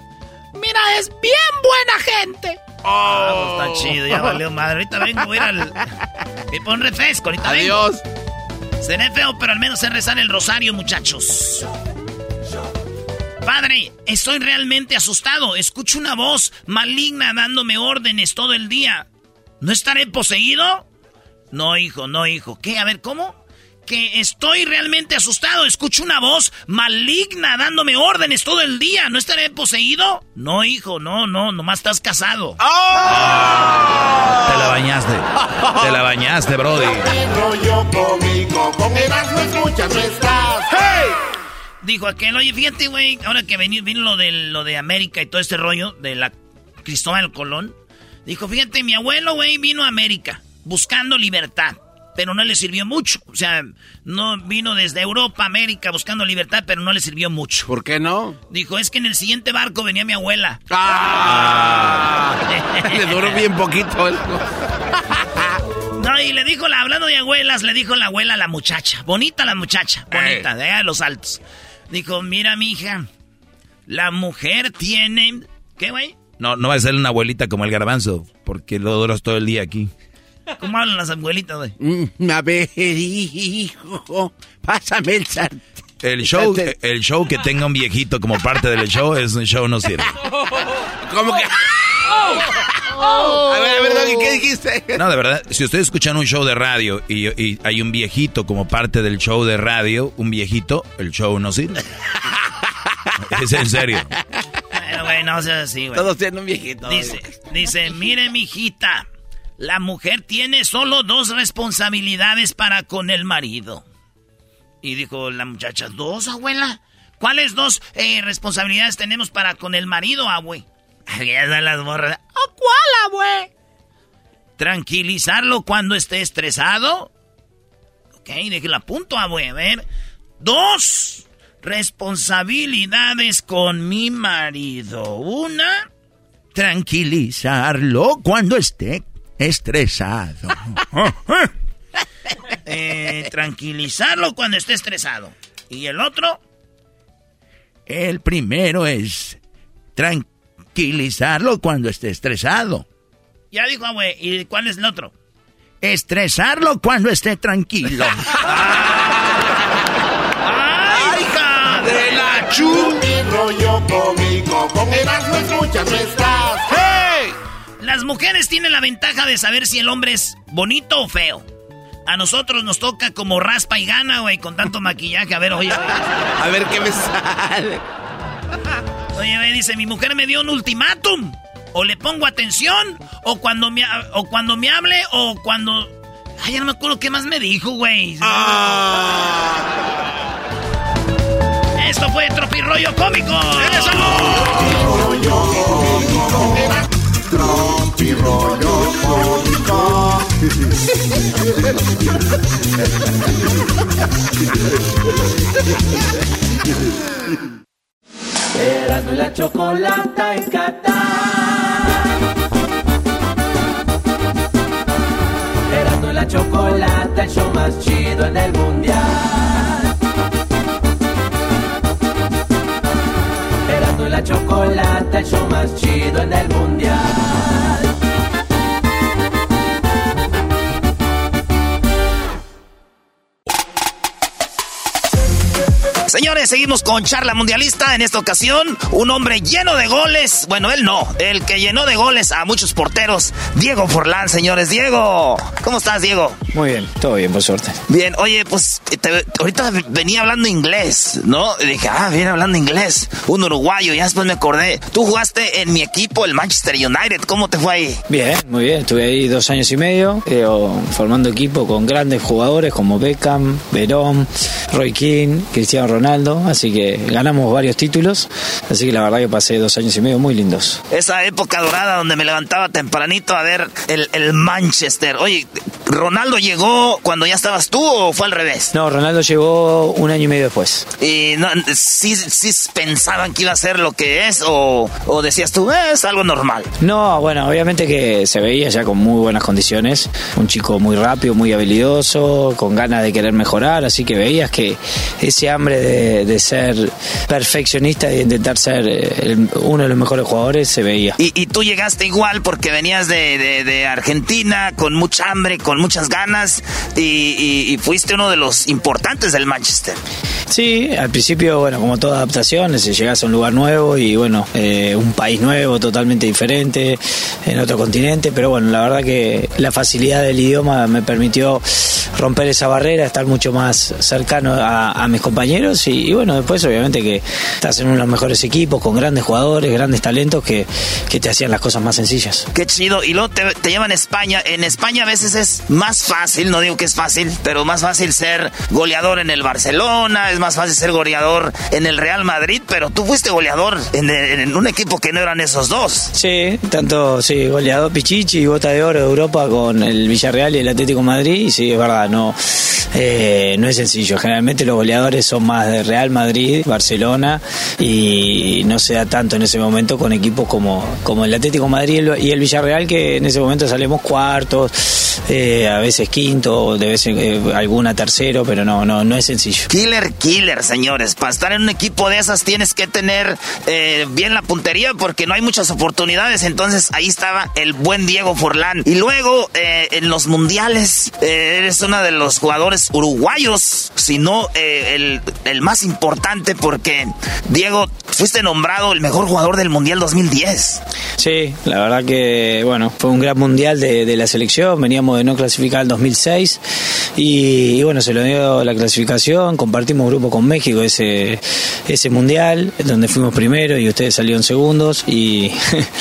Mira, es bien buena gente. Oh, pues está chido, ya valió madre. Ahorita vengo, voy a ir al. Me pon refresco, ahorita Adiós. Seré feo, pero al menos se rezar el rosario, muchachos. Padre, estoy realmente asustado. Escucho una voz maligna dándome órdenes todo el día. ¿No estaré poseído? No, hijo, no, hijo. ¿Qué? A ver, ¿cómo? Que estoy realmente asustado. Escucho una voz maligna dándome órdenes todo el día. ¿No estaré poseído? No, hijo, no, no, nomás estás casado. ¡Oh! Te la bañaste. Te la bañaste, Brody. Dijo aquel, oye, fíjate, güey, ahora que vino, vino lo, de, lo de América y todo este rollo de la Cristóbal Colón. Dijo, fíjate, mi abuelo, güey, vino a América buscando libertad, pero no le sirvió mucho. O sea, no vino desde Europa, América, buscando libertad, pero no le sirvió mucho. ¿Por qué no? Dijo, es que en el siguiente barco venía mi abuela. ¡Ah! [LAUGHS] le duró bien poquito [LAUGHS] No, y le dijo, hablando de abuelas, le dijo la abuela a la muchacha. Bonita la muchacha, bonita, de allá de los altos. Dijo, mira, mi hija, la mujer tiene... ¿Qué, güey? No, no va a ser una abuelita como el garbanzo, porque lo duras todo el día aquí. ¿Cómo hablan las abuelitas, güey? Mm, a ver, hijo, pásame el sartén. El show, el show que tenga un viejito como parte del show es un show no sirve. ¿Cómo que? A ver, a ver, ¿qué dijiste? No, de verdad, si ustedes escuchan un show de radio y, y, hay un viejito como parte del show de radio, un viejito, el show no sirve. es en serio. Bueno, güey, no seas así, güey. Todos tienen un viejito. Dice, dice, mire, mijita, la mujer tiene solo dos responsabilidades para con el marido. Y dijo la muchacha, ¿dos, abuela? ¿Cuáles dos eh, responsabilidades tenemos para con el marido, abue? [LAUGHS] Las borras. ¿A cuál, abue? Tranquilizarlo cuando esté estresado. Ok, déjela la punto, abue. A ver. Dos responsabilidades con mi marido. Una, tranquilizarlo cuando esté estresado. [LAUGHS] Eh, tranquilizarlo cuando esté estresado. Y el otro, el primero es tranquilizarlo cuando esté estresado. Ya dijo, güey, ¿y cuál es el otro? Estresarlo cuando esté tranquilo. [LAUGHS] ¡Ay, hija de la chu! rollo cómico, con muchas ¡Hey! Las mujeres tienen la ventaja de saber si el hombre es bonito o feo. A nosotros nos toca como raspa y gana, güey, con tanto maquillaje. A ver, oye. A ver qué me sale. Oye, güey, dice, mi mujer me dio un ultimátum. O le pongo atención, o cuando me, o cuando me hable, o cuando... Ay, ya no me acuerdo qué más me dijo, güey. Ah. Esto fue Tropirollo Cómico. Tropirollo Cómico. Tropirollo Cómico. Erasmo la chocolata en Qatar. Erasmo la chocolata, el show más chido en el mundial. Erasmo la chocolata, el show más chido en el mundial. Señores, seguimos con Charla Mundialista. En esta ocasión, un hombre lleno de goles. Bueno, él no. El que llenó de goles a muchos porteros. Diego Forlán, señores. Diego, ¿cómo estás, Diego? Muy bien, todo bien, por suerte. Bien, oye, pues ahorita venía hablando inglés, ¿no? Y dije, ah, viene hablando inglés. Un uruguayo, ya después me acordé. Tú jugaste en mi equipo, el Manchester United. ¿Cómo te fue ahí? Bien, muy bien. Estuve ahí dos años y medio, eh, formando equipo con grandes jugadores como Beckham, Verón, Roy King, Cristiano Ronaldo Ronaldo, así que ganamos varios títulos, así que la verdad que pasé dos años y medio muy lindos. Esa época dorada donde me levantaba tempranito a ver el, el Manchester. Oye, ¿Ronaldo llegó cuando ya estabas tú o fue al revés? No, Ronaldo llegó un año y medio después. ¿Y no, sí, sí pensaban que iba a ser lo que es o, o decías tú, eh, es algo normal? No, bueno, obviamente que se veía ya con muy buenas condiciones, un chico muy rápido, muy habilidoso, con ganas de querer mejorar, así que veías que ese hambre de de, ser perfeccionista y intentar ser eh, uno de los mejores jugadores se veía. Y, tú llegaste igual porque venías de, Argentina con mucha hambre, con muchas ganas y, fuiste uno de los importantes del Manchester. Sí, al principio, bueno, como toda adaptación, si llegas a un lugar nuevo y bueno, eh, un país nuevo, totalmente diferente, en otro continente, pero bueno, la verdad que la facilidad del idioma me permitió romper esa barrera, estar mucho más cercano a mis compañeros y, bueno, después obviamente que estás en uno de los mejores equipos, con grandes jugadores, grandes talentos que, te hacían las cosas más sencillas. Qué chido. Y luego te, llevan a España. En España a veces es más fácil, no digo que es fácil, pero más fácil ser goleador en el Barcelona, es más fácil ser goleador en el Real Madrid, pero tú fuiste goleador en, un equipo que no eran esos dos. Sí, tanto, sí, goleador Pichichi y Bota de Oro de Europa con el Villarreal y el Atlético Madrid. Y sí, es verdad, no, eh, no es sencillo. Generalmente los goleadores son más de Real Madrid, Barcelona y no se da tanto en ese momento con equipos como, como el Atlético Madrid y el Villarreal que en ese momento salimos cuartos, eh, eh, a veces quinto, de vez en eh, alguna tercero, pero no, no, no es sencillo. Killer, killer, señores. Para estar en un equipo de esas tienes que tener eh, bien la puntería porque no hay muchas oportunidades. Entonces ahí estaba el buen Diego Forlán. Y luego en los mundiales eres uno de los jugadores uruguayos, si no el más importante porque Diego fuiste nombrado el mejor jugador del mundial 2010. Sí, la verdad que bueno, fue un gran mundial de, la selección. Veníamos de no clasificar en 2006 y, bueno, se lo dio la clasificación. Compartimos grupo con México ese, ese mundial, donde fuimos primero y ustedes salieron segundos. Y,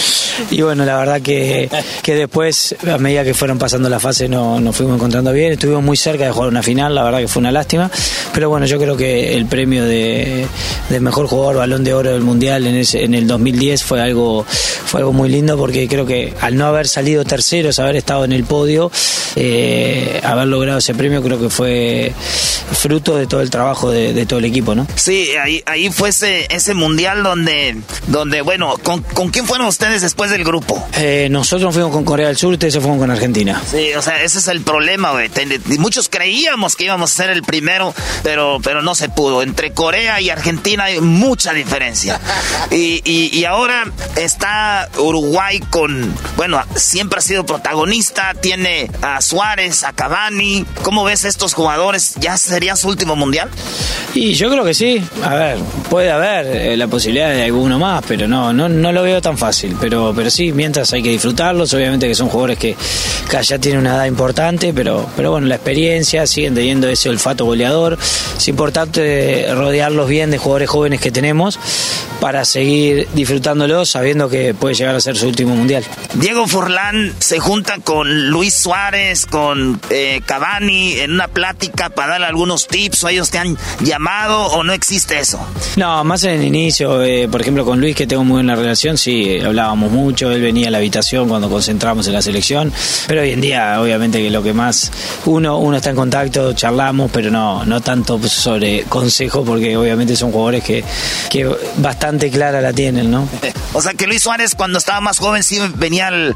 [LAUGHS] y bueno, la verdad que, que después, a medida que fueron pasando la fase, no, nos fuimos encontrando bien. Estuvimos muy cerca de jugar una final, la verdad que fue una lástima. Pero bueno, yo creo que el premio de, de mejor jugador balón de oro del mundial en, ese, en el 2010 fue algo, fue algo muy lindo porque creo que al no haber salido terceros, haber estado en el podio, eh, haber logrado ese premio creo que fue fruto de todo el trabajo de, todo el equipo, ¿no? Sí, ahí, ahí fue ese, ese mundial donde, donde bueno, ¿con, quién fueron ustedes después del grupo? Eh, nosotros fuimos con Corea del Sur, ustedes se fueron con Argentina. Sí, o sea, ese es el problema, güey. Muchos creíamos que íbamos a ser el primero, pero, pero no se pudo. Entre Corea y Argentina hay mucha diferencia. [LAUGHS] Y, y ahora está Uruguay con, bueno, siempre ha sido protagonista, tiene a Suárez, a Cavani. ¿Cómo ves estos jugadores? ¿Ya sería su último mundial? Y yo creo que sí. A ver, puede haber eh, la posibilidad de alguno más, pero no, no, no lo veo tan fácil. Pero, pero sí, mientras hay que disfrutarlos. Obviamente que son jugadores que, ya tienen una edad importante, pero, pero bueno, la experiencia, siguen teniendo ese olfato goleador. Es importante rodearlos bien de jugadores jóvenes que tenemos para seguir disfrutándolos sabiendo que puede llegar a ser su último mundial. Diego Forlán se junta con Luis Suárez, con eh, Cavani en una plática para darle algunos tips o ellos te han llamado o no existe eso? No, más en el inicio, eh, por ejemplo con Luis que tengo muy buena relación, sí, hablábamos mucho, él venía a la habitación cuando concentramos en la selección, pero hoy en día obviamente que lo que más uno, uno está en contacto, charlamos, pero no, no tanto sobre consejos porque obviamente son jugadores que, que bastante clara la tienen, ¿no? [LAUGHS] o sea que Luis Suárez cuando estaba más joven sí venía al,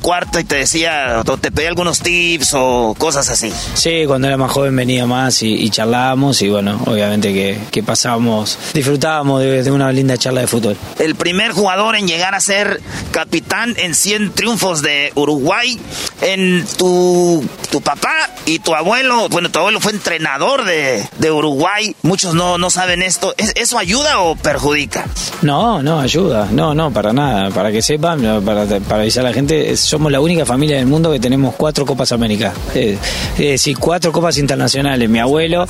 cuarto y te decía, o te pedía algunos tips o cosas así. Sí, cuando era más joven venía más y, charlábamos y bueno, obviamente que, que pasábamos, disfrutábamos de, una linda charla de fútbol. El primer jugador en llegar a ser capitán en 100 triunfos de Uruguay, en tu, tu papá y tu abuelo, bueno, tu abuelo fue entrenador de, de Uruguay, muchos no, no saben esto, ¿eso ayuda o perjudica? No, no, ayuda, no, no, para nada, para que sepan, para, para avisar a la gente, somos la única familia del mundo que tenemos cuatro Copas América, eh, es decir, cuatro Copas Internacionales, mi abuelo,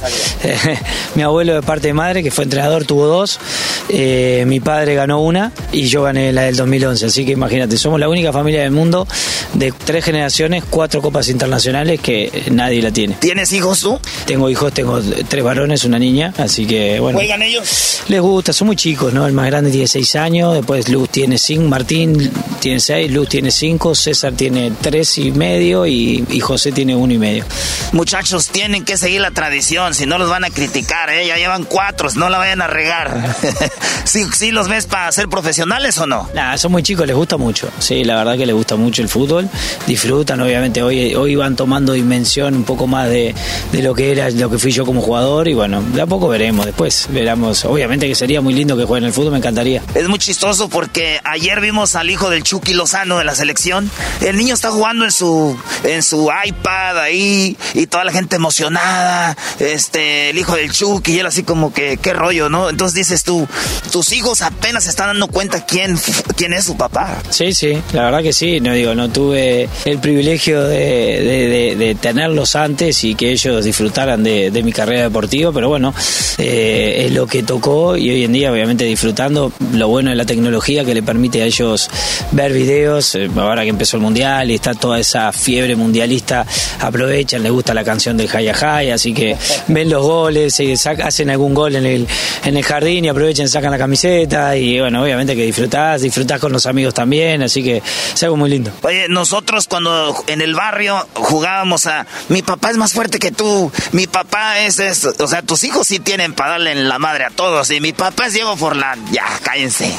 [LAUGHS] mi abuelo de parte de madre, que fue entrenador, tuvo dos, eh, mi padre ganó una y yo gané la del 2011, así que imagínate, somos la única familia del mundo de tres generaciones, cuatro Copas Internacionales que nadie la tiene. ¿Tienes hijos tú? Tengo hijos, tengo tres varones, una niña, así que bueno. ¿Juegan ellos? Les gusta, son muy chicos, ¿no? El más grande tiene seis años, después Luz tiene cinco, Martín tiene seis, Luz tiene cinco, César tiene tres y medio y, y José tiene uno y medio. Muchachos, tienen que seguir la tradición, si no los van a criticar, ¿eh? Ya llevan cuatro, no la vayan a regar. [LAUGHS] ¿Sí, ¿Sí, los ves para ser profesionales o no? Nah, son muy chicos, les gusta mucho. Sí, la verdad que les gusta mucho el fútbol. Disfrutan, obviamente, hoy, hoy van tomando dimensión un poco más de, de lo que era, lo que fui yo como jugador y bueno, de a poco veremos después. Veremos, obviamente que sería muy lindo que jueguen el fútbol, me encantaría. Es muy chistoso porque ayer vimos al hijo del Chucky Lozano de la selección. El niño está jugando en su, en su iPad ahí y toda la gente emocionada. Este, el hijo del Chucky y él así como que, qué rollo, ¿no? Entonces dices tú, tus hijos apenas se están dando cuenta quién, quién es su papá. Sí, sí, la verdad que sí. No digo, no tuve el privilegio de, tenerlos antes y que ellos disfrutaran de, mi carrera deportiva, pero bueno, eh, es lo que tocó y hoy en día obviamente disfrutando lo bueno de la tecnología que le permite a ellos ver videos. Eh, ahora que empezó el mundial y está toda esa fiebre mundialista, aprovechan, les gusta la canción del Jaya Jaya, así que ven los goles, hacen algún gol en el, jardín y aprovechen, sacan la camiseta y bueno, obviamente que disfrutás, disfrutás con los amigos también, así que es algo muy lindo. Oye, nosotros cuando en el barrio jugábamos a mi papá es más fuerte que tú, mi papá es, es o sea, tus hijos sí tienen para darle en la madre a todos y mi papá es Diego Forlán, ya, cállense.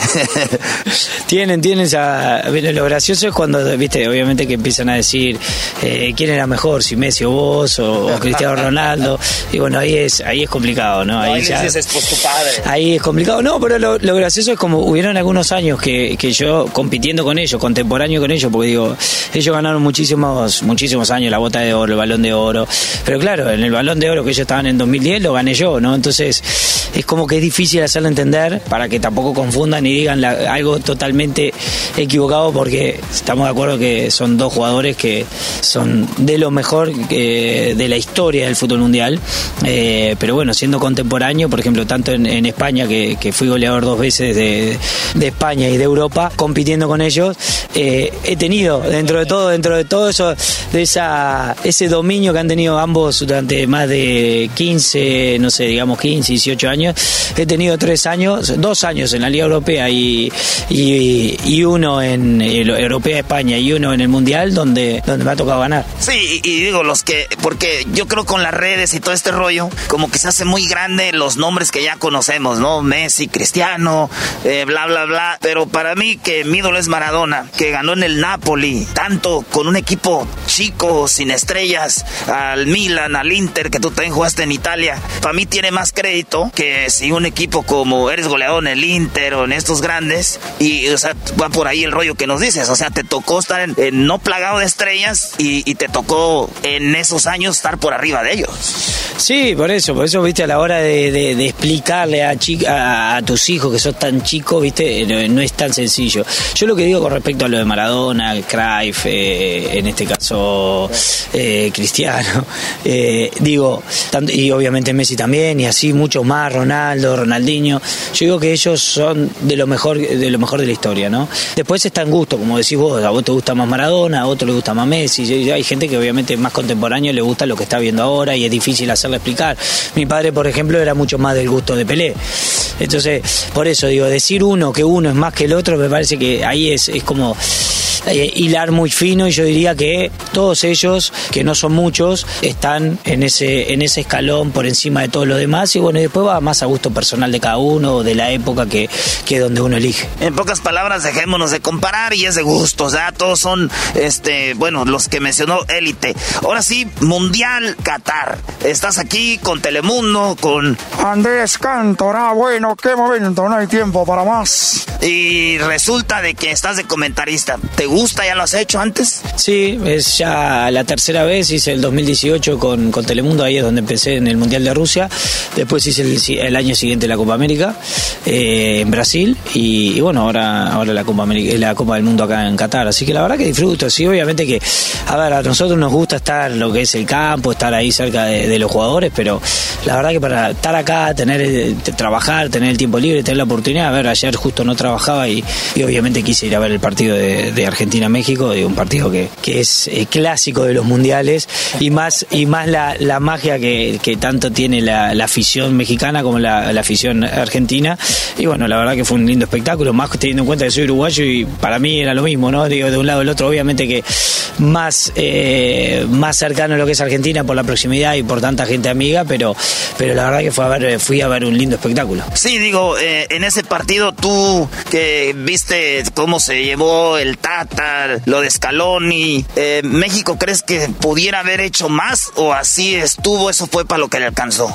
[LAUGHS] tienen, tienen esa lo gracioso es cuando, viste, obviamente que empiezan a decir eh, quién era mejor, si Messi o vos o, Cristiano Ronaldo. Y bueno, ahí es ahí es complicado, ¿no? Ahí, ya, es tu padre. Ahí es complicado. No, pero lo, gracioso es como hubieron algunos años que, que yo compitiendo con ellos, contemporáneo con ellos, porque digo, ellos ganaron muchísimos, muchísimos años la bota de oro, el balón de oro. Pero claro, en el balón de oro que ellos estaban en 2010 lo gané yo, ¿no? Entonces es como que es difícil hacerlo entender para que tampoco confundan y digan algo totalmente equivocado porque estamos de acuerdo que son dos jugadores que son de lo mejor de la historia del fútbol mundial. Eh, pero bueno, siendo contemporáneo, por ejemplo, tanto en, España, que, fui goleador dos veces de, España y de Europa, compitiendo con ellos, eh, he tenido dentro de todo, dentro de todo eso, de esa, ese dominio que han tenido ambos durante más de 15, no sé, digamos 15, 18 años, he tenido tres años, dos años en la Liga Europea y, y, uno en Europea España y uno en el Mundial donde, donde me ha tocado ganar. Sí, y, digo, los que, porque yo creo con las redes y todo este rollo, como que se hace muy grande los nombres que ya conocemos, ¿no? Messi, Cristiano, eh, bla, bla, bla. Pero para mí que mi ídolo es Maradona, que ganó en el Napoli, tanto con un equipo chico, sin estrellas, al Milan, al Inter, que tú también jugaste en Italia. Para mí tiene más crédito que si un equipo como eres goleador en el Inter o en estos grandes, y o sea, va por ahí el rollo que nos dices, o sea, te tocó estar no plagado de estrellas y, te tocó en esos años estar por arriba de ellos. Sí, por eso, por eso, viste, a la hora de, explicarle a, a, tus hijos que sos tan chicos, viste, no, es tan sencillo. Yo lo que digo con respecto a lo de Maradona, Cruyff, eh, en este caso eh, Cristiano, [LAUGHS] eh, digo, y obviamente Messi también, y así muchos más, Ronaldo, Ronaldinho, yo digo que ellos son de lo mejor de lo mejor de la historia, ¿no? Después está en gusto, como decís vos, a vos te gusta más Maradona, a otro le gusta más Messi, hay gente que obviamente más contemporáneo le gusta lo que está viendo ahora y es difícil hacerle explicar. Mi padre, por ejemplo, era mucho más del gusto de Pelé. Entonces, por eso digo, decir uno que uno es más que el otro, me parece que ahí es, es como eh, hilar muy fino y yo diría que todos ellos, que no son muchos, están en ese, en ese escalón por encima de todos los demás y bueno, después va más a gusto personal de cada uno, de la época que, que donde uno elige. En pocas palabras, dejémonos de comparar y es de gusto, o sea, todos son, este, bueno, los que mencionó élite. Ahora sí, Mundial Qatar. Estás aquí con Telemundo, con Andrés Cantora, bueno, qué momento, no hay tiempo para más. Y resulta de que estás de comentarista. ¿Te gusta? ¿Ya lo has hecho antes? Sí, es ya la tercera vez, hice el 2018 con, con Telemundo, ahí es donde empecé en el Mundial de Rusia, después hice el, año siguiente la Copa América eh, en Brasil y, bueno, ahora, ahora la, Copa América, la Copa del Mundo acá en Qatar, así que la verdad que disfruto, sí, obviamente que, a ver, a nosotros nos gusta estar lo que es el campo, estar ahí cerca de, los jugadores, pero la verdad que para estar acá, tener, eh, trabajar, tener el tiempo libre, tener la oportunidad, a ver, ayer justo no trabajaba y, obviamente quise ir a ver el partido de, de Argentina Argentina-México, un partido que, que es eh, clásico de los mundiales y más, y más la, la magia que, que, tanto tiene la, la, afición mexicana como la, la, afición argentina. Y bueno, la verdad que fue un lindo espectáculo, más teniendo en cuenta que soy uruguayo y para mí era lo mismo, ¿no? Digo, de un lado al otro, obviamente que más, eh, más cercano a lo que es Argentina por la proximidad y por tanta gente amiga, pero, pero la verdad que fue a ver, fui a ver un lindo espectáculo. Sí, digo, eh, en ese partido tú que viste cómo se llevó el TAT lo de Scaloni. Eh, ¿México crees que pudiera haber hecho más o así estuvo? Eso fue para lo que le alcanzó.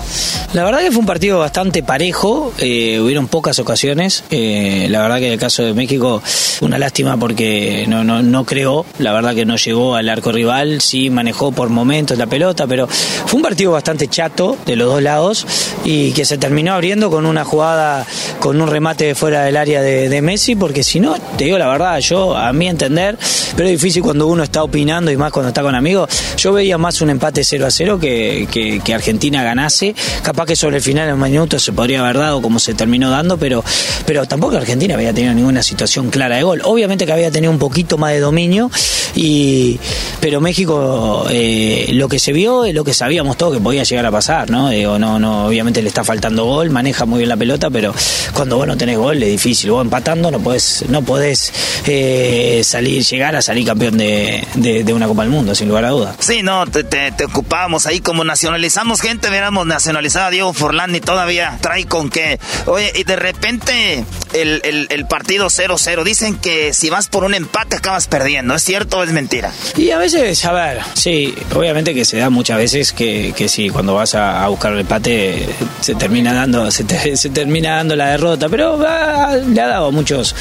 La verdad que fue un partido bastante parejo. Eh, hubieron pocas ocasiones. Eh, la verdad que en el caso de México, una lástima porque no, no, no creó. La verdad que no llegó al arco rival. Sí manejó por momentos la pelota, pero fue un partido bastante chato de los dos lados y que se terminó abriendo con una jugada, con un remate fuera del área de, Messi, porque si no, te digo la verdad, yo a mí entender pero es difícil cuando uno está opinando y más cuando está con amigos. Yo veía más un empate 0 a 0 que, Argentina ganase. Capaz que sobre el final de un minuto se podría haber dado como se terminó dando, pero, pero tampoco Argentina había tenido ninguna situación clara de gol. Obviamente que había tenido un poquito más de dominio, y, pero México eh, lo que se vio es lo que sabíamos todos que podía llegar a pasar, ¿no? Digo, no, no, obviamente le está faltando gol, maneja muy bien la pelota, pero cuando vos no tenés gol es difícil. Vos empatando no podés, no podés eh, salir llegar a salir campeón de, de, una Copa del Mundo, sin lugar a dudas. Sí, no, te, te, ocupábamos ahí como nacionalizamos gente, hubiéramos nacionalizado a Diego Forlán y todavía trae con qué. Oye, y de repente el, el, partido 0-0. Dicen que si vas por un empate acabas perdiendo. ¿Es cierto o es mentira? Y a veces, a ver, sí, obviamente que se da muchas veces que, que sí, cuando vas a, buscar el empate se termina dando, se, [LAUGHS] termina dando la derrota, pero le ha dado a muchos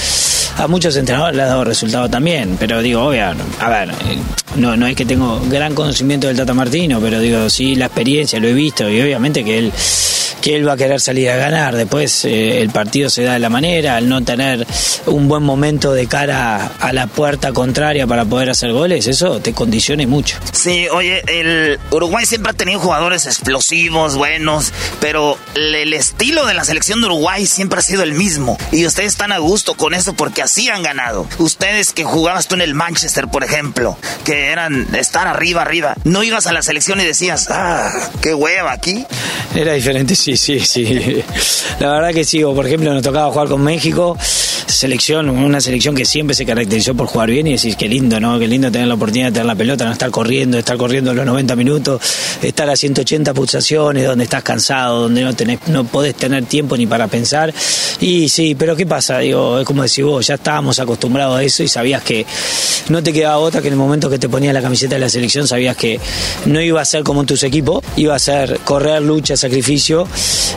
a muchos entrenadores le ha dado resultado también, pero digo, obviamente, a ver, no, no es que tengo gran conocimiento del Tata Martino, pero digo, sí, la experiencia, lo he visto y obviamente que él que él va a querer salir a ganar. Después eh, el partido se da de la manera, al no tener un buen momento de cara a la puerta contraria para poder hacer goles, eso te condiciona mucho. Sí, oye, el Uruguay siempre ha tenido jugadores explosivos, buenos, pero el estilo de la selección de Uruguay siempre ha sido el mismo. Y ustedes están a gusto con eso porque así han ganado. Ustedes que jugabas tú en el Manchester, por ejemplo, que eran estar arriba, arriba, no ibas a la selección y decías, ah, qué hueva aquí. Era diferente, sí sí, sí. La verdad que sí. por ejemplo, nos tocaba jugar con México, selección, una selección que siempre se caracterizó por jugar bien y decir, qué lindo, ¿no? Qué lindo tener la oportunidad de tener la pelota, no estar corriendo, estar corriendo los 90 minutos, estar a 180 pulsaciones, donde estás cansado, donde no tenés, no podés tener tiempo ni para pensar. Y sí, pero ¿qué pasa? Digo, es como decís vos, ya estábamos acostumbrados a eso y sabías que no te quedaba que en el momento que te ponías la camiseta de la selección sabías que no iba a ser como en tus equipos, iba a ser correr, lucha, sacrificio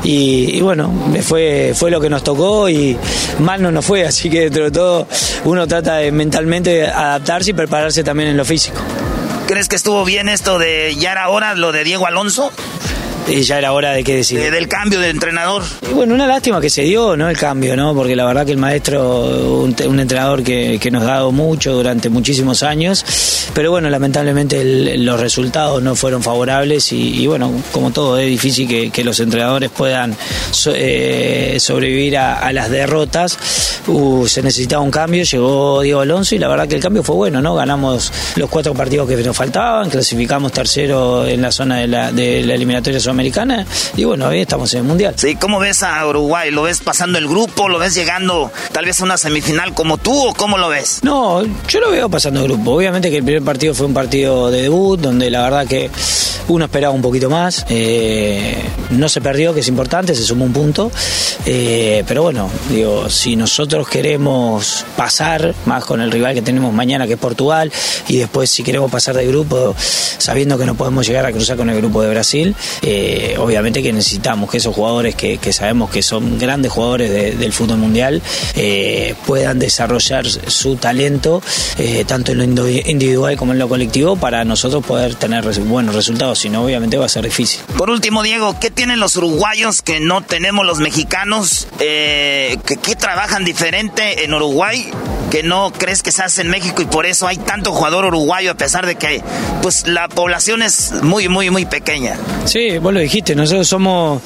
y, bueno, fue, fue lo que nos tocó y mal no nos fue, así que dentro de todo uno trata de mentalmente adaptarse y prepararse también en lo físico. ¿Crees que estuvo bien esto de ya era hora lo de Diego Alonso? Y ya era hora de que decir. del cambio de entrenador. Y bueno, una lástima que se dio, ¿no? El cambio, ¿no? Porque la verdad que el maestro, un, entrenador que, nos ha dado mucho durante muchísimos años, pero bueno, lamentablemente los resultados no fueron favorables y, bueno, como todo, es difícil que, los entrenadores puedan eh, sobrevivir a, las derrotas. Uh, se necesitaba un cambio, llegó Diego Alonso y la verdad que el cambio fue bueno, ¿no? Ganamos los cuatro partidos que nos faltaban, clasificamos tercero en la zona de la, de la eliminatoria Americana y bueno, hoy estamos en el Mundial. Sí, ¿cómo ves a Uruguay? ¿Lo ves pasando el grupo? ¿Lo ves llegando tal vez a una semifinal como tú o cómo lo ves? No, yo lo veo pasando el grupo. Obviamente que el primer partido fue un partido de debut donde la verdad que uno esperaba un poquito más. Eh, no se perdió, que es importante, se sumó un punto. Eh, pero bueno, digo, si nosotros queremos pasar más con el rival que tenemos mañana, que es Portugal, y después si queremos pasar de grupo, sabiendo que no podemos llegar a cruzar con el grupo de Brasil, eh, obviamente que necesitamos que esos jugadores que, sabemos que son grandes jugadores del fútbol mundial puedan desarrollar su talento, tanto en lo individual como en lo colectivo, para nosotros poder tener buenos resultados si no, obviamente va a ser difícil. Por último, Diego, ¿qué tienen los uruguayos que no tenemos los mexicanos? Eh, que, trabajan diferente en Uruguay? que no crees que se hace en México y por eso hay tanto jugador uruguayo a pesar de que pues la población es muy muy muy pequeña. Sí, lo dijiste, nosotros somos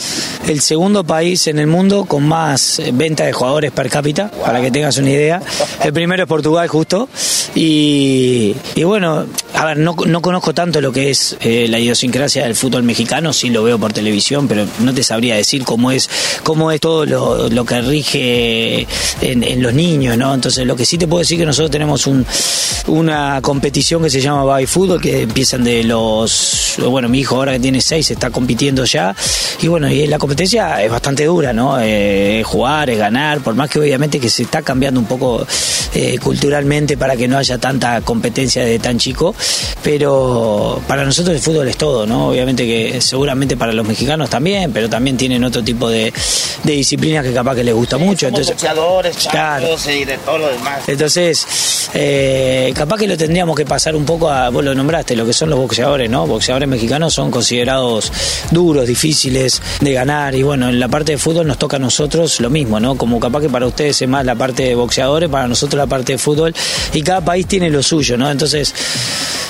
el segundo país en el mundo con más eh, venta de jugadores per cápita, para que tengas una idea. El primero es Portugal justo y bueno, a ver, no, no, conozco tanto lo que es eh, la idiosincrasia del fútbol mexicano, sí lo veo por televisión, pero no te sabría decir cómo es, cómo es todo lo, lo que rige en, en los niños, ¿no? Entonces lo que sí te puedo decir que nosotros tenemos un, una competición que se llama Baby Fútbol, que empiezan de los. Bueno, mi hijo ahora que tiene seis está compitiendo ya. Y bueno, y la competencia es bastante dura, ¿no? Eh, es jugar, es ganar, por más que obviamente que se está cambiando un poco eh, culturalmente para que no haya tanta competencia de tan chico. Pero para nosotros el fútbol es todo, ¿no? Obviamente que seguramente para los mexicanos también, pero también tienen otro tipo de, de disciplinas que capaz que les gusta mucho. Entonces, boxeadores, claro. y de todo lo demás. Entonces, eh, capaz que lo tendríamos que pasar un poco a, vos lo nombraste, lo que son los boxeadores, ¿no? Boxeadores mexicanos son considerados duros, difíciles de ganar y bueno, en la parte de fútbol nos toca a nosotros lo mismo, ¿no? Como capaz que para ustedes es más la parte de boxeadores, para nosotros la parte de fútbol y cada país tiene lo suyo, ¿no? Entonces,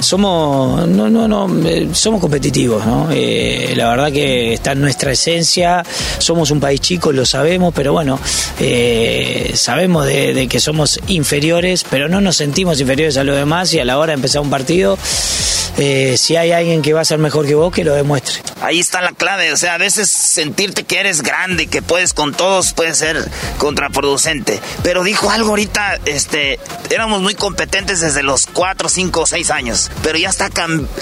somos no no no eh, somos competitivos no eh, la verdad que está en nuestra esencia somos un país chico lo sabemos pero bueno sabemos de, que somos inferiores, pero no nos sentimos inferiores a los demás y a la hora de empezar un partido, eh, si hay alguien que va a ser mejor que vos, que lo demuestre. Ahí está la clave, o sea, a veces sentirte que eres grande, que puedes con todos, puede ser contraproducente. Pero dijo algo ahorita, este, éramos muy competentes desde los 4, 5, 6 años. Niños, pero ya está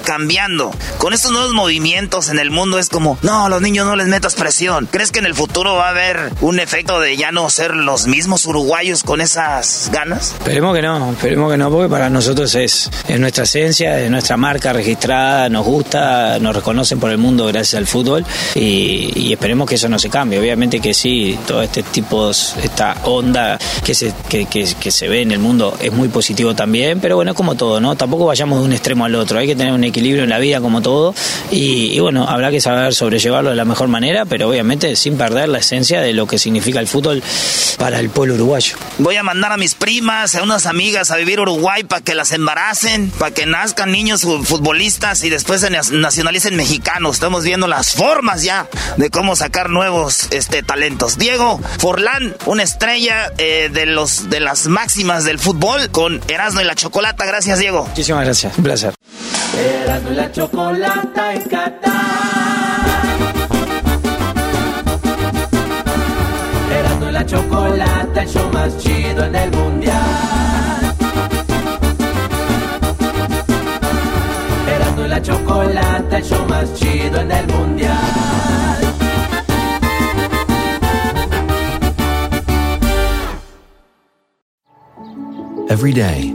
cambiando. Con estos nuevos movimientos en el mundo es como, no, los niños no les metas presión. ¿Crees que en el futuro va a haber un efecto de ya no ser los mismos uruguayos con esas ganas? Esperemos que no, esperemos que no, porque para nosotros es, es nuestra esencia, es nuestra marca registrada, nos gusta, nos reconocen por el mundo gracias al fútbol y, esperemos que eso no se cambie. Obviamente que sí, todo este tipo, esta onda que se, que, que, se ve en el mundo es muy positivo también, pero bueno, es como todo, ¿no? Tampoco vayamos de un extremo al otro, hay que tener un equilibrio en la vida como todo y, bueno, habrá que saber sobrellevarlo de la mejor manera, pero obviamente sin perder la esencia de lo que significa el fútbol para el pueblo uruguayo. Voy a mandar a mis primas, a unas amigas a vivir Uruguay para que las embaracen, para que nazcan niños futbolistas y después se nacionalicen mexicanos. Estamos viendo las formas ya de cómo sacar nuevos este, talentos. Diego Forlán, una estrella eh, de, los, de las máximas del fútbol con Erasmo y la Chocolata. Gracias, Diego. Muchísimas gracias. Un placer. La Chocolata en Qatar. La Chocolata, el show más chido en el mundial. Erasmo la Chocolata, el show más chido en el mundial. Every day,